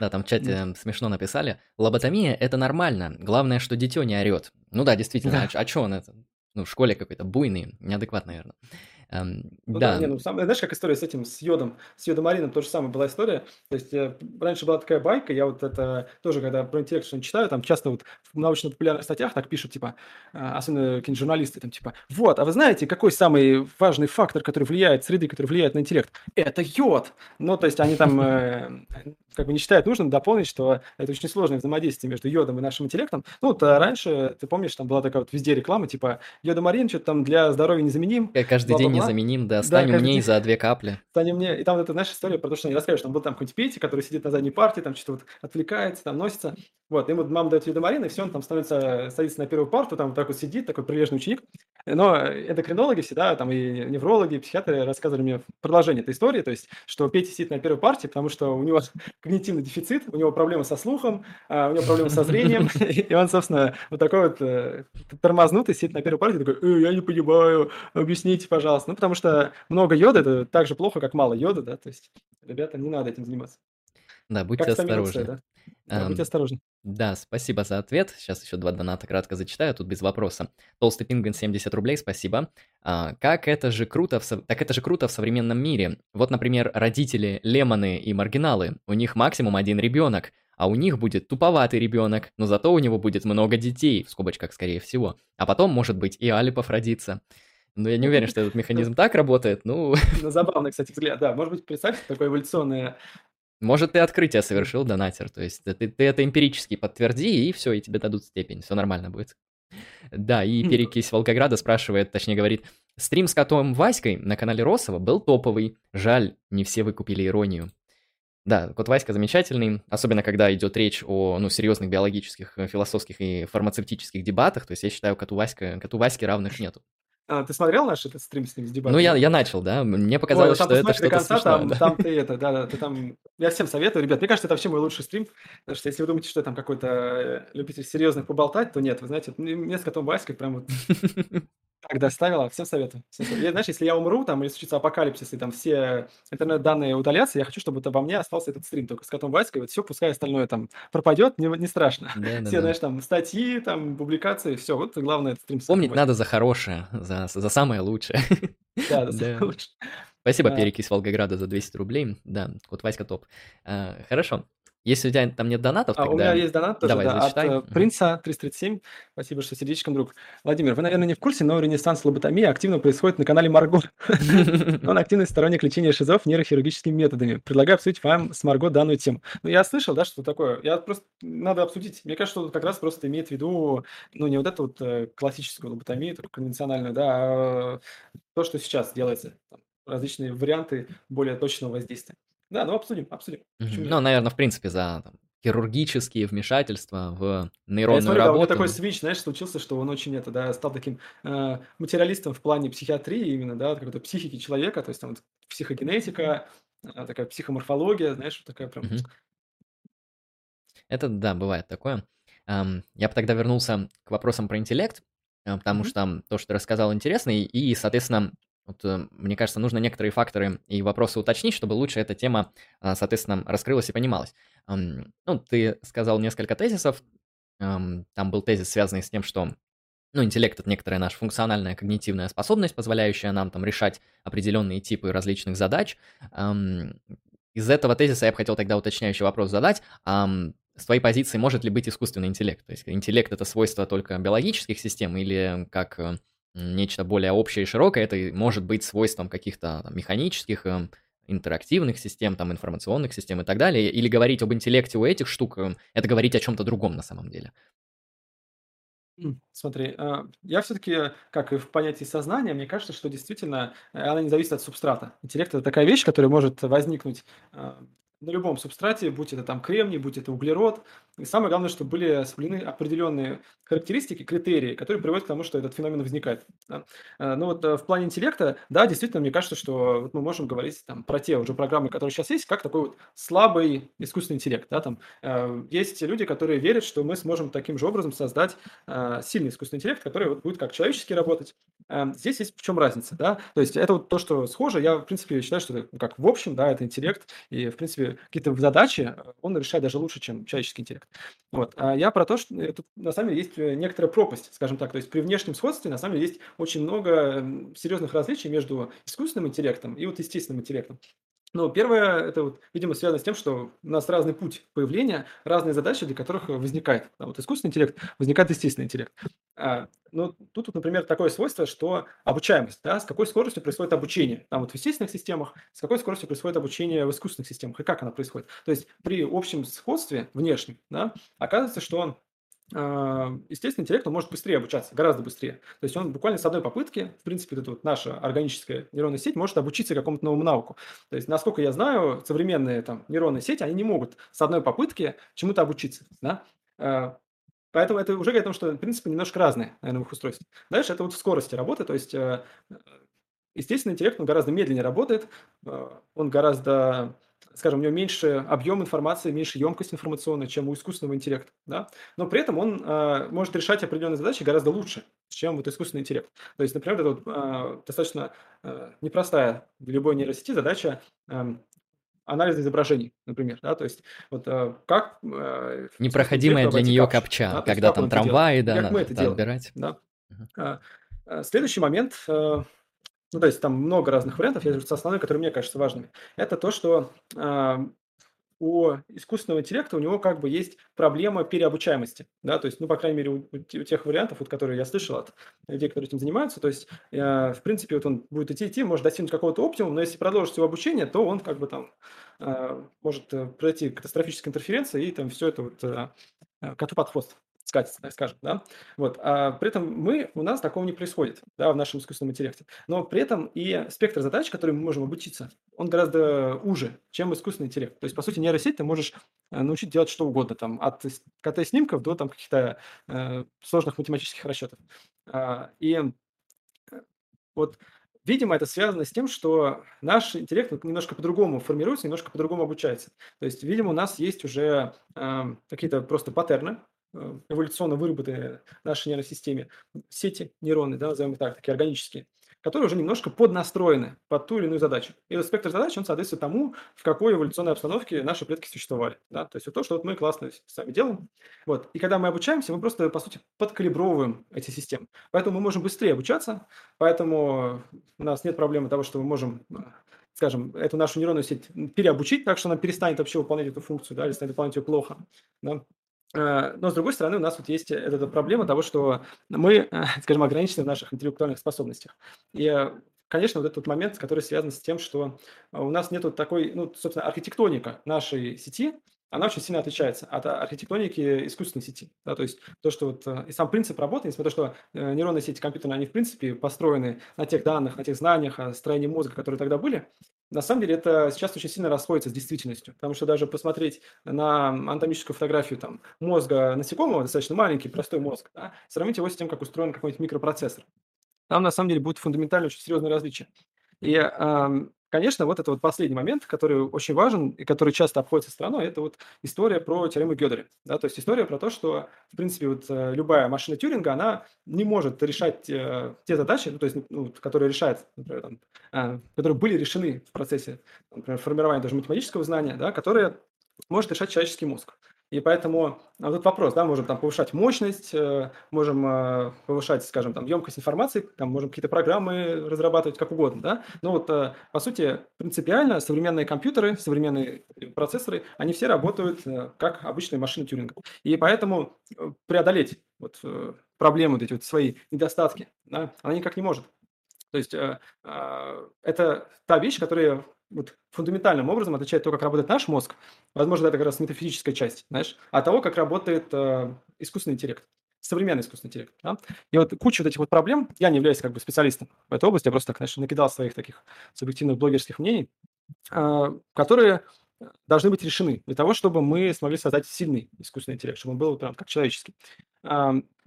Да, там в чате mm. смешно написали. Лоботомия – это нормально. Главное, что дитё не орёт. Ну да, действительно, да. а, а чё он это? Ну, в школе какой-то буйный, неадекватный, наверное. Эм, ну, да. да, не, ну, сам, знаешь, как история с этим, с йодом, с йодомарином, то же самое была история. То есть э, раньше была такая байка, я вот это тоже, когда про интеллект что читаю, там часто вот в научно-популярных статьях так пишут, типа, э, особенно какие-нибудь журналисты, там, типа, вот, а вы знаете, какой самый важный фактор, который влияет, среды, который влияет на интеллект? Это йод! Ну, то есть они там э, [laughs] как бы не считают нужным дополнить, что это очень сложное взаимодействие между йодом и нашим интеллектом. Ну, вот а раньше, ты помнишь, там была такая вот везде реклама, типа, йодомарин что-то там для здоровья незаменим. Каждый день незаменим, да, стань да, умней за две капли. [laughs] Стань умнее. И там вот эта, знаешь, история про то, что они рассказывают, что там был там какой-нибудь Петя, который сидит на задней партии, там что-то вот отвлекается, там носится. Вот, ему мама дает видомарин, и все, он там становится, садится на первую парту, там вот так вот сидит, такой прилежный ученик. Но эндокринологи всегда, там и неврологи, и психиатры рассказывали мне продолжение этой истории, то есть, что Петя сидит на первой партии, потому что у него [laughs] когнитивный дефицит, у него проблемы со слухом, а, у него проблемы со зрением, [laughs] и он, собственно, вот такой вот э, тормознутый сидит на первой партии, такой, «Э, я не понимаю, объясните, пожалуйста. Ну, потому что много йода – это так же плохо, как мало йода, да, то есть, ребята, не надо этим заниматься. Да, будьте как осторожны. Да? Да, будьте осторожны. Да, спасибо за ответ. Сейчас еще два доната кратко зачитаю, тут без вопроса. Толстый пингвин 70 рублей, спасибо. А, как это же круто в со... Так это же круто в современном мире. Вот, например, родители Лемоны и Маргиналы. У них максимум один ребенок, а у них будет туповатый ребенок, но зато у него будет много детей, в скобочках скорее всего. А потом, может быть, и Алипов родится. Но я не уверен, что этот механизм так работает, ну... [laughs] ну... Забавный, кстати, взгляд, да. Может быть, представьте такое эволюционное может, ты открытие совершил, донатер. То есть ты, ты это эмпирически подтверди, и все, и тебе дадут степень. Все нормально будет. Да, и перекись Волгограда спрашивает, точнее говорит, стрим с котом Васькой на канале Росова был топовый. Жаль, не все выкупили иронию. Да, кот Васька замечательный, особенно когда идет речь о ну, серьезных биологических, философских и фармацевтических дебатах. То есть я считаю, коту, Васька, коту Ваське равных нету. А, ты смотрел наш этот стрим с ним, с Ну, я, я начал, да. Мне Ой, показалось, там что это до что-то конца, смешное, там, да. там ты [laughs] это, да, да, ты там... Я всем советую, ребят, мне кажется, это вообще мой лучший стрим, потому что если вы думаете, что я там какой-то э, любитель серьезных поболтать, то нет, вы знаете, м- мне с котом Васькой прям вот [laughs] так доставила, всем советую. Всем советую. Я, знаешь, если я умру, там, или случится апокалипсис, и там все интернет-данные удалятся, я хочу, чтобы вот обо мне остался этот стрим только с котом Васькой, вот все, пускай остальное там пропадет, не, не страшно. Все, Да-да-да. знаешь, там, статьи, там, публикации, все, вот главное, этот стрим Помнить надо за хорошее, за, за самое лучшее. Да, [laughs] да, Да. лучше. Спасибо, Перекись Волгограда, за 200 рублей. Да, кот Васька топ. А, Хорошо. Если у тебя там нет донатов, А, у меня есть донат тоже, давай, да, от зачитай. э, Мгм. Принца 337. Спасибо, что сердечком, друг. Владимир, вы, наверное, не в курсе, но ренессанс лоботомии активно происходит на канале Марго. [laughs] Он активный сторонник лечения шизов нейрохирургическими методами. Предлагаю обсудить вам с Марго данную тему. Ну, я слышал, да, что такое. Я просто... Надо обсудить. Мне кажется, что как раз просто имеет в виду, ну, не вот эту вот э, классическую лоботомию, такую конвенциональную, да, а то, что сейчас делается. Различные варианты более точного воздействия. Да, ну обсудим, обсудим. Почему Мгм. нет? Ну, наверное, в принципе, за там, хирургические вмешательства в А я нейронную смотрю, да, у меня такой работу. свич, знаешь, случился, что он очень это, да, стал таким э, материалистом в плане психиатрии именно, да, какой-то психики человека, то есть там вот психогенетика, а, такая психоморфология, знаешь, вот такая прям. Это, да, бывает такое. Ам, Я бы тогда вернулся к вопросам про интеллект, а, потому Мгм. что там то, что ты рассказал, интересно, и, и, соответственно, вот, э, мне кажется, нужно некоторые факторы и вопросы уточнить, чтобы лучше эта тема, а, соответственно, раскрылась и понималась. Ну, ты сказал несколько тезисов, ам, там был тезис, связанный с тем, что ну, интеллект это некоторая наша функциональная когнитивная способность, позволяющая нам там решать определенные типы различных задач. Из этого тезиса я бы хотел тогда уточняющий вопрос задать. С твоей позиции может ли быть искусственный интеллект? То есть интеллект это свойство только биологических систем или как э, нечто более общее и широкое, это может быть свойством каких-то механических, эм, интерактивных систем, там, информационных систем и так далее? Или говорить об интеллекте у этих штук, эм, это говорить о чем-то другом на самом деле? Смотри, а, я все-таки, как и в понятии сознания, мне кажется, что действительно э, она не зависит от субстрата. Интеллект это такая вещь, которая может возникнуть а, на любом субстрате, будь это там кремний, будь это углерод. И самое главное, чтобы были соблюдены определенные характеристики, критерии, которые приводят к тому, что этот феномен возникает. да. А, Ну вот э, в плане интеллекта, да, действительно, мне кажется, что вот мы можем говорить там про те уже программы, которые сейчас есть, как такой вот слабый искусственный интеллект. Да, там, э, есть люди, которые верят, что мы сможем таким же образом создать э, сильный искусственный интеллект, который вот будет как человеческий работать. Эм, Здесь есть в чем разница, да, то есть это вот то, что схоже, я, в принципе, считаю, что это, как в общем, да, это интеллект, и, в принципе, какие-то задачи э, он решает даже лучше, чем человеческий интеллект. Вот. А я про то, что э, тут на самом деле есть э, некоторая пропасть, скажем так, то есть при внешнем сходстве на самом деле есть очень много серьезных различий между искусственным интеллектом и вот естественным интеллектом. Ну, первое, это вот, видимо, связано с тем, что у нас разный путь появления, разные задачи, для которых э, возникает. Да, вот искусственный интеллект, возникает естественный интеллект. А, ну, тут, вот, например, такое свойство, что обучаемость, да, с какой скоростью происходит обучение. Там вот в естественных системах, с какой скоростью происходит обучение в искусственных системах, и как оно происходит. То есть при общем сходстве внешнем, да, оказывается, что а, естественный интеллект, он может быстрее обучаться, гораздо быстрее. То есть он буквально с одной попытки, в принципе, вот эта вот наша органическая нейронная сеть может обучиться какому-то новому навыку. То есть, насколько я знаю, современные там нейронные сети, они не могут с одной попытки чему-то обучиться, да. А, Поэтому это уже говорит о том, что, принципе, немножко разные, наверное, в их устройстве. Дальше это вот в скорости работы, то есть э, естественный интеллект, он гораздо медленнее работает, э, он гораздо, скажем, у него меньше объем информации, меньше емкость информационная, чем у искусственного интеллекта, да? но при этом он э, может решать определенные задачи гораздо лучше, чем вот искусственный интеллект. То есть, например, это вот, э, достаточно э, непростая для любой нейросети задача эм, анализа изображений, например, да, то есть вот э, как э, Непроходимая для нее капчу, капча, да, когда там трамваи, да, как мы надо это делаем, отбирать. да. А, Следующий момент, э, ну, то есть там много разных вариантов, я с основной, которые мне кажутся важными, это то, что а, у искусственного интеллекта у него как бы есть проблема переобучаемости, да, то есть, ну, по крайней мере, у, у те- у тех вариантов, вот, которые я слышал от людей, которые этим занимаются, то есть, э, в принципе, вот он будет идти, идти, может достигнуть какого-то оптимума, но если продолжить его обучение, то он как бы там э, может э, произойти катастрофическая интерференция, и там все это вот э, э, коту под хвост так скажем, да. Вот. А при этом мы, у нас такого не происходит, да, в нашем искусственном интеллекте. Но при этом и спектр задач, которые мы можем обучиться, он гораздо уже, чем искусственный интеллект. То есть, по сути, нейросеть ты можешь э, научить делать что угодно, там, от КТ-снимков до там каких-то э, сложных математических расчетов. А, и Вот Видимо, это связано с тем, что наш интеллект немножко по-другому формируется, немножко по-другому обучается. То есть, видимо, у нас есть уже э, какие-то просто паттерны, э, эволюционно выработанные нашей нервной системе, сети нейроны, да, назовем их так, такие органические, которые уже немножко поднастроены под ту или иную задачу. И вот спектр задач, он соответствует тому, в какой эволюционной обстановке наши предки существовали. Да? То есть вот то, что вот мы классно сами делаем. Вот. И когда мы обучаемся, мы просто, по сути, подкалибровываем эти системы. Поэтому мы можем быстрее обучаться, поэтому у нас нет проблемы того, что мы можем скажем, эту нашу нейронную сеть переобучить так, что она перестанет вообще выполнять эту функцию, да, или станет выполнять ее плохо. Да? Э, но, с другой стороны, у нас вот есть эта проблема того, что мы, [laughs] скажем, ограничены в наших интеллектуальных способностях. И, э, конечно, вот этот момент, который связан с тем, что у нас нет такой, ну, собственно, архитектоника нашей сети, она очень сильно отличается от архитектоники искусственной сети. Да, то есть то, что вот э, и сам принцип работы, несмотря на то, что нейронные сети компьютерные, они в принципе построены на тех данных, на тех знаниях о строении мозга, которые тогда были, на самом деле это сейчас очень сильно расходится с действительностью, потому что даже посмотреть на анатомическую фотографию там, мозга насекомого, достаточно маленький, простой мозг, да, сравнить его с тем, как устроен какой-нибудь микропроцессор. Там на самом деле будет фундаментально очень серьезное различие. И Конечно, вот это вот последний момент, который очень важен и который часто обходится стороной, это вот история про теорему Гёделя. Да, то есть история про то, что, в принципе, вот э, любая машина Тюринга, она не может решать э, те задачи, ну, то есть, ну, которые решает, например, там, э, которые были решены в процессе, например, формирования даже математического знания, да, которые может решать человеческий мозг. И поэтому а, тут вопрос, да, можем там повышать мощность, э, можем э, повышать, скажем, там емкость информации, там можем какие-то программы разрабатывать, как угодно, да. Но вот э, по сути принципиально современные компьютеры, современные процессоры, они все работают как обычные машины Тюринга. И поэтому преодолеть вот проблемы, вот эти вот свои недостатки, да, она никак не может. То есть это та вещь, которая вот фундаментальным образом отличает то, как работает наш мозг, возможно, это как раз метафизическая часть, знаешь, от того, как работает э, искусственный интеллект, современный искусственный интеллект. Да? И вот куча вот этих вот проблем, я не являюсь как бы специалистом в этой области, я просто так, знаешь, накидал своих таких субъективных блогерских мнений, э, которые должны быть решены для того, чтобы мы смогли создать сильный искусственный интеллект, чтобы он был прям как человеческий.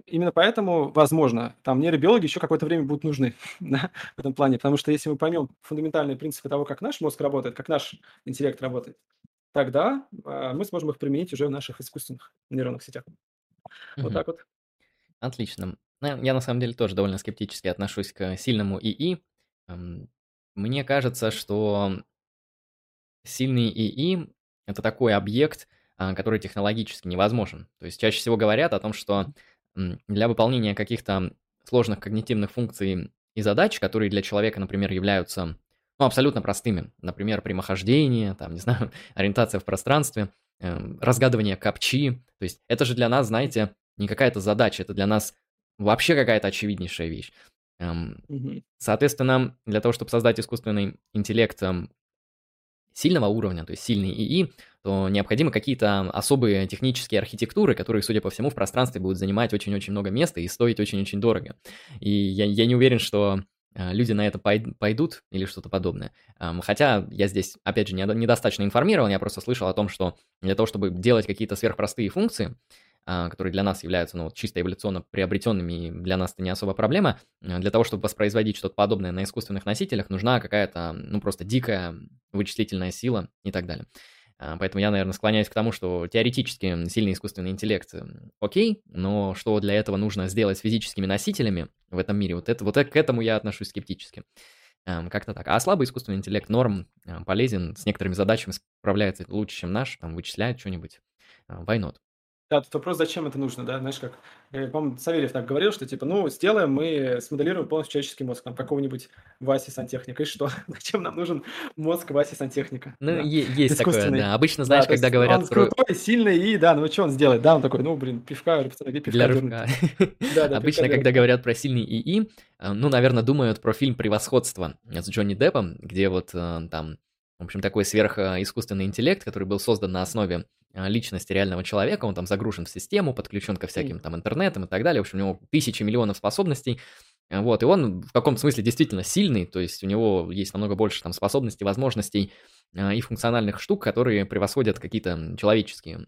Именно поэтому, возможно, там нейробиологи еще какое-то время будут нужны [laughs] да, в этом плане, потому что если мы поймем фундаментальные принципы того, как наш мозг работает, как наш интеллект работает, тогда а, мы сможем их применить уже в наших искусственных нейронных сетях. Вот так вот. Отлично. Ну, я на самом деле тоже довольно скептически отношусь к сильному ИИ. Мне кажется, что сильный ИИ — это такой объект, а, который технологически невозможен. То есть чаще всего говорят о том, что для выполнения каких-то сложных когнитивных функций и задач, которые для человека, например, являются ну, абсолютно простыми, например, прямохождение, там, не знаю, [laughs] ориентация в пространстве, э, разгадывание капчи, то есть это же для нас, знаете, не какая-то задача, это для нас вообще какая-то очевиднейшая вещь. Эм, соответственно, для того, чтобы создать искусственный интеллект эм, сильного уровня, то есть сильный ИИ, то необходимы какие-то особые технические архитектуры, которые, судя по всему, в пространстве будут занимать очень-очень много места и стоить очень-очень дорого. И я, я не уверен, что э, люди на это пойдут или что-то подобное. Хотя я здесь, опять же, недостаточно информирован, я просто слышал о том, что для того, чтобы делать какие-то сверхпростые функции, которые для нас являются ну, чисто эволюционно приобретенными, и для нас это не особо проблема, э, для того, чтобы воспроизводить что-то подобное на искусственных носителях, нужна какая-то, ну, просто дикая вычислительная сила и так далее. А, поэтому я, наверное, склоняюсь к тому, что теоретически сильный искусственный интеллект окей, но что для этого нужно сделать с физическими носителями в этом мире, вот, это, вот к этому я отношусь скептически. Эм, как-то так. А слабый искусственный интеллект норм, э, полезен, с некоторыми задачами справляется лучше, чем наш, там, вычисляет что-нибудь. Э, why not? Да, тут вопрос, зачем это нужно, да, знаешь, как, э, по-моему, Савельев так говорил, что типа, ну, сделаем, мы смоделируем полностью человеческий мозг, там, какого-нибудь Васи Сантехника, и что? [laughs] Зачем нам нужен мозг Васи Сантехника? Ну, да? есть такое, да. Обычно, знаешь, да, когда говорят он про... крутой, сильный, и, да, ну, что он сделает? Да, он такой, ну, блин, пивка, пацаны, пивка Для рывка. [laughs] Да, да, Обычно, когда говорят про сильный ИИ, э, ну, наверное, думают про фильм «Превосходство» с Джонни Деппом, где вот э, там в общем, такой сверхискусственный интеллект, который был создан на основе а, личности реального человека, он там загружен в систему, подключен ко всяким там интернетам и так далее, в общем, у него тысячи миллионов способностей, вот, и он в каком-то смысле действительно сильный, то есть у него есть намного больше там способностей, возможностей а, и функциональных штук, которые превосходят какие-то человеческие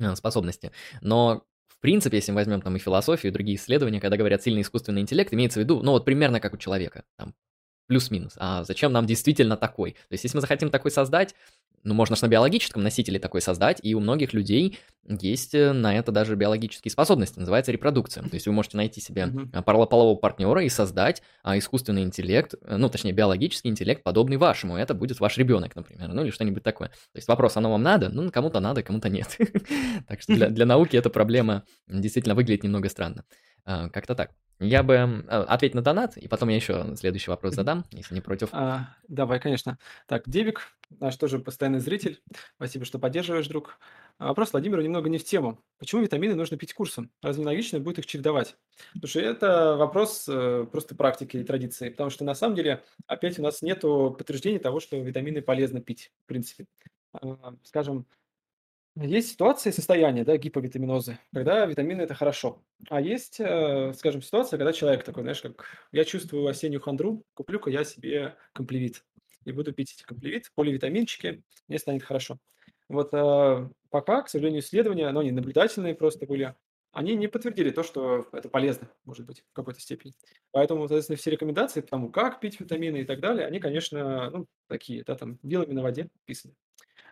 а, способности. Но принципе, если мы возьмем там и философию, и другие исследования, когда говорят сильный искусственный интеллект, имеется в виду, ну вот примерно как у человека, там плюс-минус. А зачем нам действительно такой? То есть, если мы захотим такой создать, ну, можно же на биологическом носителе такой создать, и у многих людей есть э, на это даже биологические способности, называется репродукция. То есть вы можете найти себе mm-hmm. полового партнера и создать а, искусственный интеллект, э, ну, точнее, биологический интеллект, подобный вашему. Это будет ваш ребенок, например, ну, или что-нибудь такое. То есть вопрос, оно вам надо? Ну, кому-то надо, кому-то нет. [laughs] Так что для науки эта проблема действительно выглядит немного странно. А, как-то так. Я бы э, ответь на донат, и потом я еще следующий вопрос задам, если не против. А, давай, конечно. Так, Девик, наш тоже постоянный зритель. Спасибо, что поддерживаешь, друг. А вопрос Владимиру немного не в тему. Почему витамины нужно пить курсом? Разве не логично будет их чередовать? Слушай, это вопрос э, просто практики и традиции, потому что на самом деле опять у нас нет подтверждения того, что витамины полезно пить, в принципе. А, скажем, есть ситуации, состояния, да, гиповитаминозы, когда витамины– это хорошо. А есть, э, скажем, ситуация, когда человек такой, знаешь, как я чувствую осеннюю хандру, куплю-ка я себе комплевит и буду пить эти комплевит, поливитаминчики, мне станет хорошо. Вот э, пока, к сожалению, исследования, но они наблюдательные просто были, они не подтвердили то, что это полезно, может быть, в какой-то степени. Поэтому, соответственно, все рекомендации по тому, как пить витамины и так далее, они, конечно, ну, такие, да, там, вилами на воде писаны.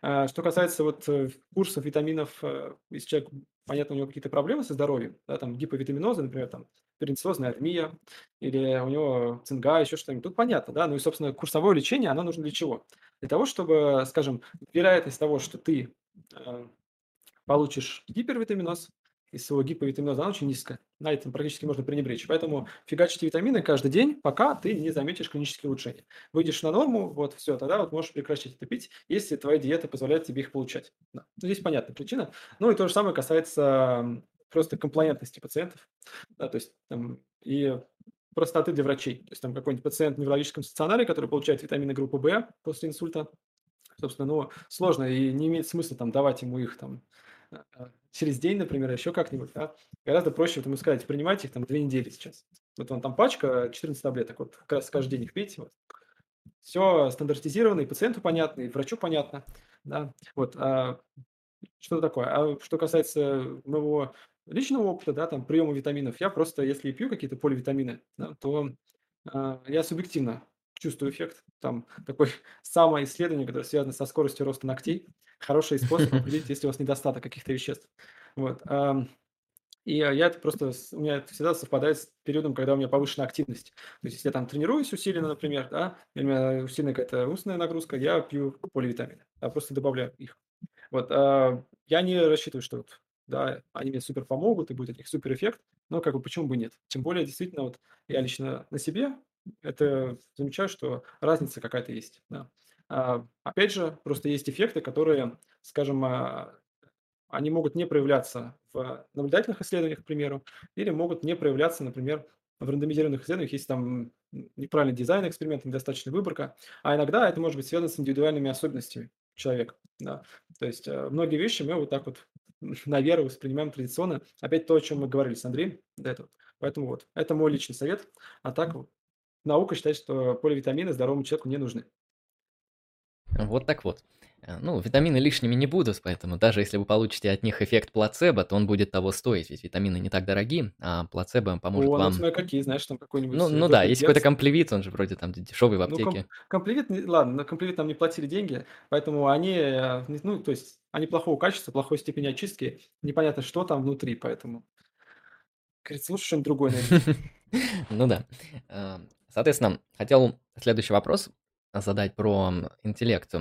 А, что касается вот э, курсов витаминов, э, если человек, понятно, у него какие-то проблемы со здоровьем, да, там гиповитаминозы, например, там перенциозная армия, или у него цинга, еще что-нибудь, тут понятно, да, ну и, собственно, курсовое лечение, оно нужно для чего? Для того, чтобы, скажем, вероятность того, что ты э, получишь гипервитаминоз, своего гиповитаминоза, очень низкая. На этом практически можно пренебречь. Поэтому фигачите витамины каждый день, пока ты не заметишь клинические улучшения. Выйдешь на норму, вот все, тогда вот можешь прекращать это пить, если твоя диета позволяет тебе их получать. Да. Ну, здесь понятная причина. Ну и то же самое касается просто комплаентности пациентов. Да, то есть там, и простоты для врачей. То есть там какой-нибудь пациент в неврологическом стационаре, который получает витамины группы В после инсульта, собственно, ну, сложно и не имеет смысла там давать ему их там а, через день, например, еще как-нибудь, да, гораздо проще вот ему сказать, принимайте их там две недели сейчас. Вот вам там пачка 14 таблеток, вот как раз каждый день их пейте. Вот. Все стандартизировано, и пациенту понятно, и врачу понятно, да, вот. А, что такое? А что касается моего личного опыта, да, там, приема витаминов, я просто, если пью какие-то поливитамины, да, то а, я субъективно чувствую эффект. Там такое [laughs] самое исследование, которое связано со скоростью роста ногтей. Хороший способ [laughs] определить, если у вас недостаток каких-то веществ. Вот. И я это просто, у меня это всегда совпадает с периодом, когда у меня повышенная активность. То есть, если я там тренируюсь усиленно, например, да, или у меня усиленная какая-то умственная нагрузка, я пью поливитамины, я просто добавляю их. Вот, а, я не рассчитываю, что вот, да, они мне супер помогут и будет от них супер эффект, но как бы почему бы нет? Тем более, действительно, вот я лично на себе это замечаю, что разница какая-то есть. Да. А, опять же, просто есть эффекты, которые, скажем, а, они могут не проявляться в наблюдательных исследованиях, к примеру, или могут не проявляться, например, в рандомизированных исследованиях, если там неправильный дизайн эксперимента, недостаточная выборка, а иногда это может быть связано с индивидуальными особенностями человека. Да. То есть э, многие вещи мы вот так вот [laughs] на веру воспринимаем традиционно. Опять то, о чем мы говорили с Андреем до этого. Поэтому вот, это мой личный совет. А так наука считает, что поливитамины здоровому человеку не нужны. Вот так вот. Э, ну, витамины лишними не будут, поэтому даже если вы получите от них эффект плацебо, то он будет того стоить, ведь витамины не так дороги, а плацебо поможет О, ну вам... Ну, какие, знаешь, там какой-нибудь... Ну, ну да, есть какой-то комплевит, он же вроде там дешевый в аптеке. Ну, ком- комплевит, ладно, на комплевит нам не платили деньги, поэтому они, э, ну, то есть, они плохого качества, плохой степени очистки, непонятно, что там внутри, поэтому... Говорит, лучше что-нибудь другое найти. [laughs] Ну да. Соответственно, хотел следующий вопрос задать про интеллект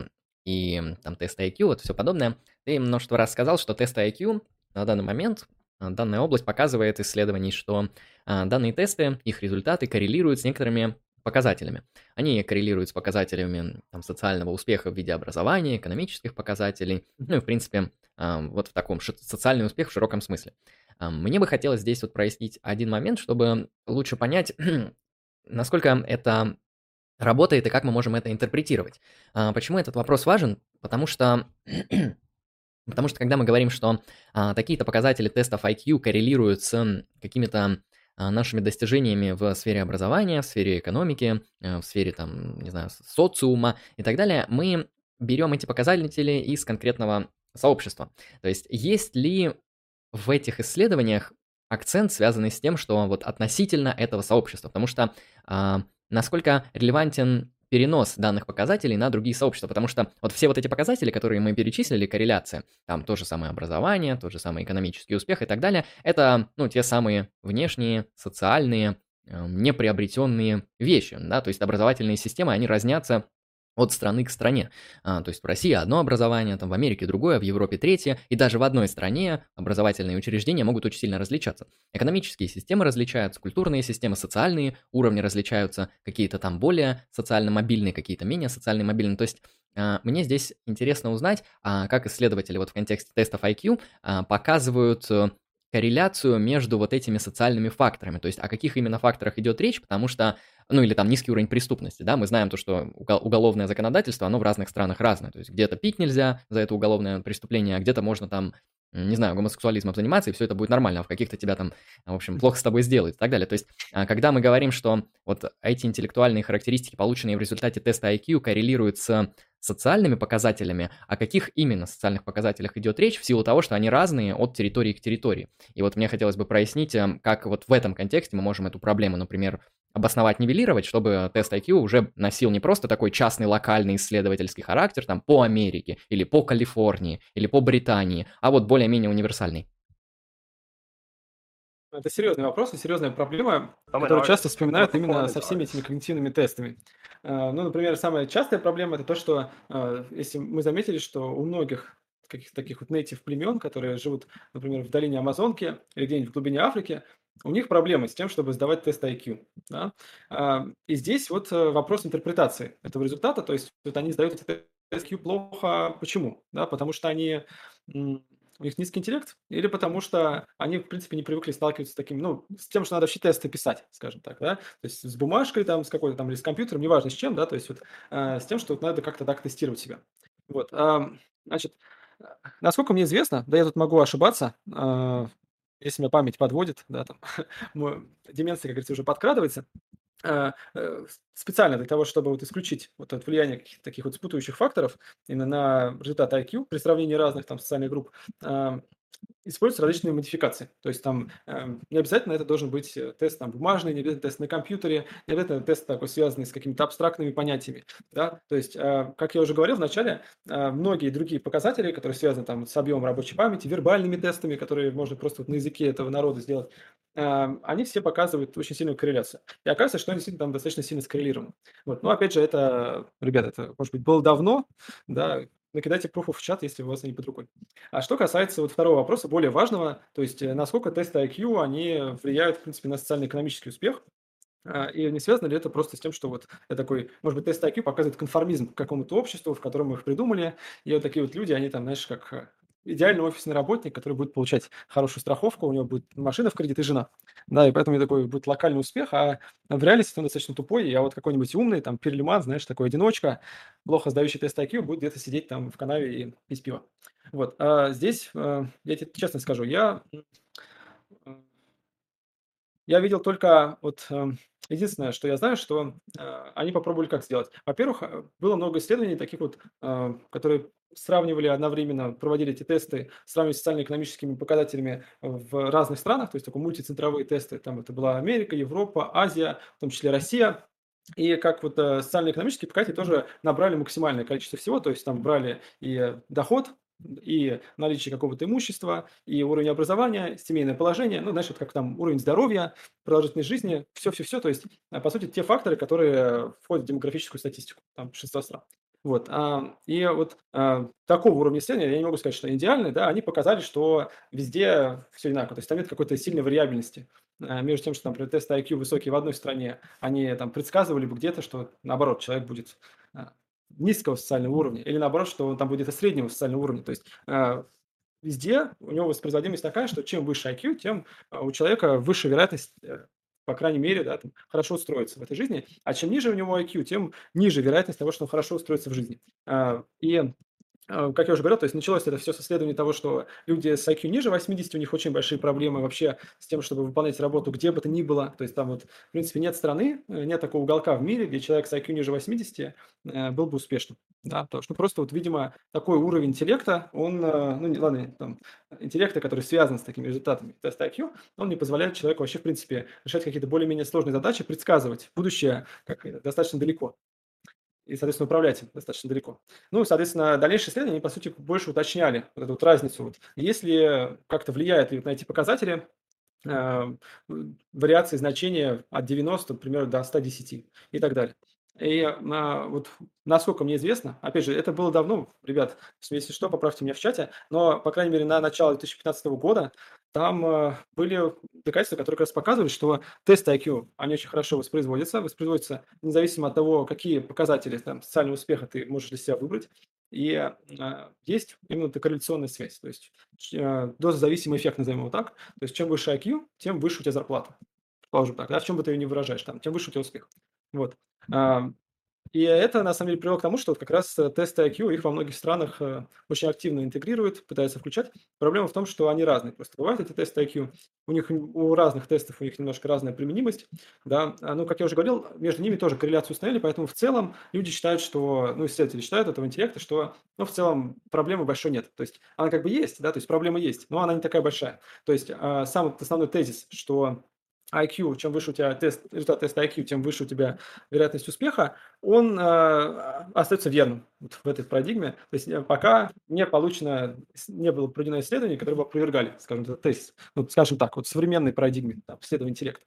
и там тесты IQ, вот все подобное. Ты множество раз сказал, что тесты IQ на данный момент, э, данная область показывает исследований, что э, данные тесты, их результаты коррелируют с некоторыми показателями. Они коррелируют с показателями там, социального успеха в виде образования, экономических показателей, ну и, в принципе, вот в таком социальный успех в широком смысле. Мне бы хотелось здесь вот прояснить один момент, чтобы лучше понять, [clears throat] насколько это работает и как мы можем это интерпретировать. А, почему этот вопрос важен? Потому что, [clears throat] потому что когда мы говорим, что а, такие-то показатели тестов IQ коррелируют с какими-то а, нашими достижениями в сфере образования, в сфере экономики, э, в сфере, там, не знаю, социума и так далее, мы берем эти показатели из конкретного сообщества. То есть есть ли в этих исследованиях акцент связанный с тем, что вот относительно этого сообщества, потому что а, насколько релевантен перенос данных показателей на другие сообщества, потому что вот все вот эти показатели, которые мы перечислили, корреляция, там то же самое образование, тот же самый экономический успех и так далее, это, ну, те самые внешние, социальные, э, неприобретенные вещи, да, то есть образовательные системы, они разнятся от страны к стране. А, то есть в России одно образование, там в Америке другое, в Европе третье, и даже в одной стране образовательные учреждения могут очень сильно различаться. Экономические системы различаются, культурные системы, социальные уровни различаются, какие-то там более социально мобильные, какие-то менее социально мобильные. То есть а, мне здесь интересно узнать, а, как исследователи вот в контексте тестов IQ а, показывают э, корреляцию между вот этими социальными факторами, то есть о каких именно факторах идет речь, потому что, ну или там низкий уровень преступности, да, мы знаем то, что уголовное законодательство, оно в разных странах разное, то есть где-то пить нельзя за это уголовное преступление, а где-то можно там не знаю, гомосексуализмом заниматься, и все это будет нормально, а в каких-то тебя там, в общем, плохо с тобой сделают и так далее. То есть, а, когда мы говорим, что вот эти интеллектуальные характеристики, полученные в результате теста IQ, коррелируют с социальными показателями, о каких именно социальных показателях идет речь, в силу того, что они разные от территории к территории. И вот мне хотелось бы прояснить, эм, как вот в этом контексте мы можем эту проблему, например, обосновать, нивелировать, чтобы тест IQ уже носил не просто такой частный локальный исследовательский характер там по Америке или по Калифорнии или по Британии, а вот более-менее универсальный. Это серьезный вопрос и серьезная проблема, которую часто вспоминают именно со всеми этими когнитивными тестами. Э, ну, например, самая частая проблема это то, что э, если мы заметили, что у многих каких-то таких вот нейтив племен, которые живут, например, в долине Амазонки или где-нибудь в глубине Африки, у них проблемы с тем, чтобы сдавать тест IQ. Да? А, и здесь вот э, вопрос интерпретации этого результата, то есть вот они сдают тест IQ плохо. Почему? Да, потому что они у них низкий интеллект, или потому что они, в принципе, не привыкли сталкиваться с таким, ну, с тем, что надо вообще тесты писать, скажем так, да, то есть с бумажкой там, с какой-то там, или с компьютером, неважно с чем, да, то есть вот э, с тем, что надо как-то так тестировать себя. Вот, значит, насколько мне известно, да, я тут могу ошибаться, э, если меня память подводит, да, там, [laughs] деменция, как говорится, уже подкрадывается, э, э, специально для того, чтобы вот исключить вот это влияние каких-то таких вот спутывающих факторов именно на результат IQ при сравнении разных там социальных групп, используются различные модификации. То есть там э, не обязательно это должен быть э, тест там, бумажный, не обязательно тест на компьютере, не обязательно тест такой связанный с какими-то абстрактными понятиями. Да? То есть, э, как я уже говорил вначале, э, многие другие показатели, которые связаны там, с объемом рабочей памяти, вербальными тестами, которые можно просто вот на языке этого народа сделать, э, они все показывают очень сильную корреляцию. И оказывается, что они действительно там достаточно сильно скоррелированы. Вот. Но опять же, это, ребята, это, может быть, было давно, да, накидайте пруфов в чат, если у вас они под рукой. А что касается вот второго вопроса, более важного, то есть э, насколько тесты IQ, они влияют, в принципе, на социально-экономический успех, а, и не связано ли это просто с тем, что вот это такой, может быть, тест IQ показывает конформизм к какому-то обществу, в котором их придумали, и вот такие вот люди, они там, знаешь, как э, идеальный офисный работник, который будет получать хорошую страховку, у него будет машина в кредит и жена. Да, и поэтому такой будет локальный успех, а в реальности он достаточно тупой, я вот какой-нибудь умный, там, перлиман, знаешь, такой одиночка, плохо сдающий тест IQ, будет где-то сидеть там в канаве и пить пиво. Вот, а здесь, э, я тебе честно скажу, я я видел только вот эм, единственное, что я знаю, что э, они попробовали как сделать. Во-первых, э, было много исследований таких вот, э, которые сравнивали одновременно, проводили эти тесты, сравнивали социально-экономическими показателями в разных странах, то есть такие мультицентровые тесты. Там это была Америка, Европа, Азия, в том числе Россия. И как вот социально-экономические показатели тоже набрали максимальное количество всего, то есть там брали и доход и наличие какого-то имущества, и уровень образования, семейное положение, ну, знаешь, вот как там уровень здоровья, продолжительность жизни, все-все-все, то есть, э, по сути, те факторы, которые входят в демографическую статистику, там, большинство стран. Вот, а, и вот а, такого уровня исследования, я не могу сказать, что идеальный, да, они показали, что везде все одинаково, то есть там нет какой-то сильной вариабельности. А, между тем, что, например, тесты IQ высокие в одной стране, они там предсказывали бы где-то, что наоборот, человек будет а, низкого социального уровня, или наоборот, что он там будет где-то среднего социального уровня. То есть э, везде у него воспроизводимость такая, что чем выше IQ, тем э, у человека выше вероятность, э, по крайней мере, да, там, хорошо устроиться в этой жизни. А чем ниже у него IQ, тем ниже вероятность того, что он хорошо устроится в жизни. И как я уже говорил, то есть началось это все с исследования того, что люди с IQ ниже 80, у них очень большие проблемы вообще с тем, чтобы выполнять работу где бы то ни было. То есть там вот, в принципе, нет страны, э, нет такого уголка в мире, где человек с IQ ниже 80 э, был бы успешным. Да, потому что ну, просто вот, видимо, такой уровень интеллекта, он, ну, не, ладно, там, интеллекта, который связан с такими результатами теста IQ, он не позволяет человеку вообще, в принципе, решать какие-то более-менее сложные задачи, предсказывать будущее как, достаточно далеко и, соответственно, управлять достаточно далеко. Ну, соответственно, дальнейшие исследования, они, по сути, больше уточняли вот эту вот разницу. Вот. Если как-то вот на эти показатели э, вариации значения от 90, например, до 110 и так далее. И а, вот насколько мне известно, опять же, это было давно, ребят, если что, поправьте меня в чате, но, по крайней мере, на начало 2015 года там э, были доказательства, которые как раз показывали, что тесты IQ, они очень хорошо воспроизводятся, воспроизводятся независимо от того, какие показатели там, социального успеха ты можешь для себя выбрать. И э, есть именно эта корреляционная связь, то есть э, дозозависимый эффект, назовем его так. То есть чем выше IQ, тем выше у тебя зарплата. Положим так, да, в чем бы ты ее не выражаешь, там, тем выше у тебя успех. Вот. И это, на самом деле, привело к тому, что вот как раз э, тесты IQ, их во многих странах э, очень активно интегрируют, пытаются включать. Проблема в том, что они разные. Просто бывают эти тесты IQ, у них у разных тестов у них немножко разная применимость. Да? А, ну, как я уже говорил, между ними тоже корреляцию установили, поэтому в целом люди считают, что, ну, исследователи считают этого интеллекта, что, ну, в целом проблемы большой нет. То есть она как бы есть, да, то есть проблема есть, но она не такая большая. То есть а, сам основной тезис, что IQ, чем выше у тебя тест, результат теста IQ, тем выше у тебя вероятность успеха, он э, остается верным вот в этой парадигме. То есть э, пока не получено, не было проведено исследование, которое бы опровергали, скажем, этот тест. Ну, скажем так, вот в современной парадигме там, исследования интеллекта.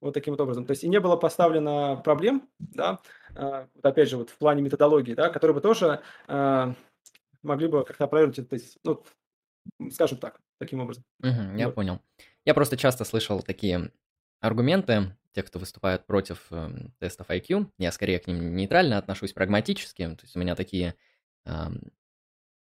Вот таким вот образом. То есть и не было поставлено проблем, да, э, вот опять же, вот в плане методологии, да, которые бы тоже э, могли бы как-то опровергнуть этот тест. Ну, скажем так, таким образом. Угу, я вот. понял. Я просто часто слышал такие аргументы тех, кто выступает против э, тестов IQ. Я скорее к ним нейтрально отношусь, прагматически. То есть у меня такие э,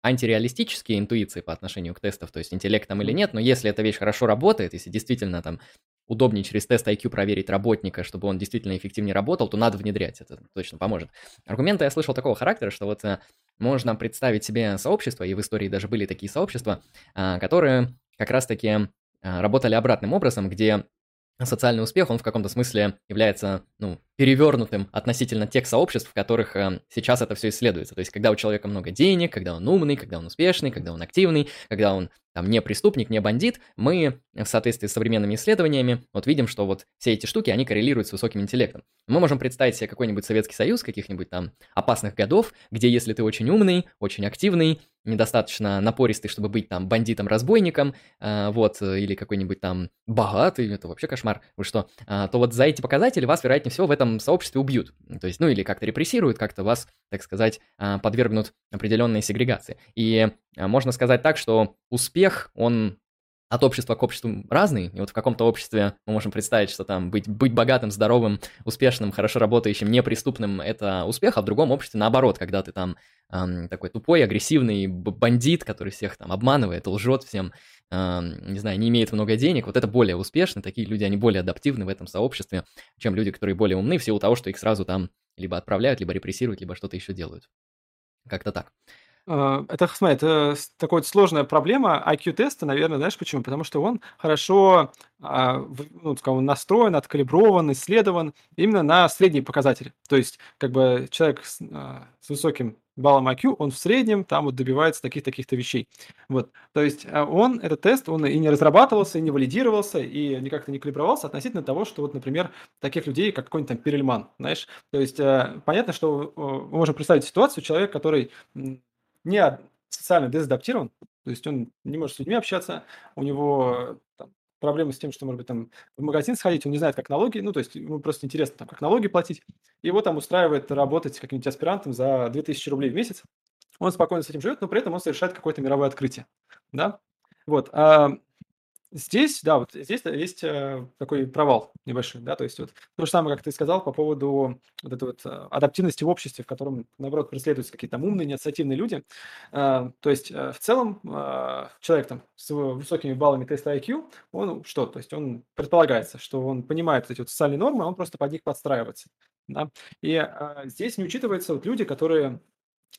антиреалистические интуиции по отношению к тестам, то есть интеллектом или нет, но если эта вещь хорошо работает, если действительно там удобнее через тест IQ проверить работника, чтобы он действительно эффективнее работал, то надо внедрять, это точно поможет. Аргументы я слышал такого характера, что вот э, можно представить себе сообщество, и в истории даже были такие сообщества, э, которые как раз-таки э, работали обратным образом, где социальный успех, он в каком-то смысле является, ну, перевернутым относительно тех сообществ, в которых э, сейчас это все исследуется. То есть, когда у человека много денег, когда он умный, когда он успешный, когда он активный, когда он там не преступник, не бандит, мы в соответствии с современными исследованиями вот видим, что вот все эти штуки, они коррелируют с высоким интеллектом. Мы можем представить себе какой-нибудь Советский Союз, каких-нибудь там опасных годов, где если ты очень умный, очень активный, недостаточно напористый, чтобы быть там бандитом-разбойником, э, вот, или какой-нибудь там богатый, это вообще кошмар, вы что, э, то вот за эти показатели вас, вероятнее всего, в этом сообществе убьют. То есть, ну или как-то репрессируют, как-то вас, так сказать, э, подвергнут определенной сегрегации. И можно сказать так, что успех, он от общества к обществу разный. И вот в каком-то обществе мы можем представить, что там быть, быть богатым, здоровым, успешным, хорошо работающим, неприступным – это успех, а в другом обществе наоборот, когда ты там эм, такой тупой, агрессивный бандит, который всех там обманывает, лжет всем, эм, не знаю, не имеет много денег, вот это более успешно, такие люди, они более адаптивны в этом сообществе, чем люди, которые более умны, в силу того, что их сразу там либо отправляют, либо репрессируют, либо что-то еще делают. Как-то так. А, это, смотри, это такая вот сложная проблема IQ-теста, наверное, знаешь почему? Потому что он хорошо а, ну, скажем, настроен, откалиброван, исследован именно на средние показатели. То есть, как бы человек с, а, с высоким баллом IQ, он в среднем там вот добивается таких-таких-то вещей. Вот. То есть он, этот тест, он и не разрабатывался, и не валидировался, и никак-то не калибровался относительно того, что вот, например, таких людей, как какой-нибудь там Перельман, знаешь. То есть понятно, что мы можем представить ситуацию, человек, который не социально дезадаптирован, то есть он не может с людьми общаться, у него там, проблемы с тем, что, может быть, там в магазин сходить, он не знает, как налоги, ну, то есть ему просто интересно, там, как налоги платить. Его там устраивает работать каким-нибудь аспирантом за 2000 рублей в месяц. Он спокойно с этим живет, но при этом он совершает какое-то мировое открытие. Да? Вот. А Здесь, да, вот здесь есть э, такой провал небольшой, да, то есть вот то же самое, как ты сказал по поводу вот этой вот э, адаптивности в обществе, в котором, наоборот, преследуются какие-то там умные, инициативные люди. Э, то есть э, в целом э, человек там с высокими баллами теста IQ, он что, то есть он предполагается, что он понимает эти вот социальные нормы, он просто под них подстраивается, да. И э, здесь не учитываются вот люди, которые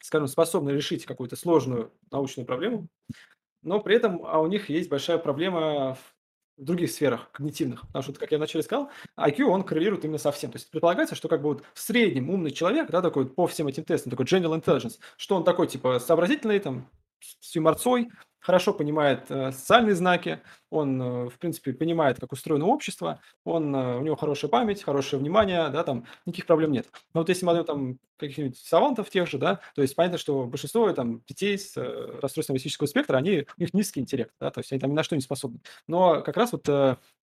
скажем, способны решить какую-то сложную научную проблему, но при этом а у них есть большая проблема в других сферах когнитивных. Потому что, как я вначале сказал, IQ, он коррелирует именно со всем. То есть предполагается, что как бы вот в среднем умный человек, да, такой по всем этим тестам, такой general intelligence, что он такой, типа, сообразительный, там, с юморцой, хорошо понимает э, социальные знаки, он, э, в принципе, понимает, как устроено общество, он, э, у него хорошая память, хорошее внимание, да, там никаких проблем нет. Но вот если мы возьмем там каких-нибудь савантов тех же, да, то есть понятно, что большинство там детей с расстройством аутистического спектра, они, у них низкий интеллект, да, то есть они там ни на что не способны. Но как раз вот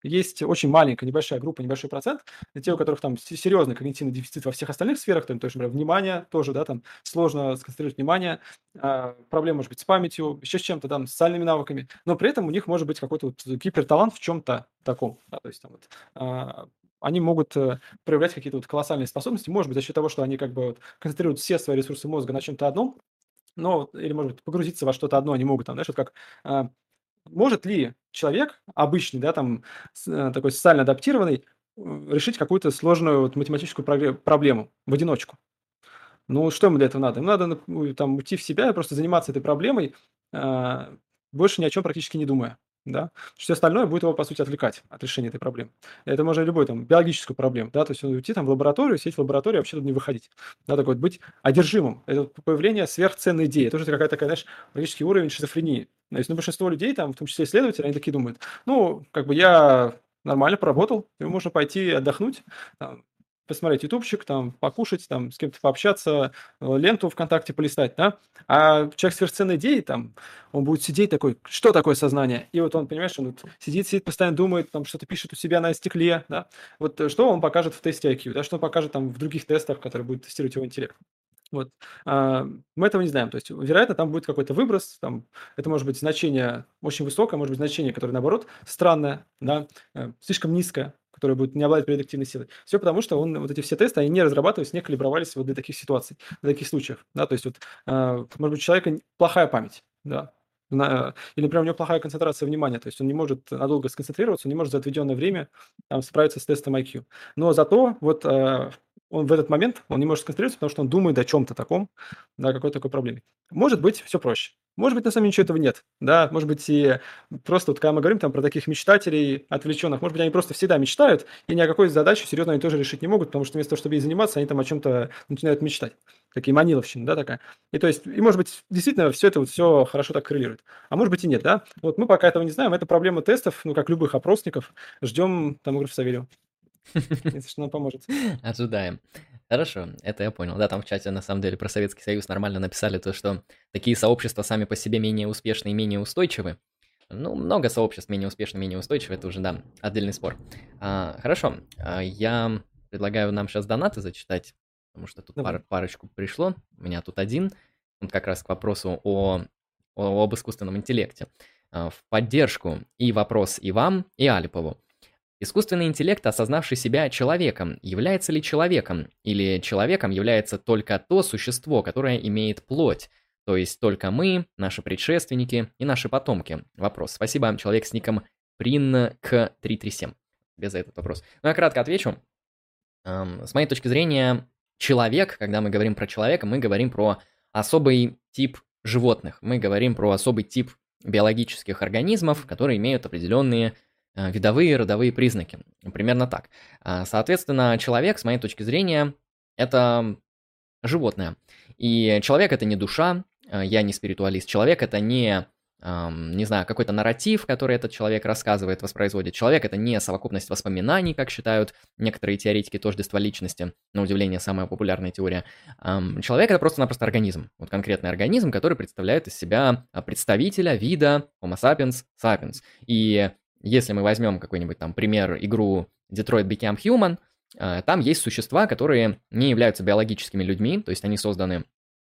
есть очень маленькая, небольшая группа, небольшой процент, те, у которых там серьезный когнитивный дефицит во всех остальных сферах, там, то есть, например, внимание тоже, да, там сложно сконцентрировать внимание, э, проблемы, может быть, с памятью, еще с чем-то там, социальными навыками, но при этом у них может быть какой-то вот гиперталант в чем-то таком. Да, то есть там вот, а, они могут э, проявлять какие-то вот колоссальные способности, может быть, за счет того, что они как бы вот концентрируют все свои ресурсы мозга на чем-то одном, но, или, может быть, погрузиться во что-то одно они могут, там, знаешь, вот как а, может ли человек обычный, да, там, э, такой социально адаптированный, решить какую-то сложную вот математическую проблему в одиночку? Ну, что ему для этого надо? Ему надо ну, там уйти в себя и просто заниматься этой проблемой, больше ни о чем практически не думая. Да? Все остальное будет его, по сути, отвлекать от решения этой проблемы. Это можно любой там биологическую проблему, да, то есть уйти там в лабораторию, сидеть в лаборатории, вообще туда не выходить. Да, такой вот быть одержимым. Это появление сверхценной идеи. Это уже какая-то такая, знаешь, практически уровень шизофрении. То есть, ну, большинство людей, там, в том числе исследователи, они такие думают, ну, как бы я нормально поработал, ему можно пойти отдохнуть, там, посмотреть ютубчик, там, покушать, там, с кем-то пообщаться, э, ленту ВКонтакте полистать, да? А человек сверхценной идеи, там, он будет сидеть такой, что такое сознание? И вот он, понимаешь, он вот сидит, сидит, постоянно думает, там, что-то пишет у себя на стекле, да? Вот э, что он покажет в тесте IQ, да? Что он покажет там в других тестах, которые будут тестировать его интеллект? Вот. А, мы этого не знаем. То есть, вероятно, там будет какой-то выброс. Там, это может быть значение очень высокое, может быть значение, которое, наоборот, странное, да, э, слишком низкое которая будет не обладать предиктивной силой. Все потому, что он, вот эти все тесты, они не разрабатывались, не калибровались вот для таких ситуаций, для таких случаев. Да? То есть, вот, э, может быть, у человека плохая память, да, на, или, например, у него плохая концентрация внимания, то есть он не может надолго сконцентрироваться, он не может за отведенное время там, справиться с тестом IQ. Но зато вот э, он в этот момент он не может сконцентрироваться, потому что он думает о чем-то таком, да, какой-то такой проблеме. Может быть, все проще. Может быть, на самом деле ничего этого нет. Да, может быть, и просто вот когда мы говорим там про таких мечтателей отвлеченных, может быть, они просто всегда мечтают, и ни о какой задаче серьезно они тоже решить не могут, потому что вместо того, чтобы ей заниматься, они там о чем-то начинают мечтать. Такие маниловщины, да, такая. И то есть, и может быть, действительно, все это вот все хорошо так коррелирует. А может быть и нет, да. Вот мы пока этого не знаем, это проблема тестов, ну, как любых опросников. Ждем томограф Савельева. [laughs] Если что, нам поможет. Ожидаем. Хорошо, это я понял. Да, там в чате на самом деле про Советский Союз нормально написали то, что такие сообщества сами по себе менее успешны и менее устойчивы. Ну, много сообществ менее успешны, менее устойчивы, это уже, да, отдельный спор. А, хорошо, а, я предлагаю нам сейчас донаты зачитать, потому что тут пар, парочку пришло. У меня тут один, он как раз к вопросу о, о, об искусственном интеллекте. А, в поддержку и вопрос и вам, и Алипову. Искусственный интеллект, осознавший себя человеком, является ли человеком? Или человеком является только то существо, которое имеет плоть? То есть только мы, наши предшественники и наши потомки. Вопрос. Спасибо, человек с ником PrinK337. Без за этот вопрос. Ну, я кратко отвечу. С моей точки зрения, человек, когда мы говорим про человека, мы говорим про особый тип животных. Мы говорим про особый тип биологических организмов, которые имеют определенные видовые родовые признаки. Примерно так. А, соответственно, человек, с моей точки зрения, это животное. И человек это не душа, э, я не спиритуалист. Человек это не, не знаю, какой-то нарратив, который этот человек рассказывает, воспроизводит. Человек это не совокупность воспоминаний, как считают некоторые теоретики тождества личности. На удивление, самая популярная теория. Человек это просто-напросто организм. Вот конкретный организм, который представляет из себя а, представителя вида Homo sapiens sapiens. И если мы возьмем какой-нибудь там пример игру Detroit Become Human, э, там есть существа, которые не являются биологическими людьми, то есть они созданы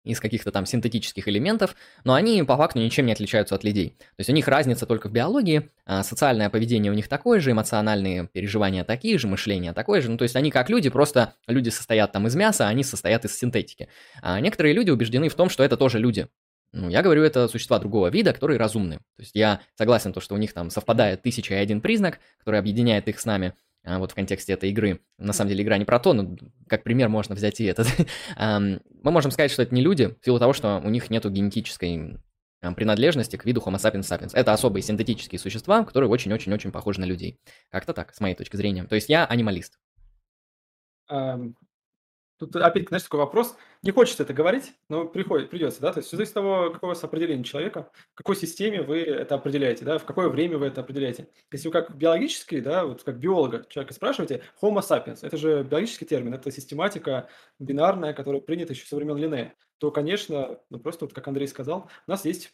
из каких-то там синтетических элементов, но они по факту ничем не отличаются от людей. То есть у них разница только в биологии, а социальное поведение у них такое же, эмоциональные переживания такие же, мышление такое же. Ну, то есть они как люди, просто люди состоят там из мяса, а они состоят из синтетики. А некоторые люди убеждены в том, что это тоже люди. Ну, я говорю, это существа другого вида, которые разумны. То есть я согласен, то, что у них там совпадает тысяча и один признак, который объединяет их с нами. а, вот в контексте этой игры. На самом деле игра не про то, но как пример можно взять и этот. [laughs] Мы можем сказать, что это не люди, в силу того, что у них нету генетической принадлежности к виду Homo sapiens sapiens. Это особые синтетические существа, которые очень-очень-очень похожи на людей. Как-то так, с моей точки зрения. То есть я анималист. Тут опять, знаешь, такой вопрос. Не хочется это говорить, но приходит, придется, да? То есть все зависит от того, какое у вас определение человека, в какой системе вы это определяете, да, в какое время вы это определяете. Если вы как биологический, да, вот как биолога человека спрашиваете, Homo sapiens, это же биологический термин, это систематика бинарная, которая принята еще со времен Линнея, то, конечно, ну просто вот как Андрей сказал, у нас есть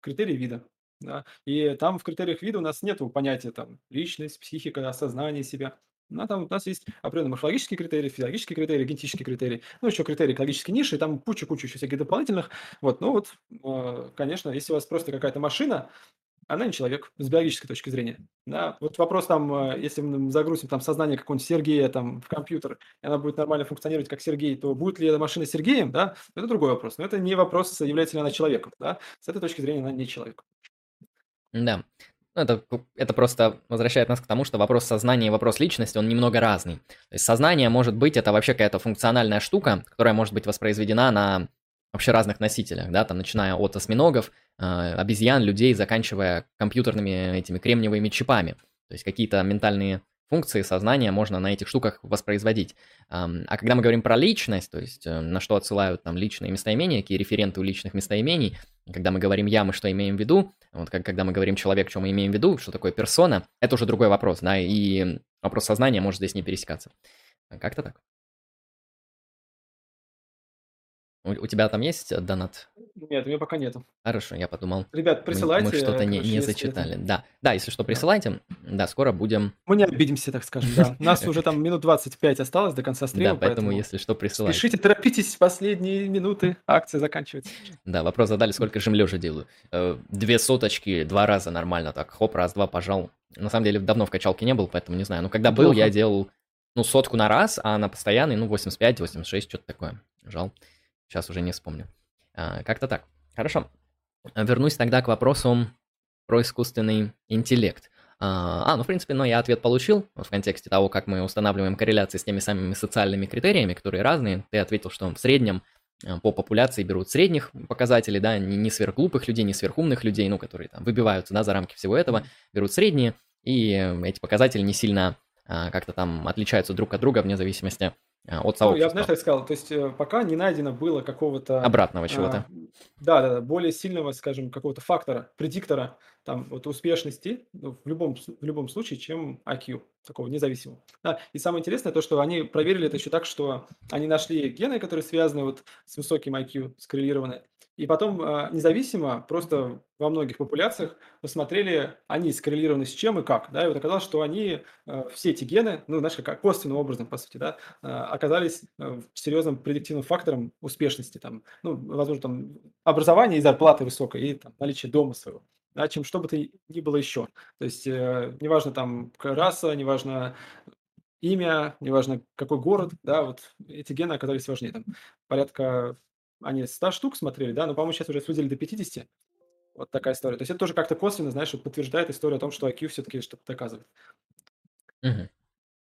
критерии вида, да, и там в критериях вида у нас нет понятия там личность, психика, осознание себя. Ну, там у нас есть определенные морфологические критерии, физиологические критерии, генетические критерии, ну, еще критерии экологической ниши, там куча-куча еще всяких дополнительных. Вот, ну вот, э, конечно, если у вас просто какая-то машина, она не человек с биологической точки зрения. Да, вот вопрос там, э, если мы загрузим там сознание какого-нибудь Сергея там в компьютер, и она будет нормально функционировать как Сергей, то будет ли эта машина Сергеем, да, это другой вопрос. Но это не вопрос, является ли она человеком, да, с этой точки зрения она не человек. Да. Ну, это, это просто возвращает нас к тому, что вопрос сознания и вопрос личности, он немного разный. То есть сознание может быть, это вообще какая-то функциональная штука, которая может быть воспроизведена на вообще разных носителях, да, там, начиная от осьминогов, э, обезьян, людей, заканчивая компьютерными этими кремниевыми чипами. То есть какие-то ментальные функции сознания можно на этих штуках воспроизводить. А когда мы говорим про личность, то есть э, на что отсылают там личные местоимения, какие референты у личных местоимений, когда мы говорим «я», мы что имеем в виду, вот как, когда мы говорим «человек», что мы имеем в виду, что такое персона, это уже другой вопрос, да, и вопрос сознания может здесь не пересекаться. Как-то так. У, у тебя там есть э, донат? Нет, у меня пока нету. Хорошо, я подумал. Ребят, присылайте. Мы, мы что-то не, не зачитали. Это... Да, да, если что, присылайте. Да. скоро будем. Мы не обидимся, так скажем, да. У нас уже там минут 25 осталось до конца стрима. Да, поэтому, если что, присылайте. Спешите, торопитесь, последние минуты, акция заканчивается. Да, вопрос задали, сколько жим лежа делаю. Э, две соточки, два раза нормально так, хоп, раз-два, пожал. На самом деле, давно в качалке не был, поэтому не знаю. Но когда был, я делал, ну, сотку на раз, а на постоянный, ну, 85, 86, что-то такое. Жал. Сейчас уже не вспомню. А, как-то так. Хорошо. Вернусь тогда к вопросу про искусственный интеллект. А, а, ну, в принципе, ну, я ответ получил в контексте того, как мы устанавливаем корреляции с теми самыми социальными критериями, которые разные. Ты ответил, что в среднем а, по популяции берут средних показателей, да, не, не сверхглупых людей, не сверхумных людей, ну, которые там выбиваются, да, за рамки всего этого, берут средние, и эти показатели не сильно а, как-то там отличаются друг от друга вне зависимости от сообщества. Ну, я знаешь, так сказал, то есть э, пока не найдено было какого-то... Обратного чего-то. А, да, да, да, более сильного, скажем, какого-то фактора, предиктора там вот успешности ну, в, любом, в любом случае, чем IQ, такого независимого. Да, и самое интересное то, что они проверили это еще так, что они нашли гены, которые связаны вот с высоким IQ, скоррелированы, и потом а, независимо, просто во многих популяциях посмотрели, они скоррелированы с чем и как. Да, и вот оказалось, что они, а, все эти гены, ну, знаешь, как косвенным образом, по сути, да, а, оказались серьезным предиктивным фактором успешности. Там, ну, возможно, там образование и зарплаты высокой, и там, наличие дома своего да, чем что бы то ни было еще. То есть э, неважно там раса, неважно имя, неважно какой город, да, вот эти гены оказались важнее. Там порядка они 100 штук смотрели, да, но, по-моему, сейчас уже судили до 50. Вот такая история. То есть это тоже как-то косвенно, знаешь, подтверждает историю о том, что IQ все-таки что-то доказывает. Угу.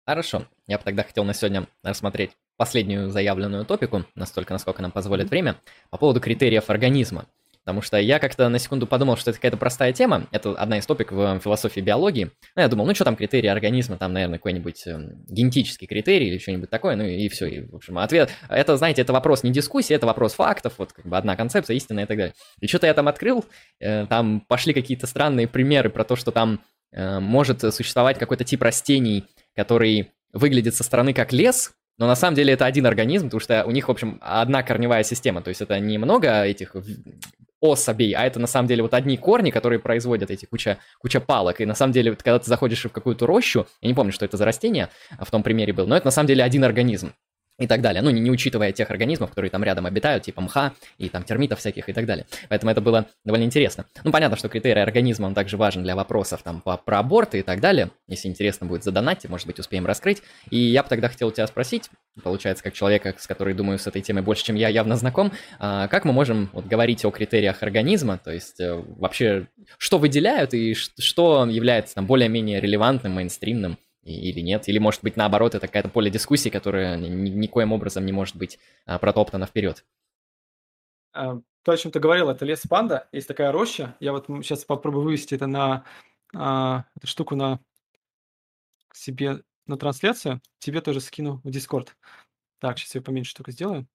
Хорошо. Я бы тогда хотел на сегодня рассмотреть последнюю заявленную топику, настолько, насколько нам позволит время, по поводу критериев организма. Потому что я как-то на секунду подумал, что это какая-то простая тема. Это одна из топик в философии биологии. Ну, я думал, ну что там критерии организма, там, наверное, какой-нибудь э, генетический критерий или что-нибудь такое, ну и, и все. И, в общем, ответ... Это, знаете, это вопрос не дискуссии, это вопрос фактов, вот как бы одна концепция, истина и так далее. И что-то я там открыл, э, там пошли какие-то странные примеры про то, что там э, может существовать какой-то тип растений, который выглядит со стороны как лес, но на самом деле это один организм, потому что у них, в общем, одна корневая система. То есть это не много этих особей, а это на самом деле вот одни корни, которые производят эти куча, куча палок. И на самом деле, вот, когда ты заходишь в какую-то рощу, я не помню, что это за растение в том примере был, но это на самом деле один организм и так далее. Ну, не, не учитывая тех организмов, которые там рядом обитают, типа мха и там термитов всяких и так далее. Поэтому это было довольно интересно. Ну, понятно, что критерий организма, он также важен для вопросов там по, про аборты и так далее. Если интересно будет задонать, может быть, успеем раскрыть. И я бы тогда хотел тебя спросить, получается, как человека, с которой, думаю, с этой темой больше, чем я, явно знаком, а как мы можем вот, говорить о критериях организма, то есть э, вообще, что выделяют и что является там более-менее релевантным, мейнстримным или нет? Или, может быть, наоборот, это какая-то поле дискуссии, которая ни, никоим образом не может быть а, протоптана вперед? А, то, о чем ты говорил, это лес панда. Есть такая роща. Я вот сейчас попробую вывести это на а, эту штуку на себе на трансляцию. Тебе тоже скину в Discord. Так, сейчас я поменьше только сделаю.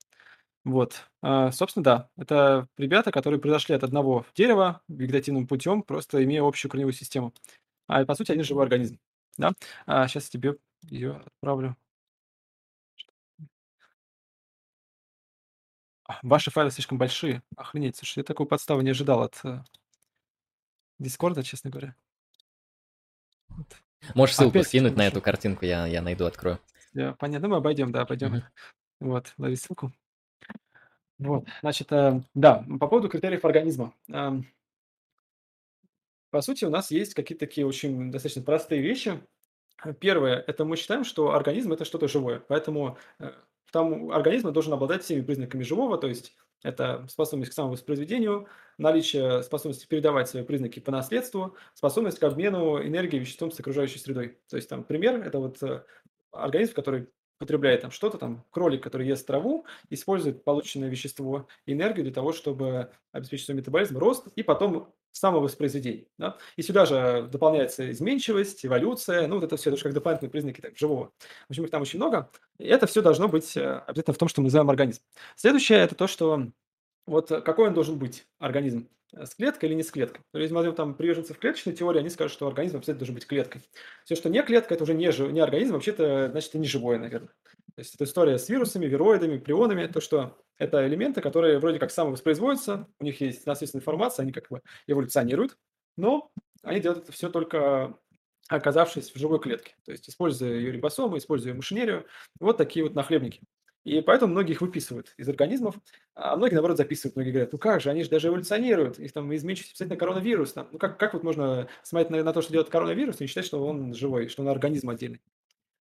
Вот. Собственно, да. Это ребята, которые произошли от одного дерева вегетативным путем, просто имея общую корневую систему. А по сути, они живой организм. Да? А, сейчас тебе ее отправлю. А, ваши файлы слишком большие. Охренеть, слушай, я такую подставу не ожидал от э, Дискорда, честно говоря. Вот. Можешь ссылку Опять скинуть на эту картинку, я, я найду, открою. Я, понятно, мы обойдем, да, обойдем. Угу. Вот, лови ссылку. Вот, значит, э, да, по поводу критериев организма. Э, по сути, у нас есть какие-то такие очень достаточно простые вещи. Первое, это мы считаем, что организм – это что-то живое, поэтому э, там организм должен обладать всеми признаками живого, то есть это способность к самовоспроизведению, наличие способности передавать свои признаки по наследству, способность к обмену энергии веществом с окружающей средой. То есть там пример – это вот э, организм, который потребляет там что-то, там кролик, который ест траву, использует полученное вещество, энергию для того, чтобы обеспечить свой метаболизм, рост и потом самовоспроизведение. Да? И сюда же дополняется изменчивость, эволюция, ну вот это все тоже как дополнительные признаки так, живого. В общем, их там очень много. И это все должно быть э, обязательно в том, что мы называем организм. Следующее – это то, что вот какой он должен быть, организм. Э, с клеткой или не с клеткой. То есть, возьмем там приверженцев клеточной теории, они скажут, что организм обязательно должен быть клеткой. Все, что не клетка, это уже не, жив, не организм, вообще-то, значит, это не живое, наверное. То есть, это история с вирусами, вироидами, прионами, то, что это элементы, которые вроде как самовоспроизводятся, у них есть наследственная информация, они как бы эволюционируют, но они делают это все только оказавшись в живой клетке, то есть используя ее рибосомы, используя машинерию, вот такие вот нахлебники. И поэтому многие их выписывают из организмов, а многие, наоборот, записывают. Многие говорят, ну как же, они же даже эволюционируют, их там изменчивость обязательно коронавирус. Там. Ну как, как вот можно смотреть на, на то, что делает коронавирус, и считать, что он живой, что он организм отдельный.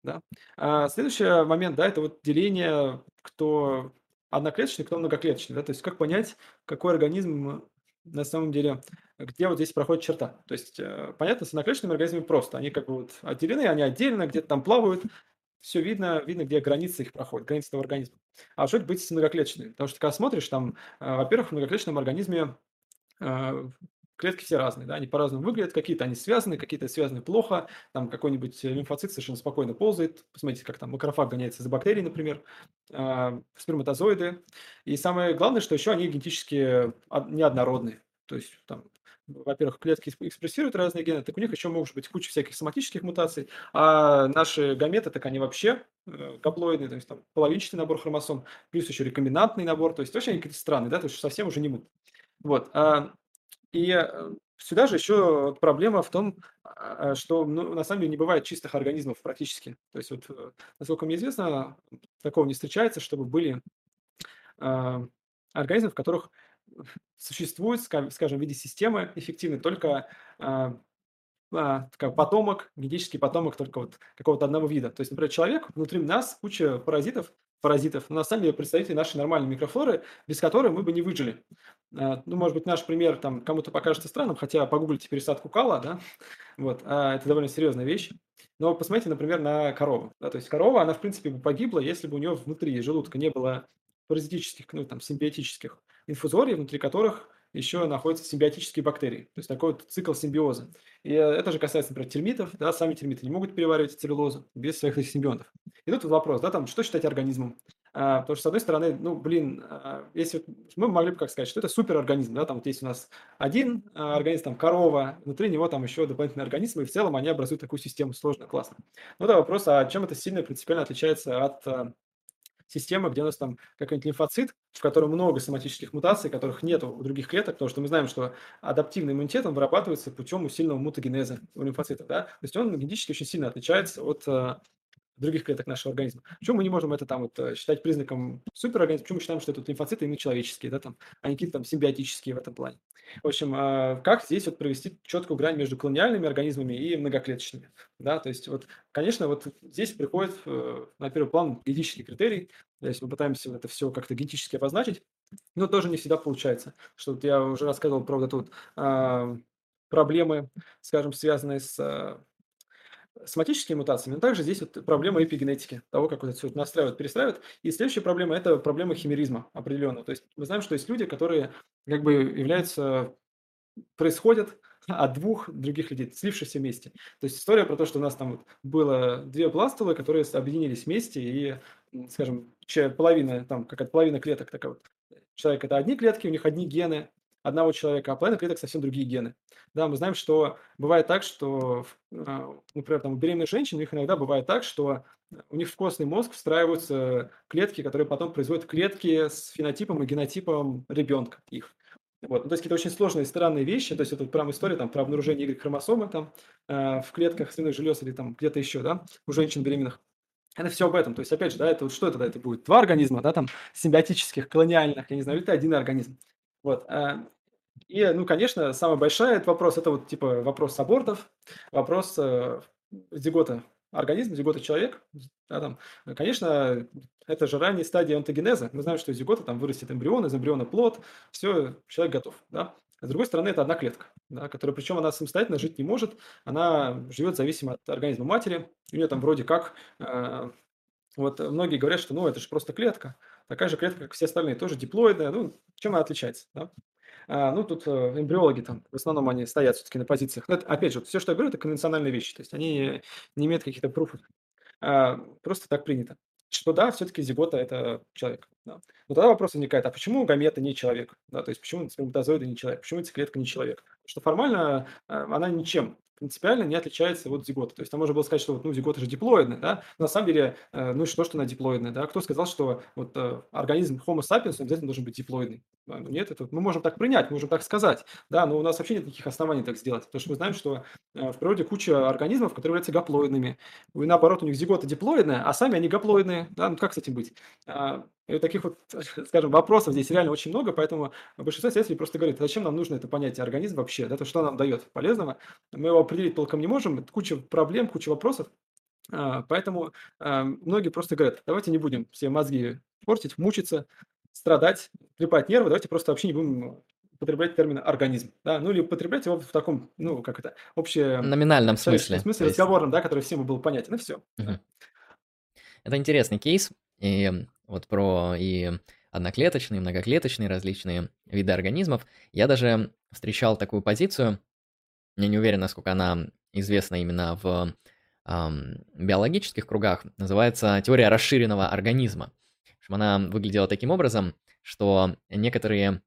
Да? А следующий момент, да, это вот деление, кто одноклеточный, кто многоклеточный. Да? То есть как понять, какой организм на самом деле, где вот здесь проходит черта. То есть, э, понятно, с одноклеточными организмами просто. Они как бы вот отделены, они отдельно, где-то там плавают, все видно, видно, где границы их проходят, границы этого организма. А что быть с многоклеточными? Потому что когда смотришь, там, э, во-первых, в многоклеточном организме э, клетки все разные, да, они по-разному выглядят, какие-то они связаны, какие-то связаны плохо, там какой-нибудь лимфоцит совершенно спокойно ползает, посмотрите, как там макрофаг гоняется за бактерией, например, э, сперматозоиды, и самое главное, что еще они генетически неоднородные, то есть там во-первых, клетки экспрессируют разные гены, так у них еще может быть куча всяких соматических мутаций, а наши гаметы, так они вообще э, гаплоидные, то есть там половинчатый набор хромосом, плюс еще рекомбинантный набор, то есть вообще они какие-то странные, да, то есть совсем уже не мут. Вот. А, и э, сюда же еще проблема в том, а, что ну, на самом деле не бывает чистых организмов практически. То есть вот, э, насколько мне известно, такого не встречается, чтобы были а, организмы, в которых существует, скажем, в виде системы эффективной только а, а, потомок, генетический потомок только вот какого-то одного вида. То есть, например, человек, внутри нас куча паразитов, паразитов, но на самом деле представители нашей нормальной микрофлоры, без которой мы бы не выжили. А, ну, может быть, наш пример там кому-то покажется странным, хотя погуглите пересадку кала, да, [laughs] вот, это довольно серьезная вещь. Но посмотрите, например, на корову. Да, то есть корова, она, в принципе, бы погибла, если бы у нее внутри желудка не было паразитических, ну, там, симбиотических инфузорий, внутри которых еще находятся симбиотические бактерии. То есть такой вот цикл симбиоза. И э, это же касается, например, термитов. Да, сами термиты не могут переваривать целлюлозу без своих симбионтов. И тут вопрос, да, там, что считать организмом? А, потому что, с одной стороны, ну, блин, а, если мы могли бы как сказать, что это суперорганизм, да, там вот есть у нас один а, организм, там корова, внутри него там еще дополнительные организмы, и в целом они образуют такую систему сложно, классно. Ну да, вопрос, а чем это сильно принципиально отличается от а, система, где у нас там какой-нибудь лимфоцит, в котором много соматических мутаций, которых нет у других клеток, потому что мы знаем, что адаптивный иммунитет он вырабатывается путем усиленного мутагенеза у лимфоцитов. Да? То есть он генетически очень сильно отличается от э, других клеток нашего организма. Почему мы не можем это там вот э, считать признаком суперорганизма? Почему мы считаем, что это вот лимфоциты именно человеческие, да, там, а не какие-то там симбиотические в этом плане? В общем, а, как здесь вот провести четкую грань между колониальными организмами и многоклеточными? Да, то есть вот, конечно, вот здесь приходит э, на первый план генетический критерий, то есть мы пытаемся это все как-то генетически обозначить, но тоже не всегда получается. Что вот я уже рассказывал про вот эту вот, а, проблемы, скажем, связанные с соматическими мутациями, но также здесь вот проблема эпигенетики, того, как вот это все настраивают, перестраивают. И следующая проблема– это проблема химеризма определенного. То есть мы знаем, что есть люди, которые как бы являются, происходят от двух других людей, слившихся вместе. То есть история про то, что у нас там было две пластулы, которые объединились вместе, и, скажем, половина, там, какая-то половина клеток такая вот. Человек – это одни клетки, у них одни гены, одного человека, а половина клеток совсем другие гены. Да, мы знаем, что бывает так, что, а, например, там, у беременных женщин у них иногда бывает так, что у них в костный мозг встраиваются клетки, которые потом производят клетки с фенотипом и генотипом ребенка их. Вот. Ну, то есть какие-то очень сложные, странные вещи. То есть это прям история там, про обнаружение Y-хромосомы там, э, в клетках свиных желез или там где-то еще, да, у женщин беременных. Это все об этом. То есть, опять же, да, это вот что это, да, это будет два организма, да, там, симбиотических, колониальных, я не знаю, или это один организм. Вот. Э, и, ну, конечно, самый большой этот вопрос, это вот, типа, вопрос абортов, вопрос э, зигота организм, зигота человек, да, там, конечно, это же ранняя стадия онтогенеза. Мы знаем, что из зигота там вырастет эмбрион, из эмбриона плод, все, человек готов, да. А с другой стороны, это одна клетка, да, которая, причем она самостоятельно жить не может, она живет зависимо от организма матери, у нее там вроде как, э, вот многие говорят, что ну это же просто клетка, такая же клетка, как все остальные, тоже диплоидная, ну чем она отличается, да? А, ну, тут э, эмбриологи там, в основном они стоят все-таки на позициях. Но это, опять же, все, что я говорю, это конвенциональные вещи. То есть они не имеют каких-то пруфов. А, просто так принято. Что да, все-таки зигота – это человек. Да. Но тогда вопрос возникает, а почему гамета не человек? Да, то есть почему сперматозоиды не человек? Почему яйцеклетка не человек? Что формально э, она ничем принципиально не отличается от зигота. То есть там можно было сказать, что вот, ну, зигота же диплоидная, да, но на самом деле, э, ну что, что она диплоидная, да, кто сказал, что вот э, организм Homo sapiens обязательно должен быть диплоидный? Да, ну, нет, это мы можем так принять, можем так сказать, да, но у нас вообще нет никаких оснований так сделать, потому что мы знаем, что э, в природе куча организмов, которые являются гаплоидными, и наоборот, у них зигота диплоидная, а сами они гаплоидные, да, ну как с этим быть? А, и таких вот, [laughs] скажем, вопросов здесь реально очень много, поэтому большинство исследователей просто говорит, зачем нам нужно это понятие организм вообще, да, то что нам дает полезного, мы его определить толком не можем, куча проблем, куча вопросов, а, поэтому а, многие просто говорят, давайте не будем все мозги портить, мучиться, страдать, трепать нервы, давайте просто вообще не будем употреблять термин организм, да, ну или употреблять его в таком, ну как это, общее... Номинальном смысле. В смысле разговорном, да, который всем был понятен, и все. Угу. Это интересный кейс, и вот про и одноклеточные, многоклеточные различные виды организмов. Я даже встречал такую позицию, я не уверен, насколько она известна именно в эм, биологических кругах, называется теория расширенного организма. Она выглядела таким образом, что некоторые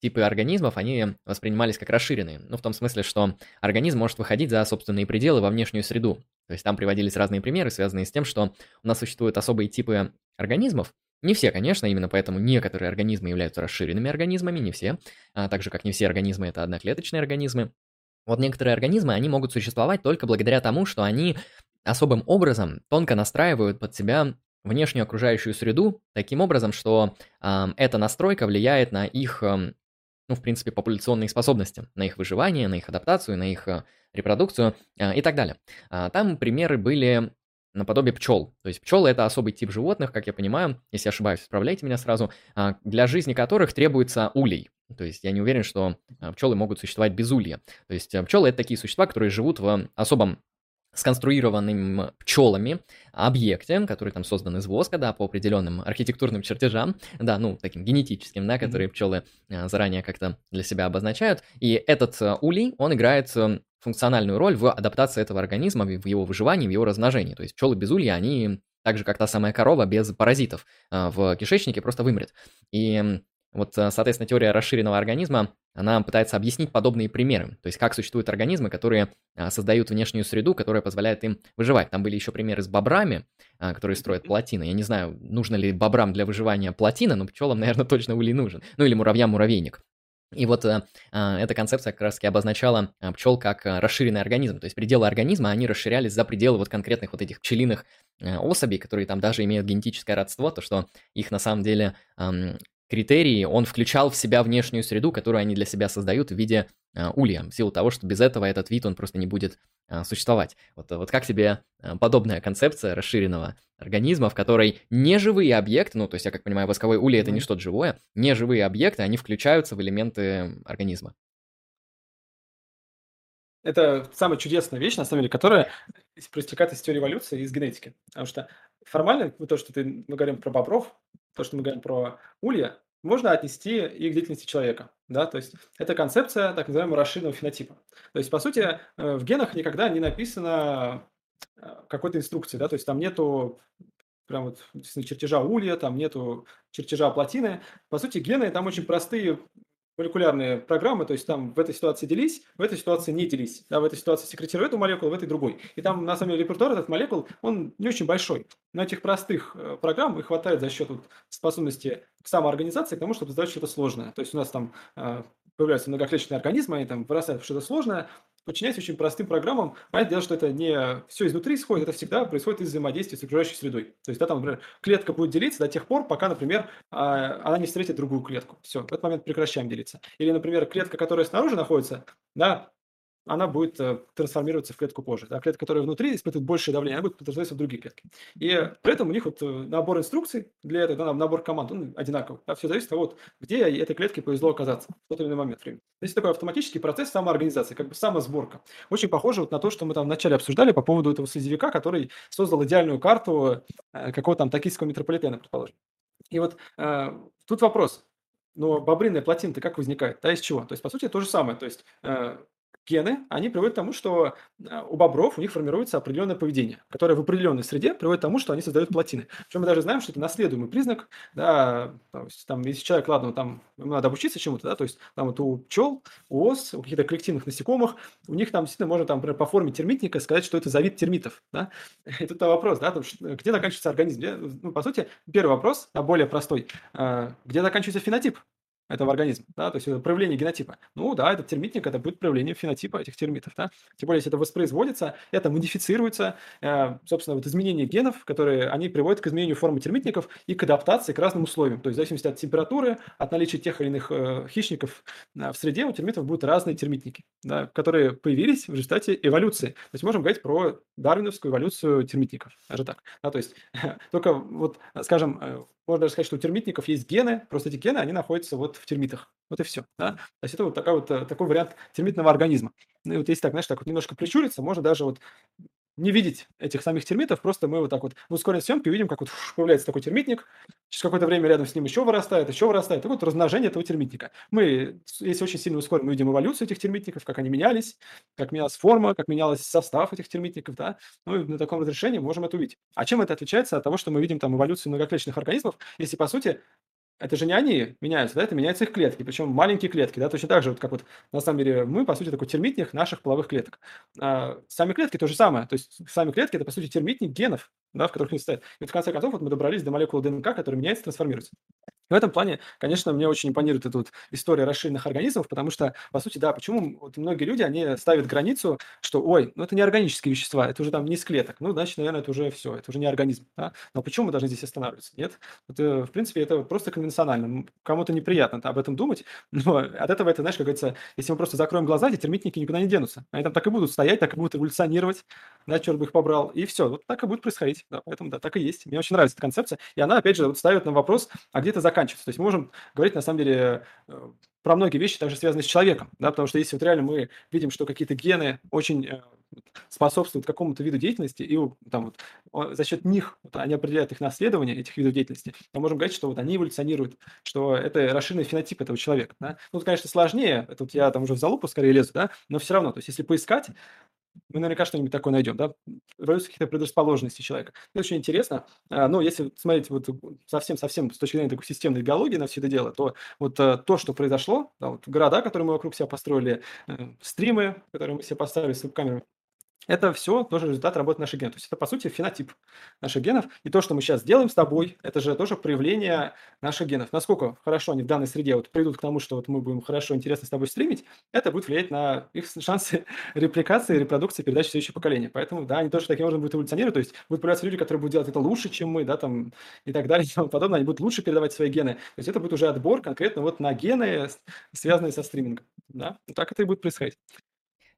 типы организмов, они воспринимались как расширенные. Ну, в том смысле, что организм может выходить за собственные пределы во внешнюю среду. То есть там приводились разные примеры, связанные с тем, что у нас существуют особые типы организмов, не все, конечно, именно поэтому некоторые организмы являются расширенными организмами, не все, а так же, как не все организмы это одноклеточные организмы. Вот некоторые организмы, они могут существовать только благодаря тому, что они особым образом тонко настраивают под себя внешнюю окружающую среду таким образом, что э, эта настройка влияет на их э, ну, в принципе, популяционные способности, на их выживание, на их адаптацию, на их э, репродукцию э, и так далее. А, там примеры были наподобие пчел. То есть пчелы это особый тип животных, как я понимаю, если ошибаюсь, исправляйте меня сразу, а, для жизни которых требуется улей. То есть я не уверен, что пчелы могут существовать без улья. То есть пчелы это такие существа, которые живут в особом сконструированным пчелами объекте, который там создан из воска, да, по определенным архитектурным чертежам, да, ну, таким генетическим, да, которые пчелы а, заранее как-то для себя обозначают. И этот а, улей, он играет а, функциональную роль в адаптации этого организма, в его выживании, в его размножении. То есть пчелы без улья, они так же, как та самая корова без паразитов в кишечнике просто вымрет. И вот, соответственно, теория расширенного организма, она пытается объяснить подобные примеры, то есть как существуют организмы, которые а, создают внешнюю среду, которая позволяет им выживать. Там были еще примеры с бобрами, а, которые строят плотины. Я не знаю, нужно ли бобрам для выживания плотина, но пчелам, [laughs] наверное, точно улей нужен. Ну или муравьям муравейник. И вот э, э, эта концепция как раз таки обозначала э, пчел как э, расширенный организм. То есть пределы организма, они расширялись за пределы вот конкретных вот этих пчелиных э, особей, которые там даже имеют генетическое родство, то что их на самом деле э, критерии, он включал в себя внешнюю среду, которую они для себя создают в виде э, улья, в силу того, что без этого этот вид, он просто не будет э, существовать. Вот, вот как тебе э, подобная концепция расширенного организма, в которой неживые объекты, ну, то есть, я как понимаю, восковой улей это не что-то живое, неживые объекты, они включаются в элементы организма. Это самая чудесная вещь, на самом деле, которая проистекает из теории эволюции и из генетики. Потому что формально то, что ты, мы говорим про бобров, то, что мы говорим про улья, можно отнести и к деятельности человека. Да? То есть это концепция так называемого расширенного фенотипа. То есть, по сути, э, в генах никогда не написано э, какой-то инструкции, да, то есть там нету прям вот чертежа улья, там нету чертежа плотины. По сути, гены там очень простые молекулярные программы, то есть там в этой ситуации делись, в этой ситуации не делись. Да, в этой ситуации секретируй эту молекулу, в этой другой. И там, на самом деле, репертуар этот молекул, он не очень большой. Но этих простых э, программ их хватает за счет вот, способности к самоорганизации, к тому, чтобы создавать что-то сложное. То есть у нас там э, появляются многоклеточные организмы, они там вырастают что-то сложное, подчиняясь очень простым программам. Понятное дело, что это не все изнутри исходит, это всегда происходит из взаимодействия с окружающей средой. То есть, да, там, например, клетка будет делиться до тех пор, пока, например, а, она не встретит другую клетку. Все, в этот момент прекращаем делиться. Или, например, клетка, которая снаружи находится, да, она будет э, трансформироваться в клетку позже. А клетка, которая внутри испытывает большее давление, она будет трансформироваться в другие клетки. И при этом у них вот э, набор инструкций для этого, да, набор команд, он одинаковый. Да, все зависит от того, где этой клетке повезло оказаться в тот или иной момент времени. То есть такой автоматический процесс самоорганизации, как бы самосборка. Очень похоже вот на то, что мы там вначале обсуждали по поводу этого слезевика, который создал идеальную карту э, какого-то там токийского метрополитена, предположим. И вот э, тут вопрос. Но бобриная плотина-то как возникает? Да, из чего? То есть, по сути, то же самое. То есть, э, гены, они приводят к тому, что а, у бобров у них формируется определенное поведение, которое в определенной среде приводит к тому, что они создают плотины. Причем мы даже знаем, что это наследуемый признак, да, то есть, там, если человек, ладно, там, ему надо обучиться чему-то, да, то есть там вот у пчел, у ос, у каких-то коллективных насекомых, у них там действительно можно, там, например, по форме термитника сказать, что это за вид термитов, да, [laughs] и тут вопрос, да, где заканчивается организм, где, ну, по сути, первый вопрос, а более простой, а, где заканчивается фенотип, этого организма, да, то есть это проявление генотипа. Ну да, этот термитник, это будет проявление фенотипа этих термитов, да. Тем более, если это воспроизводится, это модифицируется, э, собственно, вот изменение генов, которые, они приводят к изменению формы термитников и к адаптации к разным условиям. То есть в зависимости от температуры, от наличия тех или иных э, хищников э, в среде у термитов будут разные термитники, да, которые появились в результате эволюции. То есть можем говорить про дарвиновскую эволюцию термитников, даже так. Да, то есть [laughs] только вот, скажем, э, можно даже сказать, что у термитников есть гены, просто эти гены, они находятся вот в термитах. Вот и все. Да? То есть это вот, такая вот э, такой вариант термитного организма. Ну и вот если так, знаешь, так вот немножко прищуриться, можно даже вот не видеть этих самих термитов, просто мы вот так вот в ускоренной съемке видим, как вот появляется такой термитник, через какое-то время рядом с ним еще вырастает, еще вырастает. Так вот размножение этого термитника. Мы, если очень сильно ускорим, мы видим эволюцию этих термитников, как они менялись, как менялась форма, как менялась состав этих термитников, да. Ну и на таком разрешении можем это увидеть. А чем это отличается от того, что мы видим там эволюцию многоклеточных организмов, если по сути это же не они меняются, да, это меняются их клетки, причем маленькие клетки, да, точно так же, вот как вот на самом деле мы, по сути, такой термитник наших половых клеток. А сами клетки то же самое, то есть сами клетки – это, по сути, термитник генов, да, в которых они стоят. И в конце концов вот мы добрались до молекулы ДНК, которая меняется, трансформируется. В этом плане, конечно, мне очень импонирует эта вот история расширенных организмов, потому что, по сути, да, почему вот многие люди, они ставят границу, что, ой, ну это не органические вещества, это уже там не из клеток, ну, значит, наверное, это уже все, это уже не организм, да? Но почему мы должны здесь останавливаться? Нет, это, в принципе, это просто конвенционально. Кому-то неприятно об этом думать, [laughs] но от этого это, знаешь, как говорится, если мы просто закроем глаза, эти термитники никуда не денутся. Они там так и будут стоять, так и будут эволюционировать, да, черт бы их побрал, и все, вот так и будет происходить, да, поэтому, да, так и есть. Мне очень нравится эта концепция, и она, опять же, вот ставит нам вопрос, а где это заканчивается? То есть мы можем говорить, на самом деле, э, про многие вещи, также связанные с человеком, да, потому что если вот реально мы видим, что какие-то гены очень э, способствуют какому-то виду деятельности, и там вот, за счет них вот, они определяют их наследование, этих видов деятельности, мы можем говорить, что вот они эволюционируют, что это расширенный фенотип этого человека. Да? Ну, тут, конечно, сложнее, это вот я там уже в залупу скорее лезу, да, но все равно, то есть если поискать, мы наверняка что-нибудь такое найдем, да, эволюция каких-то предрасположенностей человека. Это очень интересно. А, но если смотреть вот совсем-совсем с точки зрения такой системной биологии на все это дело, то вот э, то, что произошло, да, вот города, которые мы вокруг себя построили, э, стримы, которые мы себе поставили с веб-камерами, это все тоже результат работы наших генов. То есть это, по сути, фенотип наших генов. И то, что мы сейчас делаем с тобой, это же тоже проявление наших генов. Насколько хорошо они в данной среде вот придут к тому, что вот мы будем хорошо, интересно с тобой стримить, это будет влиять на их шансы [laughs] репликации, репродукции, передачи в следующее поколение. Поэтому, да, они тоже таким образом будут эволюционировать. То есть будут появляться люди, которые будут делать это лучше, чем мы, да, там, и так далее, [laughs] и тому подобное. Они будут лучше передавать свои гены. То есть это будет уже отбор конкретно вот на гены, связанные со стримингом. Да, так это и будет происходить.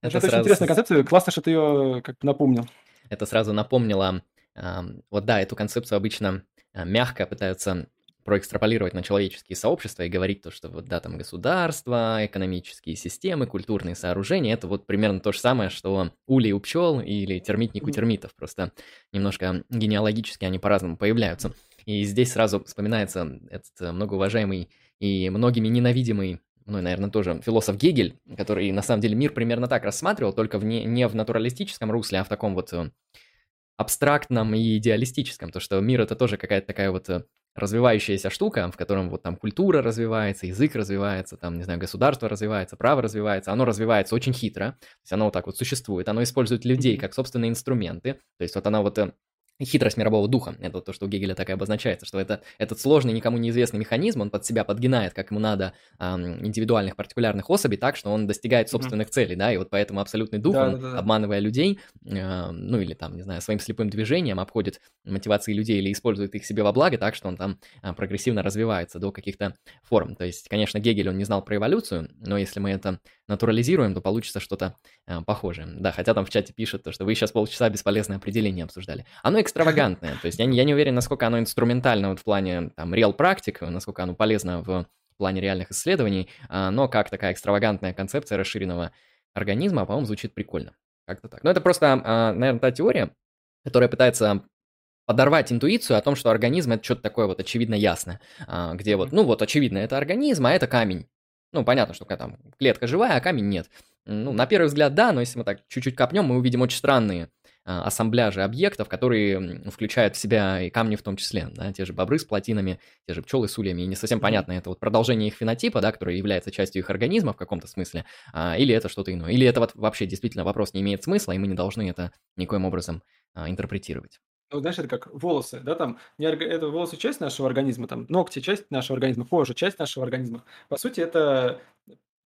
Это, это сразу... очень интересная концепция, классно, что ты ее как напомнил. Это сразу напомнило, э, вот да, эту концепцию обычно э, мягко пытаются проэкстраполировать на человеческие сообщества и говорить то, что вот, да, там государства, экономические системы, культурные сооружения, это вот примерно то же самое, что улей у пчел или термитник у термитов, просто немножко генеалогически они по-разному появляются. И здесь сразу вспоминается этот э, многоуважаемый и многими ненавидимый ну, наверное, тоже философ Гегель, который на самом деле мир примерно так рассматривал, только в не, не в натуралистическом русле, а в таком вот э, абстрактном и идеалистическом, то что мир это тоже какая-то такая вот э, развивающаяся штука, в котором вот там культура развивается, язык развивается, там, не знаю, государство развивается, право развивается, оно развивается очень хитро, то есть оно вот так вот существует, оно использует людей как собственные инструменты, то есть вот оно вот э, хитрость мирового духа. Это то, что у Гегеля так и обозначается, что это, этот сложный, никому неизвестный механизм, он под себя подгинает, как ему надо, эм, индивидуальных, партикулярных особей так, что он достигает собственных mm-hmm. целей, да, и вот поэтому абсолютный дух, да, он, да, да. обманывая людей, э, ну или там, не знаю, своим слепым движением обходит мотивации людей или использует их себе во благо так, что он там э, прогрессивно развивается до каких-то форм. То есть, конечно, Гегель, он не знал про эволюцию, но если мы это натурализируем, то получится что-то э, похожее. Да, хотя там в чате пишут, то, что вы сейчас полчаса бесполезное определение обсуждали. Оно экстравагантное, то есть я, я не уверен, насколько оно инструментально вот в плане там реал практик, насколько оно полезно в плане реальных исследований, а, но как такая экстравагантная концепция расширенного организма, по-моему, звучит прикольно. Как-то так. Но это просто, а, наверное, та теория, которая пытается подорвать интуицию о том, что организм это что-то такое вот очевидно ясное, а, где вот, ну вот очевидно, это организм, а это камень. Ну, понятно, что там клетка живая, а камень нет. Ну, на первый взгляд, да, но если мы так чуть-чуть копнем, мы увидим очень странные ассамбляжи объектов, которые включают в себя и камни в том числе, да, те же бобры с плотинами, те же пчелы с ульями, и не совсем понятно, это вот продолжение их фенотипа, да, который является частью их организма в каком-то смысле, а, или это что-то иное, или это вот вообще действительно вопрос не имеет смысла, и мы не должны это никоим образом а, интерпретировать. Ну, знаешь, это как волосы, да, там, не орга... это волосы часть нашего организма, там, ногти часть нашего организма, кожа часть нашего организма. По сути, это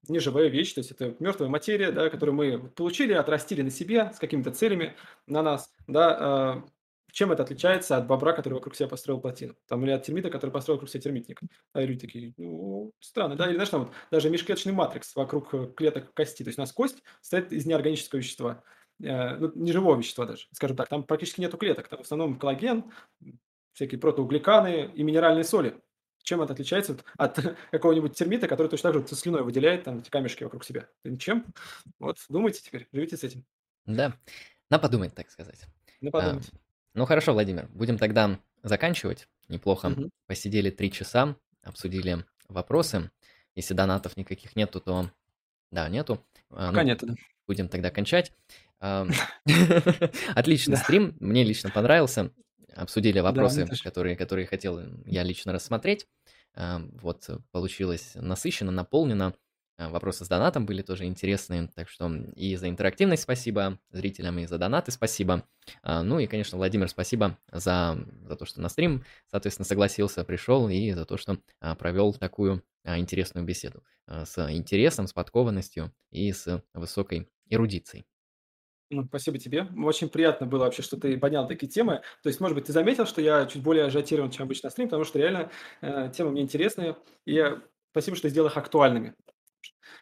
неживая вещь, то есть это мертвая материя, да, которую мы получили, отрастили на себе с какими-то целями на нас, да, а, чем это отличается от бобра, который вокруг себя построил плотину, там, или от термита, который построил вокруг себя термитник. А люди такие, ну, странно, да, или знаешь, там вот даже межклеточный матрикс вокруг э, клеток кости, то есть у нас кость состоит из неорганического вещества, э, ну, неживого вещества даже, скажем так, там практически нету клеток, там в основном коллаген, всякие протоуглеканы и минеральные соли. Чем это отличается от [laughs] какого-нибудь термита, который точно так же слюной выделяет там эти камешки вокруг себя? Ничем. Вот, думайте теперь, живите с этим. Да, на подумать, так сказать. На подумать. А, ну хорошо, Владимир, будем тогда заканчивать. Неплохо угу. посидели три часа, обсудили вопросы. Если донатов никаких нету, то да, нету. А, Пока ну, нету, да. Будем тогда кончать. [laughs] [laughs] Отличный стрим, мне лично понравился обсудили вопросы, да, которые, которые хотел я лично рассмотреть. А, вот, получилось насыщенно, наполнено. А, вопросы с донатом были тоже интересные, так что и за интерактивность спасибо зрителям, и за донаты спасибо. А, ну и, конечно, Владимир, спасибо за, за то, что на стрим, соответственно, согласился, пришел, и за то, что провел такую интересную беседу с интересом, с подкованностью и с высокой эрудицией. Ну, спасибо тебе. Очень приятно было вообще, что ты поднял такие темы. То есть, может быть, ты заметил, что я чуть более ажиотирован, чем обычно на стрим, потому что реально э, темы мне интересные. И спасибо, что сделал их актуальными.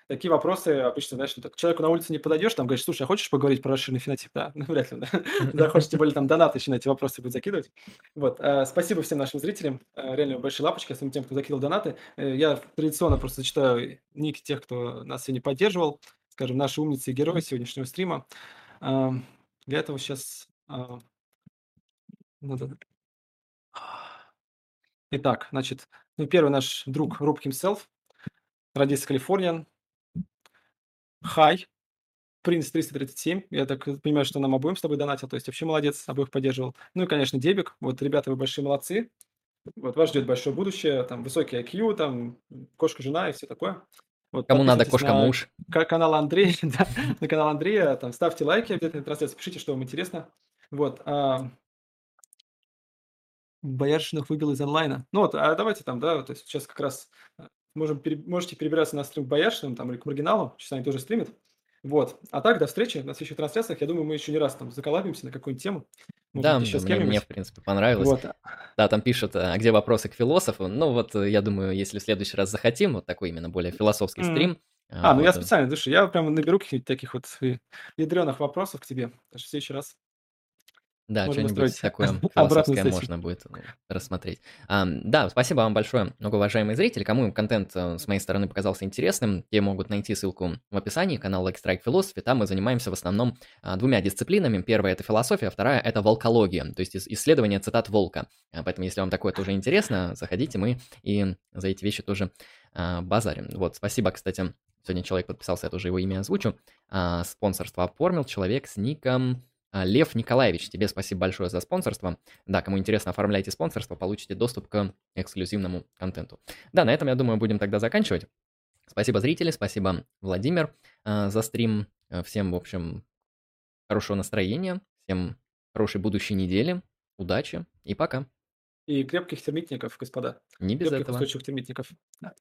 Такие вопросы обычно, знаешь, ну, так, человеку на улице не подойдешь, там говоришь, слушай, а хочешь поговорить про расширенный фенотип? Да, ну, вряд ли, да. Да, хочешь, тем более там донаты еще на эти вопросы будет закидывать. Вот, э, спасибо всем нашим зрителям, э, реально большие лапочки, особенно тем, кто закидывал донаты. Э, я традиционно просто зачитаю ники тех, кто нас сегодня поддерживал, скажем, наши умницы и герои сегодняшнего стрима. Для этого сейчас надо Итак, значит, ну, первый наш друг Руб himself, родился Калифорния. Хай, Принц 337. Я так понимаю, что нам обоим с тобой донатил, то есть вообще молодец, обоих поддерживал. Ну и, конечно, Дебик. Вот, ребята, вы большие молодцы. Вот вас ждет большое будущее, там высокий IQ, там кошка-жена и все такое. Вот, Кому надо кошка-муж. На [laughs] канал Андрея, [laughs] да, на канал Андрея, там ставьте лайки обязательно трансляции, пишите, что вам интересно. Вот. А... Бояршинов выбил из онлайна. Ну вот, а давайте там, да, то есть сейчас как раз э, можем, пере, можете перебираться на стрим к Бояршиным там, или к Маргиналу, сейчас они тоже стримят. Вот. А так, до встречи на следующих трансляциях. Я думаю, мы еще не раз там заколабимся на какую-нибудь тему. Может да, еще мне, мне, в принципе, понравилось. Вот. Да, там пишут, а где вопросы к философу. Ну вот, э, я думаю, если в следующий раз захотим, вот такой именно более философский mm. стрим. А, вот. ну я специально, слушай, я прям наберу каких-нибудь таких вот ядреных вопросов к тебе. Даже в следующий раз Да, Можно что-нибудь такое [laughs] философское можно будет э, рассмотреть. Ам, да, спасибо вам большое, многоуважаемые зрители. Кому контент э, с моей стороны показался интересным, те могут найти ссылку в описании, канал Like Strike Philosophy. Там мы занимаемся в основном а, двумя дисциплинами. Первая– это философия, вторая– это волкология, то есть ис- исследование цитат волка. А, Поэтому, если вам такое тоже интересно, заходите, мы и за эти вещи тоже а, базарим. Вот, спасибо, кстати, сегодня человек подписался, я тоже его имя озвучу. А, Спонсорство оформил человек с ником а, Лев Николаевич, тебе спасибо большое за спонсорство. Да, кому интересно, оформляйте спонсорство, получите доступ к эксклюзивному контенту. Да, на этом, я думаю, будем тогда заканчивать. Спасибо, зрители, спасибо, Владимир, а, за стрим. А, Всем, в общем, хорошего настроения, всем хорошей будущей недели, удачи и пока. И крепких термитников, господа. Не без Крепких этого. устойчивых термитников. Да.